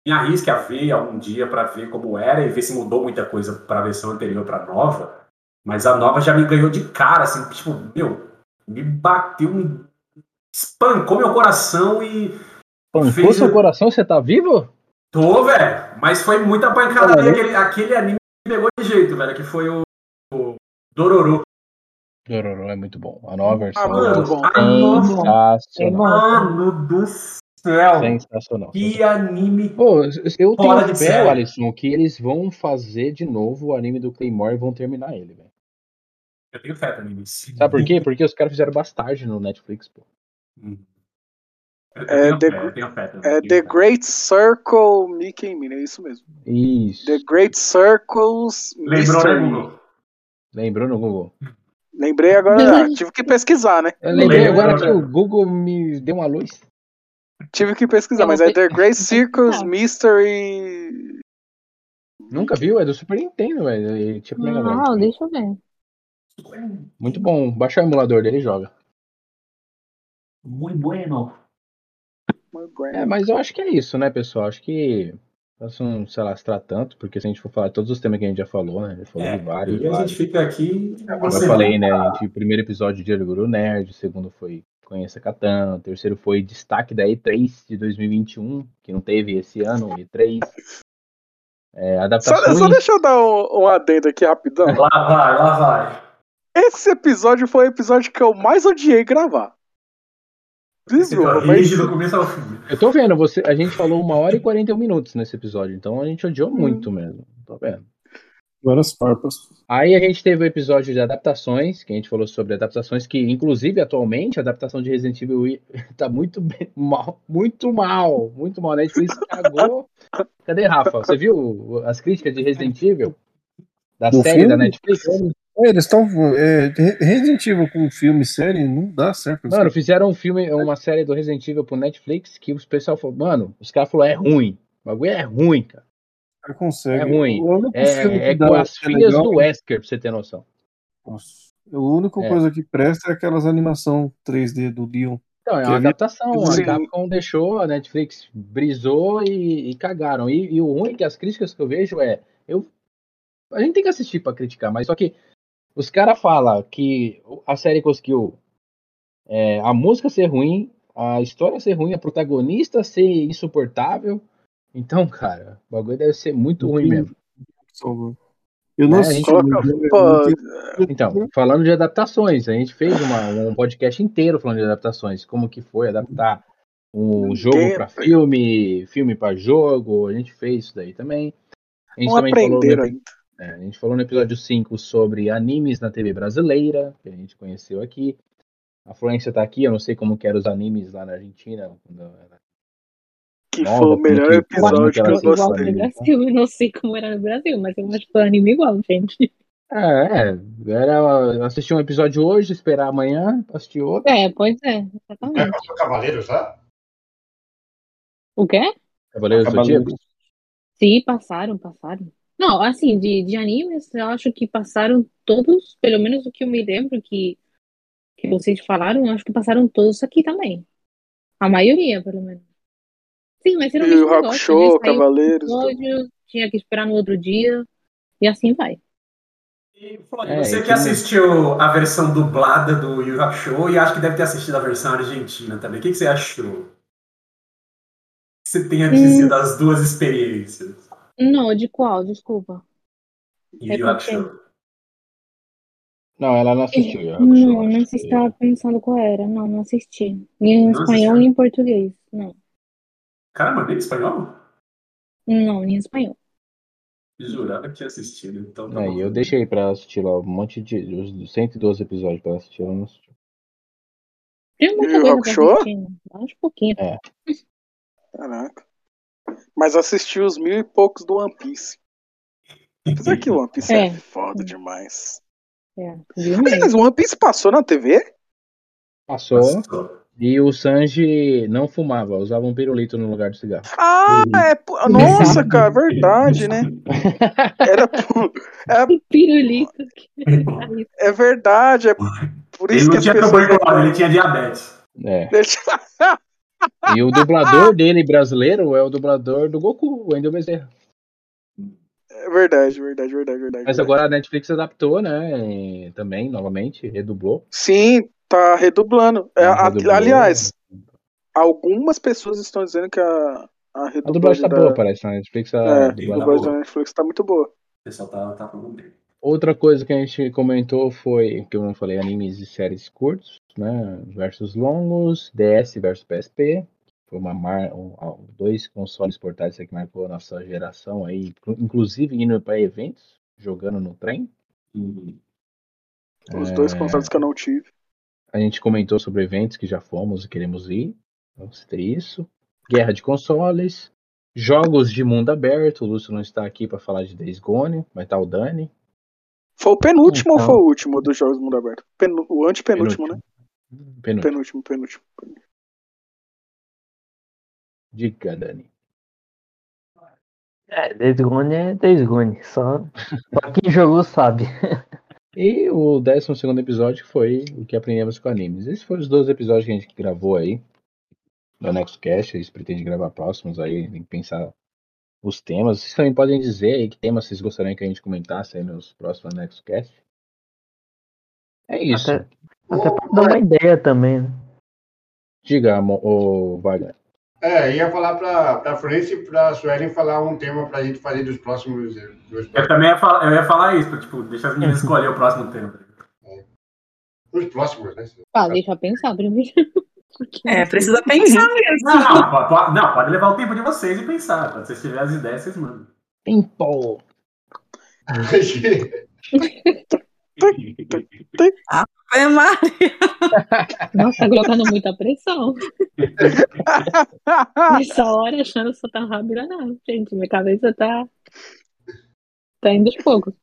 me arrisque a ver algum dia pra ver como era e ver se mudou muita coisa pra versão anterior pra nova. Mas a nova já me ganhou de cara, assim, tipo, meu, me bateu, me espancou meu coração e. Pancou Fez seu coração? Você tá vivo? Tô, velho. Mas foi muita pancada. Aquele, aquele anime me pegou de jeito, velho, que foi o, o Dororo. Dororo é muito bom. A nova versão Ah, muito é. Ah, sensacional. Mano do céu. Sensacional. Que anime. Pô, eu tenho Fora de fé. Alisson, que eles vão fazer de novo o anime do Claymore e vão terminar ele, velho. Eu tenho fé também nisso. Sabe por quê? Porque os caras fizeram Bastard no Netflix, pô. Hum. É, The- fé. É The. Great Circle Mickey Minnie, é isso mesmo. Isso. The Great Circles Lembrou, Mystery. Google? Lembrou no Google? Lembrei agora, (laughs) tive que pesquisar, né? Eu lembrei agora que o Google me deu uma luz. Tive que pesquisar, mas é The Great (laughs) pesquisar. Mystery. Nunca viu? É do Super Nintendo, velho. E Tipo Mega Drive. Não, deixa eu ver. Muito bom. Baixa o emulador dele e joga. Muito bueno. É, mas eu acho que é isso, né, pessoal? Acho que posso não se alastrar tanto, porque se a gente for falar de todos os temas que a gente já falou, né? Já falou É, de vários, e a gente fica aqui. eu falei, né? A gente, o primeiro episódio de Orgulho Nerd, o segundo foi Conheça Catan, o terceiro foi destaque da E3 de 2021, que não teve esse ano, E3. É, Só, adaptações. só deixa eu dar um, um adendo aqui rapidão. Lá vai, lá vai. Esse episódio foi o episódio que eu mais odiei gravar. Desculpa, mas do começo ao fim. Eu tô vendo, você, a gente falou uma hora e 41 minutos nesse episódio, então a gente odiou muito mesmo. Tô vendo. Várias farpas. Aí a gente teve o episódio de adaptações, que a gente falou sobre adaptações, que inclusive atualmente a adaptação de Resident Evil (laughs) tá muito bem- mal, muito mal, muito mal. A Netflix cagou. Cadê, Rafa? Você viu as críticas de Resident Evil? Da série filme? da Netflix? É, eles estão. É, Resident Evil com filme e série não dá certo. Mano, fizeram um filme, uma série do Resident Evil pro Netflix que os pessoal falou, mano, os caras falaram, é ruim. O bagulho é ruim, cara. Não consegue. É ruim. O É, é com as é filhas legal- do Wesker, pra você ter noção. Nossa. A única É. coisa que presta é aquelas animação 3D do Leon. Então, é uma adaptação. A. Capcom deixou, a Netflix brisou e, e cagaram. E, e o ruim é que as críticas que eu vejo é. Eu, a gente tem que assistir pra criticar, mas só que os caras falam que a série conseguiu é, a música ser ruim, a história ser ruim, a protagonista ser insuportável. Então, cara, o bagulho deve ser muito ruim mesmo. Eu não gente coloca- Pô, (laughs) Então, falando de adaptações, a gente fez uma- um podcast inteiro falando de adaptações, como que foi adaptar um jogo para filme, filme para jogo, a gente fez isso daí também. A gente não também falou ainda. É, a gente falou no episódio 5 sobre animes na TV brasileira, que a gente conheceu aqui. A Florência tá aqui, eu não sei como que eram os animes lá na Argentina. quando era Que nova, foi o melhor que- episódio que eu gostei. Brasil, eu não sei como era no Brasil, mas eu acho que foi anime igual, gente. É, é, era assistir um episódio hoje, esperar amanhã, assistir outro. É, pois é, É, exatamente. passou Cavaleiros lá? O quê? Cavaleiros do Cavaleiros. Zodíaco. Sim, passaram, passaram. Não, assim, de, de animes, eu acho que passaram todos, pelo menos o que eu me lembro que, que vocês falaram, eu acho que passaram todos aqui também. A maioria, pelo menos. Sim, mas era o mesmo o negócio, um Cavaleiros. episódio, tinha que esperar no outro dia, e assim vai. E, Flávio, É, você que assistiu a versão dublada do Yu Hakusho e acho que deve ter assistido a versão argentina também. O que, que você achou? Você tem a Hum. dizer das duas experiências? Não, de qual? Desculpa. Yu Yu Hakusho. Não, ela não assistiu. eu Não, não que- estava pensando qual era. Não, não assisti. Nem em Não espanhol, assistiu? nem em português. Não. Caramba, nem espanhol? Não, nem em espanhol. Jurava que tinha assistido. Então tá bom. eu deixei pra assistir lá um monte de. Os 112 episódios pra assistir, ela não assistiu. Tem muita coisa pra assistir, né? Acho pouquinho. É. (laughs) Caraca. Mas assisti os mil e poucos do One Piece. Apesar que o One Piece é, É. foda demais. É, o One Piece passou na TV? Passou. Passou. E o Sanji não fumava, usava um pirulito no lugar do cigarro. Ah, é. pô- Nossa, cara, é verdade, né? (laughs) Era. pô- É, Pirulito. é verdade. É por Ele isso que não as tinha pessoas. tuberculose, ele tinha diabetes. É. (laughs) E o dublador dele brasileiro é o dublador do Goku, o Wendel Bezerra. É verdade, verdade, verdade, verdade. Mas verdade. agora a Netflix adaptou, né? e Também, novamente, redublou. Sim, tá redublando. É, a- Redublou. aliás, algumas pessoas estão dizendo que a, a A redublagem dublagem tá da, boa, parece. Na Netflix a é, a dublagem dublagem da Netflix tá muito boa. O pessoal tá, tá falando bem. Outra coisa que a gente comentou foi, que eu não falei, animes e séries curtos, né? Versus longos, DS versus PSP. Foi uma mar... dois consoles portáteis que marcou a nossa geração aí, inclu- inclusive indo para eventos, jogando no trem. Os É. dois consoles que eu não tive. A gente comentou sobre eventos que já fomos e queremos ir. Vamos ter isso. Guerra de consoles. Jogos de mundo aberto. O Lúcio não está aqui para falar de Days Gone, mas tá o Dani. Foi o penúltimo Então. ou foi o último dos Jogos do Mundo Aberto? Penu- o antepenúltimo, né? Penúltimo. Penúltimo, penúltimo. Diga, Dani. É, Days Gone é Days Gone. Só, só quem jogou sabe. E o 12 episódio foi o que aprendemos com animes. Esses foram os 12 episódios que a gente gravou aí do NexoCast. A gente pretende gravar próximos aí, tem que pensar os temas. Vocês também podem dizer aí que temas vocês gostariam que a gente comentasse aí nos próximos NexoCast. É isso. Até, até pra dar uma ideia também, né? Diga, ô Wagner. É, ia falar pra, pra Florence e pra Suelen falar um tema pra gente fazer dos próximos. Dos, Eu também ia falar, eu ia falar isso, tipo, deixa as meninas (laughs) escolher o próximo tema. dos próximos, né? Ah, deixa eu pensar primeiro. (laughs) É, precisa pensar (laughs) mesmo. Não, não, po- po- não, pode levar o tempo de vocês e pensar. Quando vocês tiverem as ideias, vocês mandam. Tempo. É, Maria. Nossa, tá colocando muita pressão. Nessa hora, achando que sou tão rápida, não. Gente, minha cabeça tá. Tá indo aos poucos.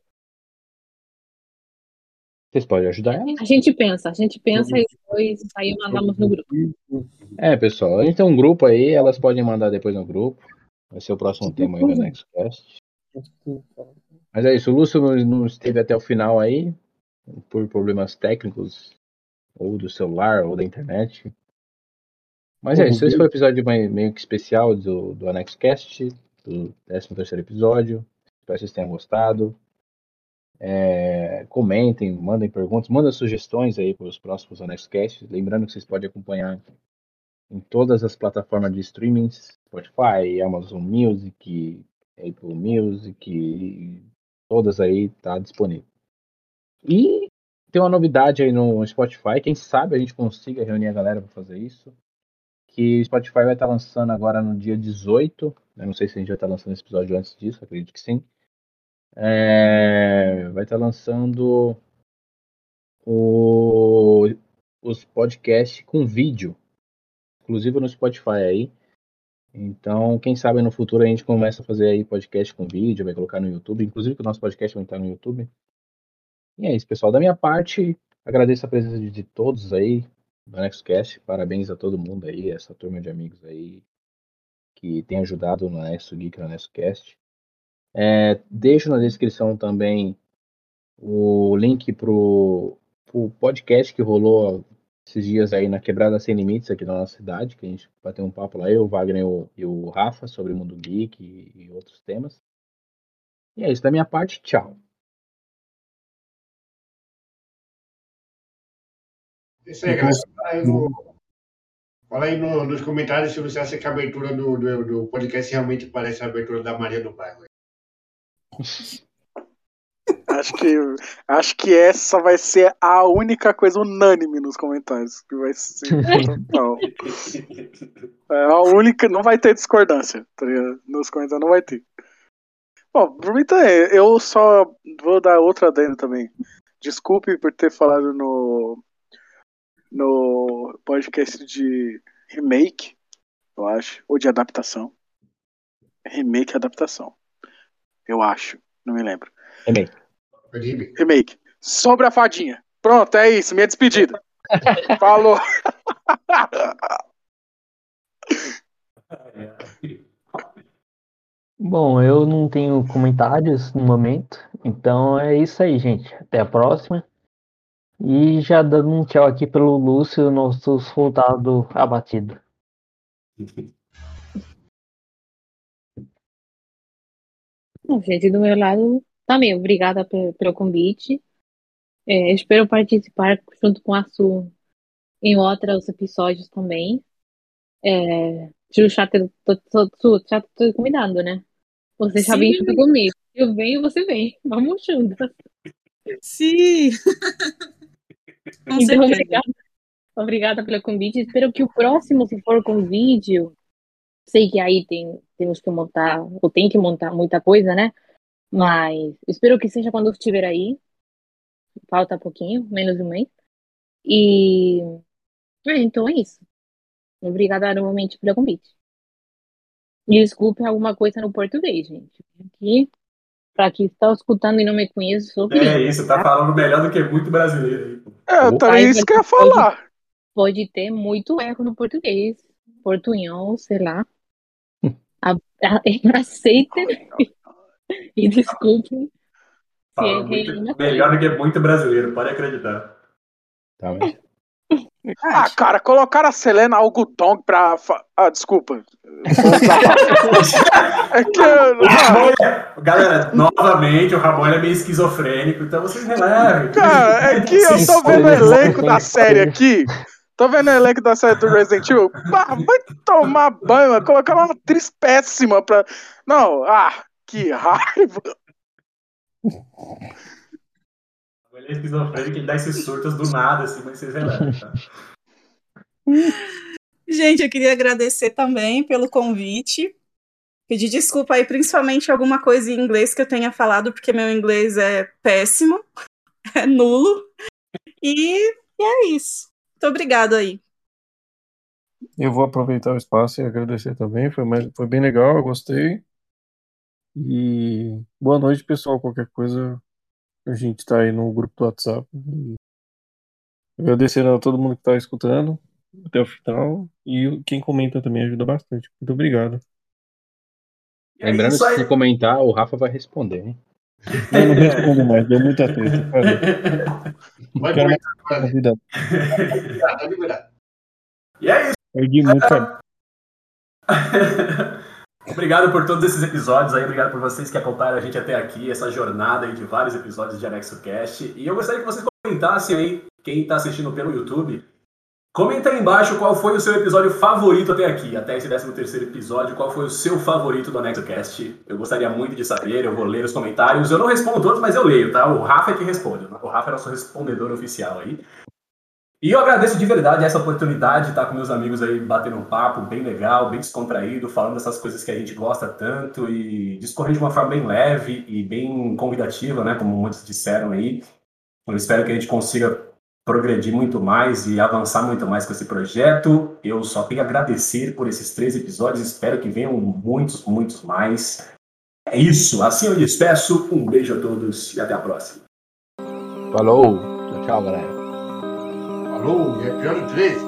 Vocês podem ajudar ela? A gente pensa, a gente pensa e depois aí mandamos no grupo. É, pessoal, a gente tem um grupo aí, elas podem mandar depois no grupo. Vai ser o próximo tema aí do NextCast. Mas é isso, o Lúcio não, não esteve até o final aí, por problemas técnicos, ou do celular, ou da internet. Mas é isso, esse foi o episódio meio, que especial do, do AnexoCast, do 13 episódio. Espero que vocês tenham gostado. É, comentem, mandem perguntas, mandem sugestões aí para os próximos AnexoCasts. Lembrando que vocês podem acompanhar em todas as plataformas de streaming, Spotify, Amazon Music, Apple Music, todas aí tá disponível. E tem uma novidade aí no Spotify, quem sabe a gente consiga reunir a galera para fazer isso. Que o Spotify vai estar lançando agora no dia 18. Eu não sei se a gente vai estar lançando esse episódio antes disso, acredito que sim. é, vai estar lançando o- os podcasts com vídeo, inclusive no Spotify aí. Então, quem sabe no futuro a gente começa a fazer aí podcast com vídeo, vai colocar no YouTube, inclusive que o nosso podcast vai estar no YouTube. E é isso, pessoal. Da minha parte, agradeço a presença de, todos aí do NexoCast. Parabéns a todo mundo aí, essa turma de amigos aí que tem ajudado no Nexo Geek, no NexoCast. É, deixo na descrição também o link pro, pro podcast que rolou esses dias aí na Quebrada Sem Limites aqui na nossa cidade, que a gente bateu um papo lá, eu, o Wagner e o, e o Rafa, sobre o mundo geek e, e outros temas. E é isso da minha parte, tchau. Isso aí, galera. Fala aí, no- fala aí no- nos comentários se você acha que a abertura do, do, do podcast realmente parece a abertura da Maria do Bairro. (laughs) Acho que, acho que essa vai ser a única coisa unânime nos comentários. Que vai ser total. (laughs) É a única. Não vai ter discordância. Tá ligado? Nos comentários não vai ter. Bom, por mim também. Eu só vou dar outra adenda também. Desculpe por ter falado no. No podcast de remake, eu acho. Ou de adaptação. Remake e adaptação. Eu acho. Não me lembro. Também. Remake. Sobre a fadinha. Pronto, é isso. Minha despedida. (laughs) Falou. Bom, eu não tenho comentários no momento, então é isso aí, gente. Até a próxima. E já dando um tchau aqui pelo Lúcio, nosso soldado abatido. Bom, gente, do meu lado, também, obrigada pe- pelo convite. É, espero participar junto com a Su em outros episódios também. É, já te, tô, tô, já tô convidando, né? Você já vem junto comigo. Eu venho, você vem. Vamos juntas. Sim. (laughs) Com Então, obrigada, obrigada pelo convite. Espero que o próximo, se for com vídeo, sei que aí tem, temos que montar, ou tem que montar muita coisa, né? Mas espero que seja quando eu estiver aí. Falta pouquinho, menos de um mês. E é, então é isso. Obrigada novamente pelo convite. Desculpe alguma coisa no português, gente. Aqui, para quem está escutando e não me conhece, sou É isso, tá falando melhor do que muito brasileiro. É, também Aí isso que eu ia você pode- falar. pode ter muito erro no português, portunhol, sei lá. (laughs) A- a- (laughs) Aceitem e desculpem se Fala muito, melhor do que muito brasileiro, pode acreditar. Tá vendo? Ah, cara, colocaram a Selena Algodong pra. fa- Ah, desculpa. É que. O Ramon é- Galera, novamente, o Ramon é meio esquizofrênico, então vocês relevem. Cara, é que eu tô vendo o elenco da série aqui. Tô vendo o elenco da série do Resident Evil. Ah, vai tomar banho, mano. Colocaram uma atriz péssima pra. Não, ah, que raiva. Ele é esquizofrênico, ele dá esses surtos do nada, assim, mas vocês relevem, tá? Gente, eu queria agradecer também pelo convite. Pedir desculpa aí, principalmente alguma coisa em inglês que eu tenha falado, porque meu inglês é péssimo, (laughs) é nulo. E, e é isso. Muito obrigada aí. Eu vou aproveitar o espaço e agradecer também. Foi, mais, foi bem legal, eu gostei. E boa noite, pessoal. Qualquer coisa, a gente tá aí no grupo do WhatsApp. E agradecendo a todo mundo que tá escutando até o final. E quem comenta também ajuda bastante. Muito obrigado. É Lembrando que se comentar, o Rafa vai responder, hein? Eu não respondo mais, deu muita treta. Vai Quero mais comentar agora. convidado. Tá liberado. E é isso. Perdi muito, cara. (laughs) obrigado por todos esses episódios aí, obrigado por vocês que acompanharam a gente até aqui, essa jornada aí de vários episódios de Anexo Cast. E eu gostaria que vocês comentassem aí, quem tá assistindo pelo YouTube, comenta aí embaixo qual foi o seu episódio favorito até aqui, até esse 13 terceiro episódio, qual foi o seu favorito do Anexo Cast. Eu gostaria muito de saber, eu vou ler os comentários. Eu não respondo todos, mas eu leio, tá? O Rafa é que responde. O Rafa é nosso respondedor oficial aí. E eu agradeço de verdade essa oportunidade de estar com meus amigos aí batendo um papo bem legal, bem descontraído, falando dessas coisas que a gente gosta tanto e discorrer de uma forma bem leve e bem convidativa, né? Como muitos disseram aí. Eu espero que a gente consiga progredir muito mais e avançar muito mais com esse projeto. Eu só tenho a agradecer por esses três episódios, espero que venham muitos, muitos mais. É isso, assim eu despeço. Um beijo a todos e até a próxima. Falou. Tchau, tchau, galera. Falou, e episódio 3.